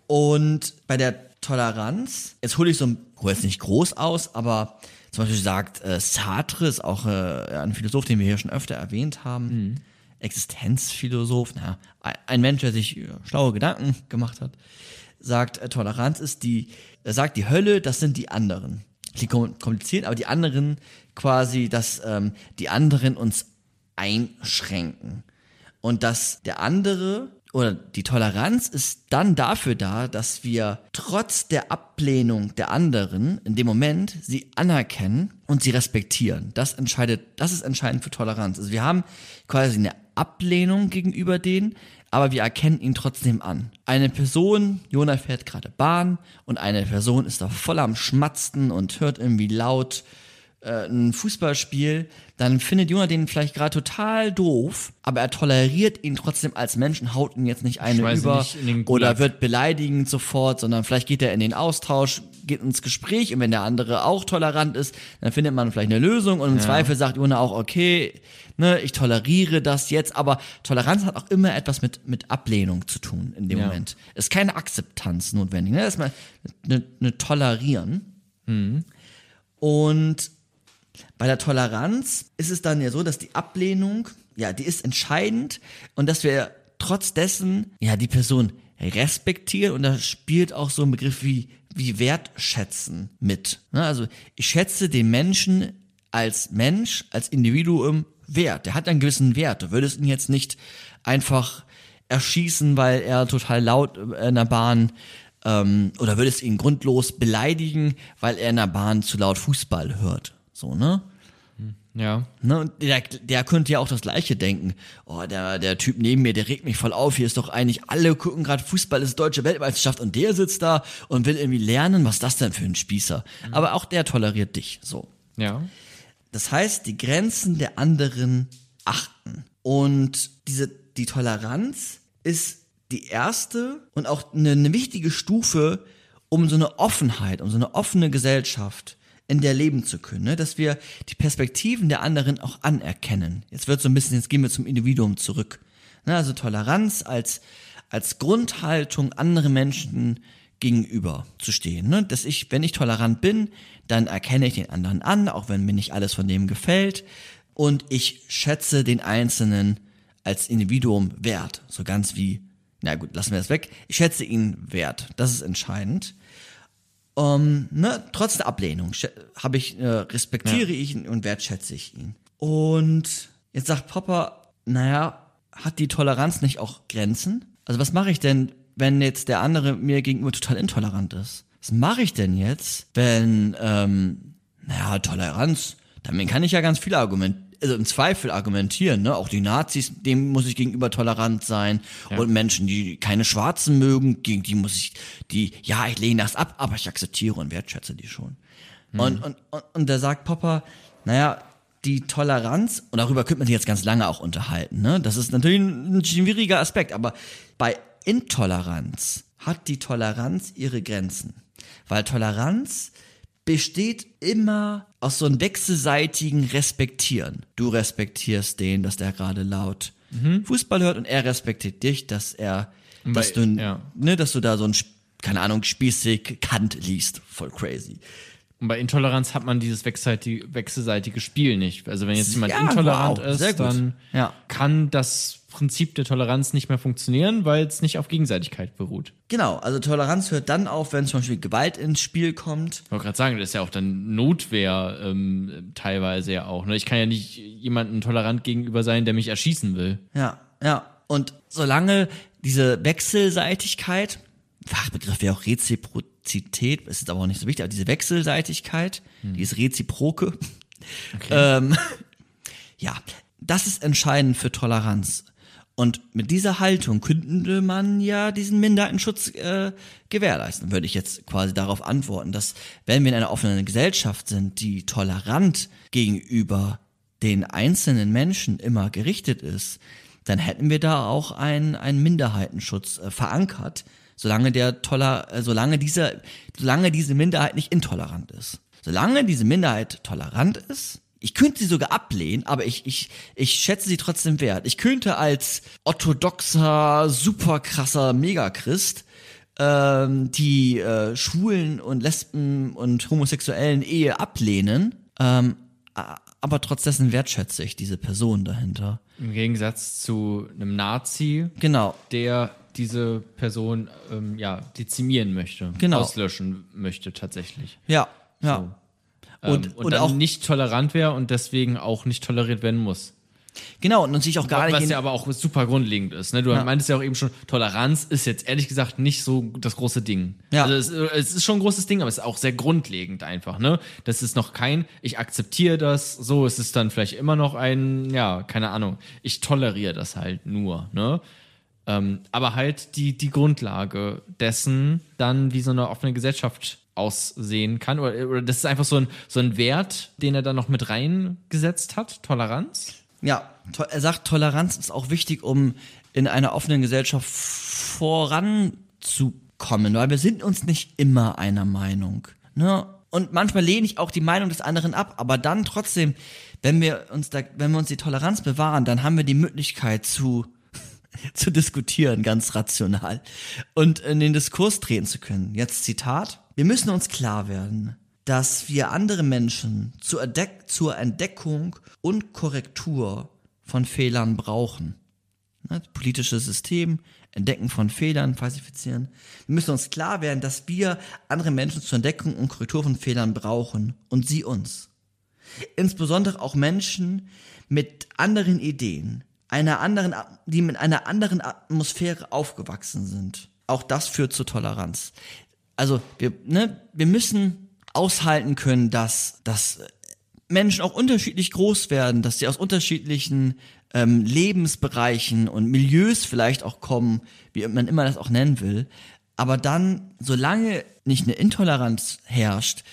[SPEAKER 2] Und bei der Toleranz, jetzt hole ich so ein, hole jetzt nicht groß aus, aber zum Beispiel sagt äh, Sartre, ist auch äh, ein Philosoph, den wir hier schon öfter erwähnt haben, Existenzphilosoph, na, ein- Mensch, der sich äh, schlaue Gedanken gemacht hat, sagt, äh, Toleranz ist die, er sagt, die Hölle, das sind die anderen. Klingt kom- kompliziert, aber die anderen quasi, dass ähm, die anderen uns einschränken. Und dass der andere oder die Toleranz ist dann dafür da, dass wir trotz der Ablehnung der anderen in dem Moment sie anerkennen und sie respektieren. Das entscheidet, das ist entscheidend für Toleranz. Also wir haben quasi eine Ablehnung gegenüber denen, aber wir erkennen ihn trotzdem an. Eine Person, Jona fährt gerade Bahn und eine Person ist da voll am Schmatzen und hört irgendwie laut äh, ein Fußballspiel, dann findet Jonah den vielleicht gerade total doof, aber er toleriert ihn trotzdem als Menschen, haut ihn jetzt nicht eine über
[SPEAKER 1] nicht
[SPEAKER 2] oder wird beleidigend sofort, sondern vielleicht geht er in den Austausch, geht ins Gespräch und wenn der andere auch tolerant ist, dann findet man vielleicht eine Lösung und im
[SPEAKER 1] Ja.
[SPEAKER 2] Zweifel sagt Jona auch, okay, ne, ich toleriere das jetzt, aber Toleranz hat auch immer etwas mit, mit Ablehnung zu tun in dem
[SPEAKER 1] Ja.
[SPEAKER 2] Moment. Ist keine Akzeptanz notwendig, ne? Erstmal eine, eine Tolerieren. Und bei der Toleranz ist es dann ja so, dass die Ablehnung, ja, die ist entscheidend und dass wir trotz dessen, ja, die Person respektieren und da spielt auch so ein Begriff wie, wie wertschätzen mit. Ne? Also ich schätze den Menschen als Mensch, als Individuum wert. Der hat einen gewissen Wert. Du würdest ihn jetzt nicht einfach erschießen, weil er total laut in der Bahn ähm, oder würdest ihn grundlos beleidigen, weil er in der Bahn zu laut Fußball hört. So, ne?
[SPEAKER 1] Ja.
[SPEAKER 2] Ne, und der, der könnte ja auch das Gleiche denken. Oh, der, der Typ neben mir, der regt mich voll auf. Hier ist doch eigentlich, alle gucken gerade Fußball, ist deutsche Weltmeisterschaft und der sitzt da und will irgendwie lernen. Was ist das denn für ein Spießer? Aber auch der toleriert dich. So.
[SPEAKER 1] Ja.
[SPEAKER 2] Das heißt, die Grenzen der anderen achten. Und diese, die Toleranz ist die erste und auch eine, eine wichtige Stufe, um so eine Offenheit, um so eine offene Gesellschaft in der leben zu können, ne? dass wir die Perspektiven der anderen auch anerkennen. Jetzt wird so ein bisschen, jetzt gehen wir zum Individuum zurück. Ne? Also Toleranz als, als Grundhaltung anderen Menschen gegenüber zu stehen. Ne? Dass ich, wenn ich tolerant bin, dann erkenne ich den anderen an, auch wenn mir nicht alles von dem gefällt. Und ich schätze den Einzelnen als Individuum wert. So ganz wie, na gut, lassen wir das weg. Ich schätze ihn wert. Das ist entscheidend. Ähm, ne, trotz der Ablehnung habe ich, äh, respektiere ich ihn und wertschätze ich ihn. Und jetzt sagt Papa, naja, hat die Toleranz nicht auch Grenzen? Also was mache ich denn, wenn jetzt der andere mir gegenüber total intolerant ist? Was mache ich denn jetzt, wenn, ähm, naja, Toleranz, damit kann ich ja ganz viele Argumente, also im Zweifel argumentieren, ne? Auch die Nazis, dem muss ich gegenüber tolerant sein. Und Menschen, die keine Schwarzen mögen, gegen die muss ich, die, ja, ich lehne das ab, aber ich akzeptiere und wertschätze die schon. Und, und, und, und da sagt Papa, naja, die Toleranz, und darüber könnte man sich jetzt ganz lange auch unterhalten, ne? Das ist natürlich ein schwieriger Aspekt, aber bei Intoleranz hat die Toleranz ihre Grenzen. Weil Toleranz besteht immer aus so einem wechselseitigen Respektieren. Du respektierst den, dass der gerade laut Fußball hört und er respektiert dich, dass er,
[SPEAKER 1] Und
[SPEAKER 2] dass du,
[SPEAKER 1] ja.
[SPEAKER 2] ne, dass du da so ein, keine Ahnung, spießig Kant liest. Voll crazy.
[SPEAKER 1] Und bei Intoleranz hat man dieses wechselseitige, wechselseitige Spiel nicht. Also wenn jetzt jemand
[SPEAKER 2] Ja,
[SPEAKER 1] intolerant
[SPEAKER 2] wow,
[SPEAKER 1] ist, dann
[SPEAKER 2] Ja.
[SPEAKER 1] kann das Prinzip der Toleranz nicht mehr funktionieren, weil es nicht auf Gegenseitigkeit beruht.
[SPEAKER 2] Genau, also Toleranz hört dann auf, wenn zum Beispiel Gewalt ins Spiel kommt.
[SPEAKER 1] Ich wollte gerade sagen, das ist ja auch dann Notwehr ähm, teilweise ja auch. Ne? Ich kann ja nicht jemandem tolerant gegenüber sein, der mich erschießen will.
[SPEAKER 2] Ja, ja. Und solange diese Wechselseitigkeit, Fachbegriff wäre auch Reziprozität, ist jetzt aber auch nicht so wichtig, aber diese Wechselseitigkeit, die ist reziproke. Ähm, ja, das ist entscheidend für Toleranz. Und mit dieser Haltung könnte man ja diesen Minderheitenschutz äh, gewährleisten, würde ich jetzt quasi darauf antworten, dass wenn wir in einer offenen Gesellschaft sind, die tolerant gegenüber den einzelnen Menschen immer gerichtet ist, dann hätten wir da auch einen, einen Minderheitenschutz äh, verankert, solange der toller, äh, solange diese, solange diese Minderheit nicht intolerant ist. Solange diese Minderheit tolerant ist, ich könnte sie sogar ablehnen, aber ich, ich, ich schätze sie trotzdem wert. Ich könnte als orthodoxer, super krasser Megachrist ähm, die äh, Schwulen und Lesben und homosexuellen Ehe ablehnen, ähm, aber trotz dessen wertschätze ich diese Person dahinter.
[SPEAKER 1] Im Gegensatz zu einem Nazi,
[SPEAKER 2] Genau.
[SPEAKER 1] der diese Person ähm, ja dezimieren möchte,
[SPEAKER 2] Genau.
[SPEAKER 1] auslöschen möchte tatsächlich.
[SPEAKER 2] Ja, ja.
[SPEAKER 1] Und,
[SPEAKER 2] Und-
[SPEAKER 1] und,
[SPEAKER 2] und
[SPEAKER 1] dann
[SPEAKER 2] auch-
[SPEAKER 1] nicht tolerant wäre und deswegen auch nicht toleriert werden muss.
[SPEAKER 2] Genau, und sich auch gar nicht.
[SPEAKER 1] Was ja aber auch super grundlegend ist. Ne? Du
[SPEAKER 2] Ja.
[SPEAKER 1] meintest ja auch eben schon, Toleranz ist jetzt ehrlich gesagt nicht so das große Ding.
[SPEAKER 2] Ja.
[SPEAKER 1] Also es, es ist schon ein großes Ding, aber es ist auch sehr grundlegend einfach. Ne? Das ist noch kein, ich akzeptiere das, so es ist dann vielleicht immer noch ein, ja, keine Ahnung, ich toleriere das halt nur. Ne? Ähm, aber halt die, die Grundlage dessen, dann wie so eine offene Gesellschaft aussehen kann. Oder, oder das ist einfach so ein, so ein Wert, den er dann noch mit reingesetzt hat, Toleranz.
[SPEAKER 2] Ja, to er sagt, Toleranz ist auch wichtig, um in einer offenen Gesellschaft voranzukommen, weil wir sind uns nicht immer einer Meinung. Ne? Und manchmal lehne ich auch die Meinung des anderen ab, aber dann trotzdem, wenn wir uns da, wenn wir uns die Toleranz bewahren, dann haben wir die Möglichkeit zu, zu diskutieren, ganz rational. Und in den Diskurs treten zu können. Jetzt Zitat. Wir müssen uns klar werden, dass wir andere Menschen zur, Entdeck zur Entdeckung und Korrektur von Fehlern brauchen. Ne, politisches System, Entdecken von Fehlern, falsifizieren. Wir müssen uns klar werden, dass wir andere Menschen zur Entdeckung und Korrektur von Fehlern brauchen und sie uns. Insbesondere auch Menschen mit anderen Ideen, einer anderen, die mit einer anderen Atmosphäre aufgewachsen sind. Auch das führt zur Toleranz. Also wir, ne, wir müssen aushalten können, dass, dass Menschen auch unterschiedlich groß werden, dass sie aus unterschiedlichen ähm, Lebensbereichen und Milieus vielleicht auch kommen, wie man immer das auch nennen will. Aber dann, solange nicht eine Intoleranz herrscht,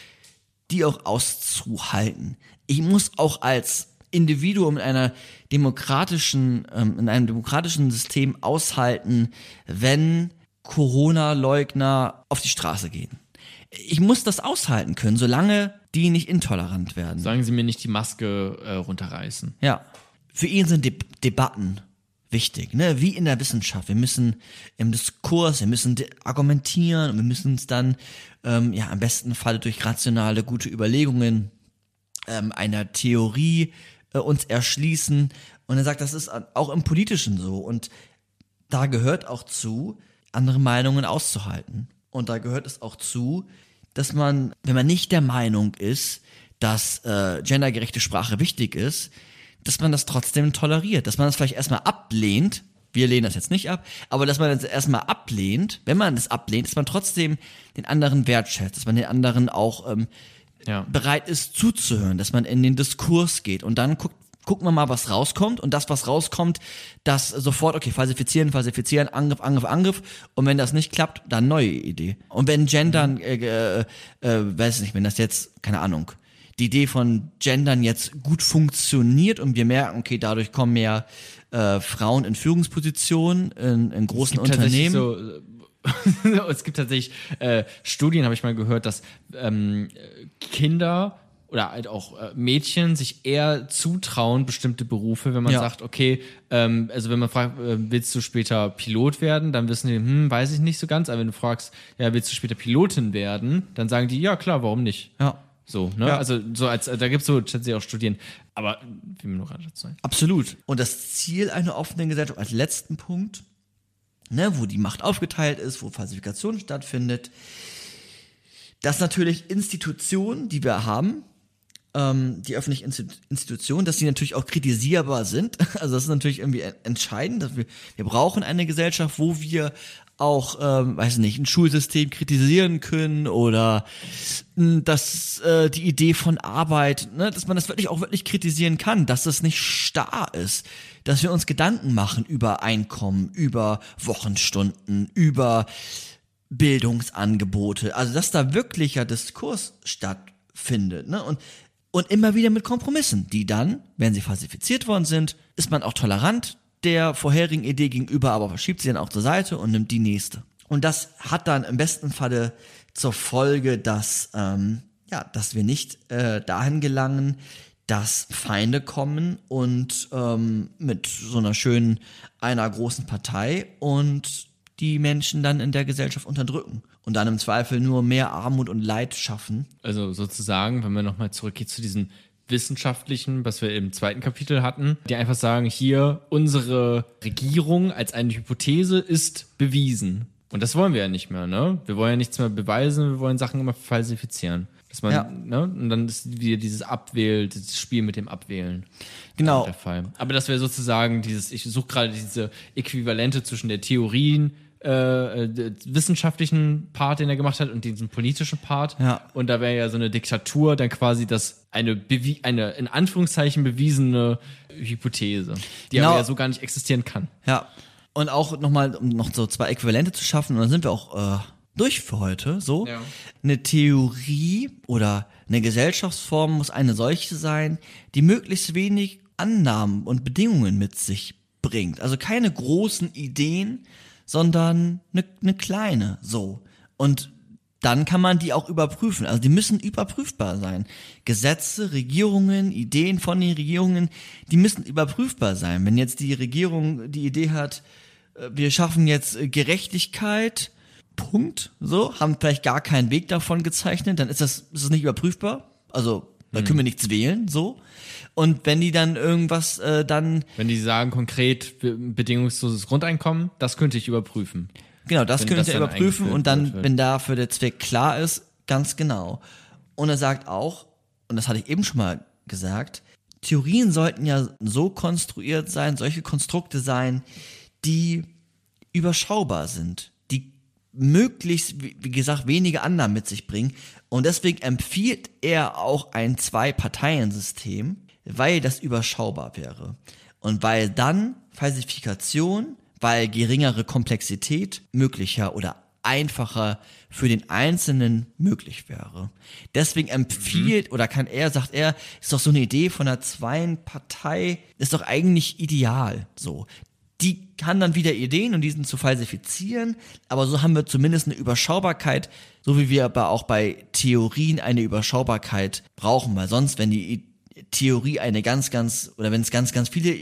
[SPEAKER 2] die auch auszuhalten. Ich muss auch als Individuum in einer demokratischen, ähm, in einem demokratischen System aushalten, wenn Corona-Leugner auf die Straße gehen. Ich muss das aushalten können, solange die nicht intolerant werden.
[SPEAKER 1] Sagen Sie mir nicht die Maske äh, runterreißen.
[SPEAKER 2] Ja. Für ihn sind De Debatten wichtig, ne? Wie in der Wissenschaft. Wir müssen im Diskurs, wir müssen argumentieren und wir müssen uns dann ähm, ja am besten Fall durch rationale, gute Überlegungen ähm, einer Theorie äh, uns erschließen. Und er sagt, das ist auch im Politischen so. Und da gehört auch zu, andere Meinungen auszuhalten. Und da gehört es auch zu, dass man, wenn man nicht der Meinung ist, dass äh, gendergerechte Sprache wichtig ist, dass man das trotzdem toleriert, dass man das vielleicht erstmal ablehnt. Wir lehnen das jetzt nicht ab, aber dass man das erstmal ablehnt, wenn man das ablehnt, dass man trotzdem den anderen wertschätzt, dass man den anderen auch ähm, ja. bereit ist zuzuhören, dass man in den Diskurs geht und dann guckt, gucken wir mal, was rauskommt und das, was rauskommt, das sofort, okay, falsifizieren, falsifizieren, Angriff, Angriff, Angriff und wenn das nicht klappt, dann neue Idee. Und wenn Gendern, äh, äh, äh, weiß nicht, wenn das jetzt, keine Ahnung, die Idee von Gendern jetzt gut funktioniert und wir merken, okay, dadurch kommen mehr äh, Frauen in Führungspositionen in, in großen Unternehmen.
[SPEAKER 1] So, es gibt tatsächlich äh, Studien, habe ich mal gehört, dass ähm, Kinder oder halt auch äh, Mädchen sich eher zutrauen, bestimmte Berufe, wenn man ja. sagt, okay, ähm, also wenn man fragt, äh, willst du später Pilot werden, dann wissen die, hm, weiß ich nicht so ganz, aber wenn du fragst, ja, willst du später Pilotin werden, dann sagen die, ja klar, warum nicht?
[SPEAKER 2] Ja.
[SPEAKER 1] So, ne? Ja. Also so als da gibt's so tatsächlich auch Studien, aber wie mir nur gerade
[SPEAKER 2] dazu Absolut. Und das Ziel einer offenen Gesellschaft als letzten Punkt, ne, wo die Macht aufgeteilt ist, wo Falsifikation stattfindet, dass natürlich Institutionen, die wir haben, ähm, die öffentlichen Institutionen, dass die natürlich auch kritisierbar sind. Also das ist natürlich irgendwie entscheidend. Dass wir, wir brauchen eine Gesellschaft, wo wir auch, ähm, weiß nicht, ein Schulsystem kritisieren können oder mh, dass äh, die Idee von Arbeit, ne, dass man das wirklich auch wirklich kritisieren kann, dass das nicht starr ist, dass wir uns Gedanken machen über Einkommen, über Wochenstunden, über Bildungsangebote, also dass da wirklicher Diskurs stattfindet, ne? Und und immer wieder mit Kompromissen, die dann, wenn sie falsifiziert worden sind, ist man auch tolerant der vorherigen Idee gegenüber, aber verschiebt sie dann auch zur Seite und nimmt die nächste. Und das hat dann im besten Falle zur Folge, dass ähm, ja, dass wir nicht äh, dahin gelangen, dass Feinde kommen und ähm, mit so einer schönen einer großen Partei und die Menschen dann in der Gesellschaft unterdrücken und dann im Zweifel nur mehr Armut und Leid schaffen.
[SPEAKER 1] Also sozusagen, wenn man nochmal zurückgeht zu diesem wissenschaftlichen, was wir im zweiten Kapitel hatten, die einfach sagen, hier, unsere Regierung als eine Hypothese ist bewiesen. Und das wollen wir ja nicht mehr, ne? Wir wollen ja nichts mehr beweisen, wir wollen Sachen immer falsifizieren. Dass man, ja. ne? Und dann ist wieder dieses Abwählen, dieses Spiel mit dem Abwählen.
[SPEAKER 2] Genau.
[SPEAKER 1] Der Fall. Aber das wäre sozusagen dieses, ich suche gerade diese Äquivalente zwischen der Theorien, äh, äh wissenschaftlichen Part, den er gemacht hat, und diesen politischen Part.
[SPEAKER 2] Ja.
[SPEAKER 1] Und da wäre ja so eine Diktatur dann quasi das eine, bewie eine in Anführungszeichen bewiesene Hypothese, die genau. aber ja so gar nicht existieren kann.
[SPEAKER 2] Ja. Und auch nochmal, um noch so zwei Äquivalente zu schaffen, und dann sind wir auch äh, durch für heute. So. Ja. Eine Theorie oder eine Gesellschaftsform muss eine solche sein, die möglichst wenig Annahmen und Bedingungen mit sich bringt. Also keine großen Ideen, sondern eine, eine kleine so. Und dann kann man die auch überprüfen. Also die müssen überprüfbar sein. Gesetze, Regierungen, Ideen von den Regierungen, die müssen überprüfbar sein. Wenn jetzt die Regierung die Idee hat, äh, wir schaffen jetzt äh, Gerechtigkeit, Punkt, so, haben vielleicht gar keinen Weg davon gezeichnet, dann ist das, ist das nicht überprüfbar. Also da können wir nichts wählen, so. Und wenn die dann irgendwas äh, dann
[SPEAKER 1] Wenn die sagen konkret be- bedingungsloses Grundeinkommen, das könnte ich überprüfen.
[SPEAKER 2] Genau, das
[SPEAKER 1] Wenn
[SPEAKER 2] könnt
[SPEAKER 1] das
[SPEAKER 2] ihr
[SPEAKER 1] dann
[SPEAKER 2] überprüfen und dann,
[SPEAKER 1] wird.
[SPEAKER 2] wenn dafür der Zweck klar ist, ganz genau. Und er sagt auch, und das hatte ich eben schon mal gesagt, Theorien sollten ja so konstruiert sein, solche Konstrukte sein, die überschaubar sind, möglichst, wie gesagt, wenige Annahmen mit sich bringen. Und deswegen empfiehlt er auch ein Zwei-Parteien-System, weil das überschaubar wäre. Und weil dann Falsifikation, weil geringere Komplexität möglicher oder einfacher für den Einzelnen möglich wäre. Deswegen empfiehlt oder kann er, sagt er, ist doch so eine Idee von einer Zweien-Partei, ist doch eigentlich ideal, so. Die kann dann wieder Ideen und diesen zu falsifizieren, aber so haben wir zumindest eine Überschaubarkeit, so wie wir aber auch bei Theorien eine Überschaubarkeit brauchen, weil sonst, wenn die Theorie eine ganz, ganz, oder wenn es ganz, ganz viele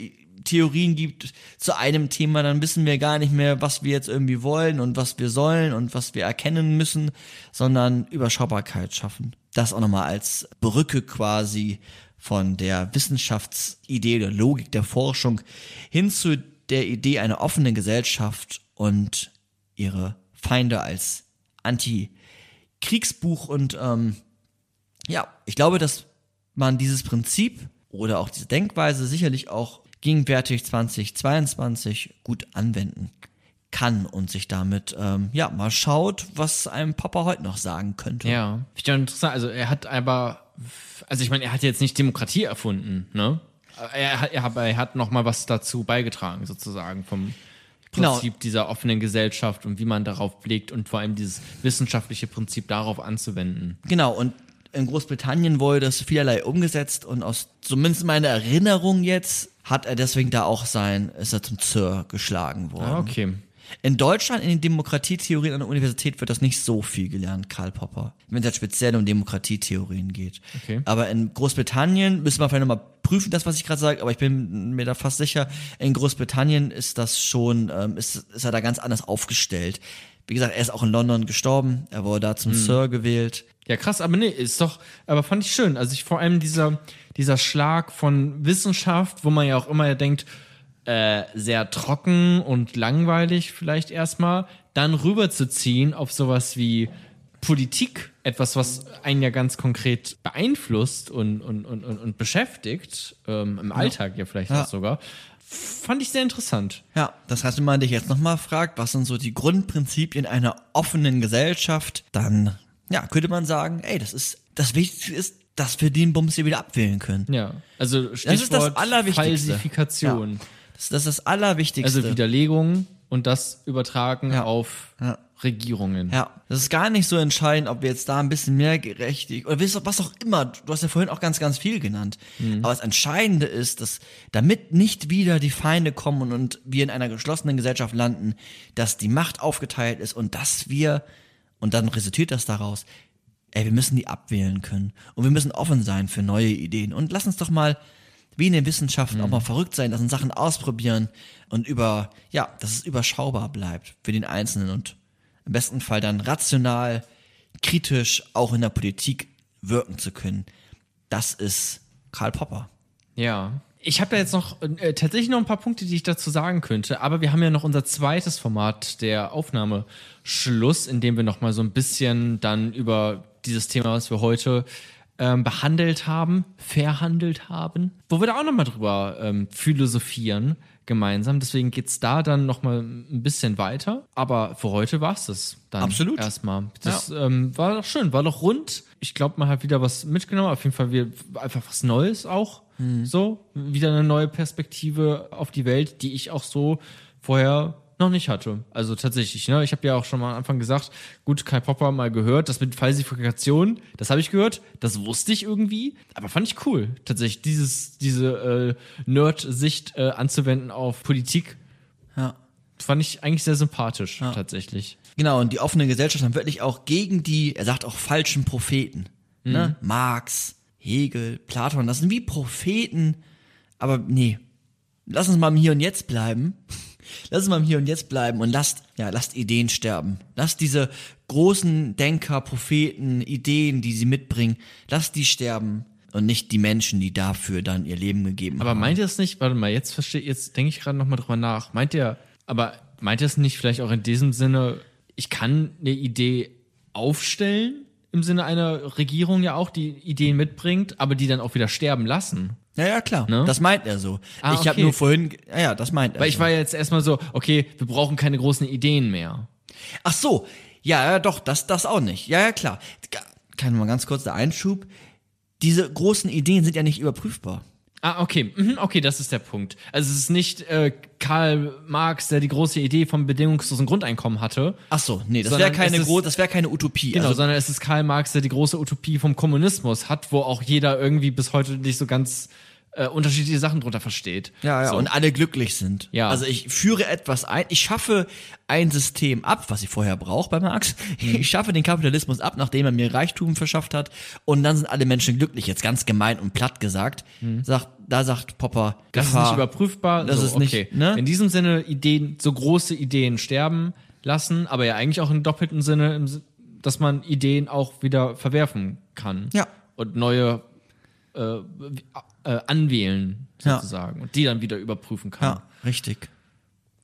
[SPEAKER 2] Theorien gibt zu einem Thema, dann wissen wir gar nicht mehr, was wir jetzt irgendwie wollen und was wir sollen und was wir erkennen müssen, sondern Überschaubarkeit schaffen. Das auch nochmal als Brücke quasi von der Wissenschaftsidee oder Logik der Forschung hin zu der Idee einer offenen Gesellschaft und ihre Feinde als Anti-Kriegsbuch und ähm, ja, ich glaube, dass man dieses Prinzip oder auch diese Denkweise sicherlich auch gegenwärtig 2022 gut anwenden kann und sich damit ähm, ja mal schaut, was einem Papa heute noch sagen könnte.
[SPEAKER 1] Ja. Finde ich interessant. Also er hat aber, also ich meine, er hat jetzt nicht Demokratie erfunden, ne? Er hat, er er hat noch mal was dazu beigetragen, sozusagen, vom
[SPEAKER 2] Genau.
[SPEAKER 1] Prinzip dieser offenen Gesellschaft und wie man darauf blickt und vor allem dieses wissenschaftliche Prinzip darauf anzuwenden.
[SPEAKER 2] Genau, und in Großbritannien wurde das vielerlei umgesetzt und aus zumindest meiner Erinnerung jetzt hat er deswegen da auch sein, ist er zum Sir geschlagen worden.
[SPEAKER 1] Ah, okay.
[SPEAKER 2] In Deutschland in den Demokratietheorien an der Universität wird das nicht so viel gelernt, Karl Popper. Wenn es jetzt speziell um Demokratietheorien geht.
[SPEAKER 1] Okay.
[SPEAKER 2] Aber in Großbritannien müssen wir vielleicht nochmal prüfen, das, was ich gerade sage, aber ich bin mir da fast sicher, in Großbritannien ist das schon, ähm, ist, ist er da ganz anders aufgestellt. Wie gesagt, er ist auch in London gestorben, er wurde da zum Sir gewählt.
[SPEAKER 1] Ja, krass, aber nee, ist doch, aber fand ich schön. Also ich vor allem dieser, dieser Schlag von Wissenschaft, wo man ja auch immer denkt, äh, sehr trocken und langweilig vielleicht erstmal, dann rüberzuziehen auf sowas wie Politik, etwas, was einen ja ganz konkret beeinflusst und, und, und, und, beschäftigt, ähm, im Alltag ja vielleicht
[SPEAKER 2] Ja.
[SPEAKER 1] auch sogar, fand ich sehr interessant.
[SPEAKER 2] Ja, das heißt, wenn man dich jetzt nochmal fragt, was sind so die Grundprinzipien einer offenen Gesellschaft, dann, ja, könnte man sagen, ey, das ist, das Wichtigste ist, dass wir den Bums hier wieder abwählen können.
[SPEAKER 1] Ja, also
[SPEAKER 2] Das ist das
[SPEAKER 1] Stichwort
[SPEAKER 2] Allerwichtigste.
[SPEAKER 1] Falsifikation.
[SPEAKER 2] Ja. Das, das ist das Allerwichtigste.
[SPEAKER 1] Also Widerlegung und das übertragen
[SPEAKER 2] Ja.
[SPEAKER 1] auf
[SPEAKER 2] Ja.
[SPEAKER 1] Regierungen.
[SPEAKER 2] Ja, das ist gar nicht so entscheidend, ob wir jetzt da ein bisschen mehr gerechtig oder was auch immer. Du hast ja vorhin auch ganz, ganz viel genannt. Aber das Entscheidende ist, dass damit nicht wieder die Feinde kommen und, und wir in einer geschlossenen Gesellschaft landen, dass die Macht aufgeteilt ist und dass wir, und dann resultiert das daraus, ey, wir müssen die abwählen können. Und wir müssen offen sein für neue Ideen. Und lass uns doch mal, wie in den Wissenschaften, auch mal verrückt sein, lass uns Sachen ausprobieren und über, ja, dass es überschaubar bleibt für den Einzelnen und im besten Fall dann rational, kritisch auch in der Politik wirken zu können. Das ist Karl Popper.
[SPEAKER 1] Ja. Ich habe da jetzt noch äh, tatsächlich noch ein paar Punkte, die ich dazu sagen könnte, aber wir haben ja noch unser zweites Format, der Aufnahmeschluss, in dem wir noch mal so ein bisschen dann über dieses Thema, was wir heute ähm, behandelt haben, verhandelt haben, wo wir da auch noch mal drüber ähm, philosophieren gemeinsam. Deswegen geht's da dann noch mal ein bisschen weiter. Aber für heute war's das dann
[SPEAKER 2] Absolut.
[SPEAKER 1] erstmal. Das ähm, war doch schön, war doch rund. Ich glaube, man hat wieder was mitgenommen. Auf jeden Fall wir, einfach was Neues auch. So, wieder eine neue Perspektive auf die Welt, die ich auch so vorher noch nicht hatte. Also tatsächlich, ne? Ich habe ja auch schon mal am Anfang gesagt, gut, Kai Popper mal gehört, das mit Falsifikation, das habe ich gehört, das wusste ich irgendwie, aber fand ich cool, tatsächlich dieses diese äh, Nerd-Sicht äh, anzuwenden auf Politik,
[SPEAKER 2] Ja.
[SPEAKER 1] fand ich eigentlich sehr sympathisch, tatsächlich.
[SPEAKER 2] Genau, und die offene Gesellschaft dann wirklich auch gegen die, er sagt auch falschen Propheten. Ne? Marx, Hegel, Platon, das sind wie Propheten, aber nee, lass uns mal im Hier und Jetzt bleiben. Lass uns mal im Hier und Jetzt bleiben und lasst, ja, lasst Ideen sterben. Lasst diese großen Denker, Propheten, Ideen, die sie mitbringen, lasst die sterben und nicht die Menschen, die dafür dann ihr Leben gegeben
[SPEAKER 1] Aber
[SPEAKER 2] haben.
[SPEAKER 1] meint ihr es nicht, warte mal, jetzt verstehe jetzt denke ich gerade nochmal drüber nach. Meint ihr, aber meint ihr es nicht vielleicht auch in diesem Sinne, ich kann eine Idee aufstellen, im Sinne einer Regierung ja auch, die Ideen mitbringt, aber die dann auch wieder sterben lassen?
[SPEAKER 2] Ja, ja, klar.
[SPEAKER 1] Ne?
[SPEAKER 2] Das meint er so.
[SPEAKER 1] Ah,
[SPEAKER 2] ich habe
[SPEAKER 1] okay.
[SPEAKER 2] nur vorhin, ja, ja, das meint er.
[SPEAKER 1] Weil ich
[SPEAKER 2] so.
[SPEAKER 1] war jetzt erstmal so, okay, wir brauchen keine großen Ideen mehr.
[SPEAKER 2] Ach so, ja, ja, doch, das, das auch nicht. Ja, ja, klar. Kann mal ganz kurz der Einschub. Diese großen Ideen sind ja nicht überprüfbar.
[SPEAKER 1] Ah, okay, mhm, okay, das ist der Punkt. Also es ist nicht äh, Karl Marx, der die große Idee vom bedingungslosen Grundeinkommen hatte.
[SPEAKER 2] Ach so, nee, das wäre keine
[SPEAKER 1] ist-
[SPEAKER 2] das wäre keine Utopie.
[SPEAKER 1] Genau,
[SPEAKER 2] Also,
[SPEAKER 1] sondern es ist Karl Marx, der die große Utopie vom Kommunismus hat, wo auch jeder irgendwie bis heute nicht so ganz äh, unterschiedliche Sachen drunter versteht.
[SPEAKER 2] ja, ja,
[SPEAKER 1] so.
[SPEAKER 2] und alle glücklich sind.
[SPEAKER 1] Ja.
[SPEAKER 2] Also ich führe etwas ein, ich schaffe ein System ab, was ich vorher brauche bei Marx.
[SPEAKER 1] Mhm.
[SPEAKER 2] Ich schaffe den Kapitalismus ab, nachdem er mir Reichtum verschafft hat und dann sind alle Menschen glücklich, jetzt ganz gemein und platt gesagt. Sagt, da sagt Popper,
[SPEAKER 1] Mhm. Das
[SPEAKER 2] Gefahr.
[SPEAKER 1] ist nicht überprüfbar.
[SPEAKER 2] Das
[SPEAKER 1] so,
[SPEAKER 2] ist nicht,
[SPEAKER 1] okay.
[SPEAKER 2] ne?
[SPEAKER 1] In diesem Sinne Ideen, so große Ideen sterben lassen, aber ja eigentlich auch im doppelten Sinne, dass man Ideen auch wieder verwerfen kann.
[SPEAKER 2] Ja.
[SPEAKER 1] Und neue äh, äh, anwählen,
[SPEAKER 2] Ja.
[SPEAKER 1] sozusagen. Und die dann wieder überprüfen kann.
[SPEAKER 2] Ja, richtig.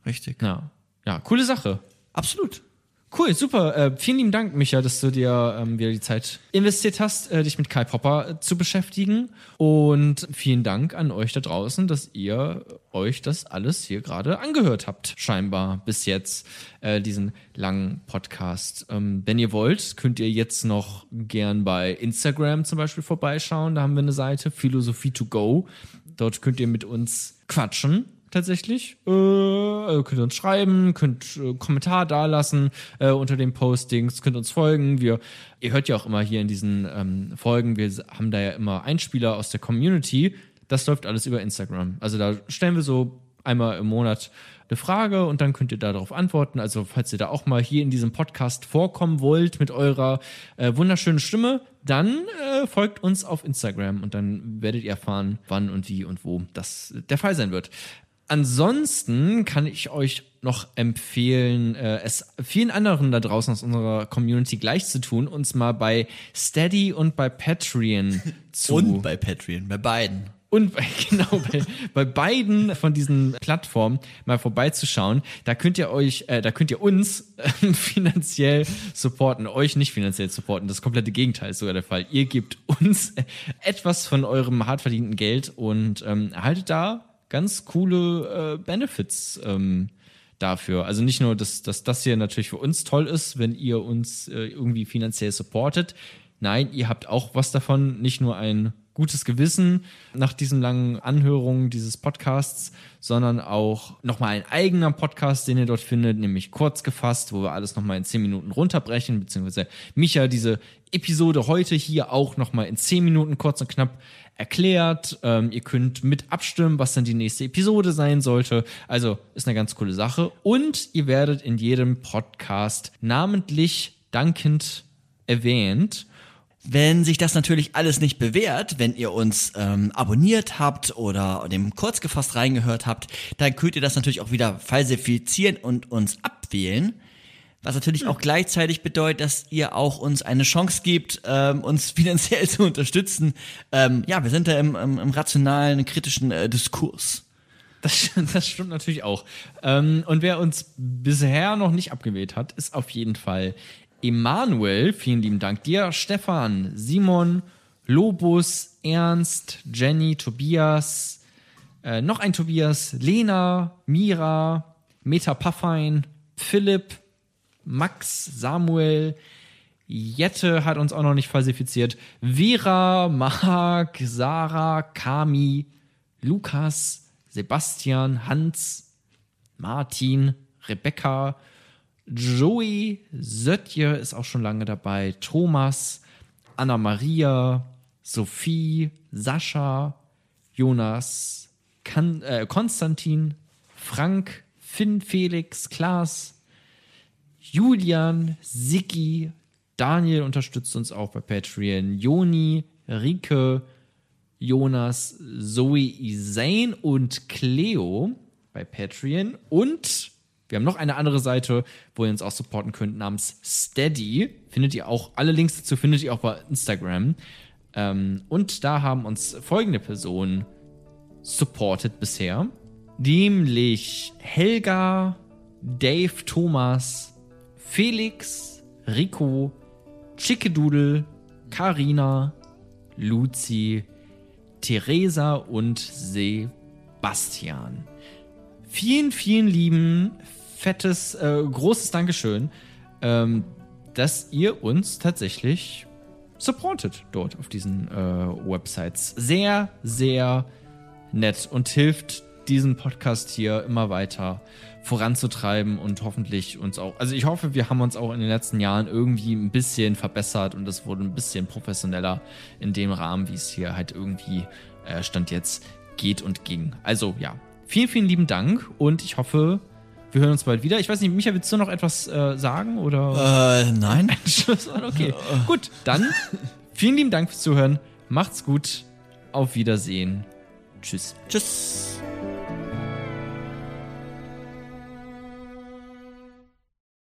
[SPEAKER 2] Richtig.
[SPEAKER 1] Ja. Ja, coole Sache.
[SPEAKER 2] Absolut.
[SPEAKER 1] Cool, super. Äh, vielen lieben Dank, Micha, dass du dir ähm, wieder die Zeit investiert hast, äh, dich mit Kai Popper äh, zu beschäftigen. Und vielen Dank an euch da draußen, dass ihr euch das alles hier gerade angehört habt. Scheinbar bis jetzt äh, diesen langen Podcast. Ähm, wenn ihr wollt, könnt ihr jetzt noch gern bei Instagram zum Beispiel vorbeischauen. Da haben wir eine Seite, Philosophie to go. Dort könnt ihr mit uns quatschen tatsächlich. Äh, also könnt uns schreiben, könnt äh, Kommentar dalassen äh, unter den Postings, könnt uns folgen. Wir, ihr hört ja auch immer hier in diesen ähm, Folgen, wir haben da ja immer Einspieler aus der Community. Das läuft alles über Instagram. Also da stellen wir so einmal im Monat eine Frage und dann könnt ihr darauf antworten. Also falls ihr da auch mal hier in diesem Podcast vorkommen wollt mit eurer äh, wunderschönen Stimme, dann äh, folgt uns auf Instagram und dann werdet ihr erfahren, wann und wie und wo das der Fall sein wird. Ansonsten kann ich euch noch empfehlen, äh, es vielen anderen da draußen aus unserer Community gleich zu tun, uns mal bei Steady und bei Patreon zu
[SPEAKER 2] Und bei Patreon, bei beiden.
[SPEAKER 1] und bei, genau bei, bei beiden von diesen Plattformen mal vorbeizuschauen. Da könnt ihr euch, äh, da könnt ihr uns äh, finanziell supporten, euch nicht finanziell supporten. Das komplette Gegenteil ist sogar der Fall. Ihr gebt uns etwas von eurem hart verdienten Geld und ähm, erhaltet da ganz coole äh, Benefits. Ähm, dafür. Also nicht nur, dass, dass das hier natürlich für uns toll ist, wenn ihr uns äh, irgendwie finanziell supportet. Nein, ihr habt auch was davon, nicht nur ein gutes Gewissen nach diesen langen Anhörungen dieses Podcasts, sondern auch nochmal ein eigener Podcast, den ihr dort findet, nämlich kurz gefasst, wo wir alles nochmal in 10 Minuten runterbrechen, beziehungsweise Micha diese Episode heute hier auch nochmal in 10 Minuten kurz und knapp erklärt. Ähm, ihr könnt mit abstimmen, was dann die nächste Episode sein sollte. Also ist eine ganz coole Sache. Und ihr werdet in jedem Podcast namentlich dankend erwähnt.
[SPEAKER 2] Wenn sich das natürlich alles nicht bewährt, wenn ihr uns ähm, abonniert habt oder dem kurz gefasst reingehört habt, dann könnt ihr das natürlich auch wieder falsifizieren und uns abwählen. Was natürlich auch gleichzeitig bedeutet, dass ihr auch uns eine Chance gibt, ähm, uns finanziell zu unterstützen. Ähm, ja, wir sind da im, im, im rationalen, kritischen äh, Diskurs.
[SPEAKER 1] Das, das stimmt natürlich auch. Ähm, und wer uns bisher noch nicht abgewählt hat, ist auf jeden Fall Emanuel. Vielen lieben Dank dir, Stefan, Simon, Lobus, Ernst, Jenny, Tobias, äh, noch ein Tobias, Lena, Mira, Meta Paffein, Philipp, Max, Samuel, Jette hat uns auch noch nicht falsifiziert, Vera, Mark, Sarah, Kami, Lukas, Sebastian, Hans, Martin, Rebecca, Joey, Sötje ist auch schon lange dabei, Thomas, Anna-Maria, Sophie, Sascha, Jonas, kan äh, Konstantin, Frank, Finn, Felix, Klaas, Julian, Siki, Daniel unterstützt uns auch bei Patreon, Joni, Rike, Jonas, Zoe Isain und Cleo bei Patreon. Und wir haben noch eine andere Seite, wo ihr uns auch supporten könnt, namens Steady. Findet ihr auch, alle Links dazu findet ihr auch bei Instagram. Ähm, und da haben uns folgende Personen supported bisher. Nämlich Helga, Dave Thomas, Felix, Rico, Chickedoodle, Karina, Luzi, Theresa und Sebastian. Vielen, vielen lieben, fettes, äh, großes Dankeschön, ähm, dass ihr uns tatsächlich supportet dort auf diesen äh, Websites. Sehr, sehr nett und hilft diesen Podcast hier immer weiter voranzutreiben und hoffentlich uns auch, also ich hoffe, wir haben uns auch in den letzten Jahren irgendwie ein bisschen verbessert und es wurde ein bisschen professioneller in dem Rahmen, wie es hier halt irgendwie äh, Stand jetzt geht und ging. Also ja, vielen, vielen lieben Dank und ich hoffe, wir hören uns bald wieder. Ich weiß nicht, Micha, willst du noch etwas äh, sagen oder?
[SPEAKER 2] Äh, nein.
[SPEAKER 1] Schlusswort? Okay, gut, dann vielen lieben Dank fürs Zuhören. Macht's gut. Auf Wiedersehen. Tschüss.
[SPEAKER 2] Tschüss.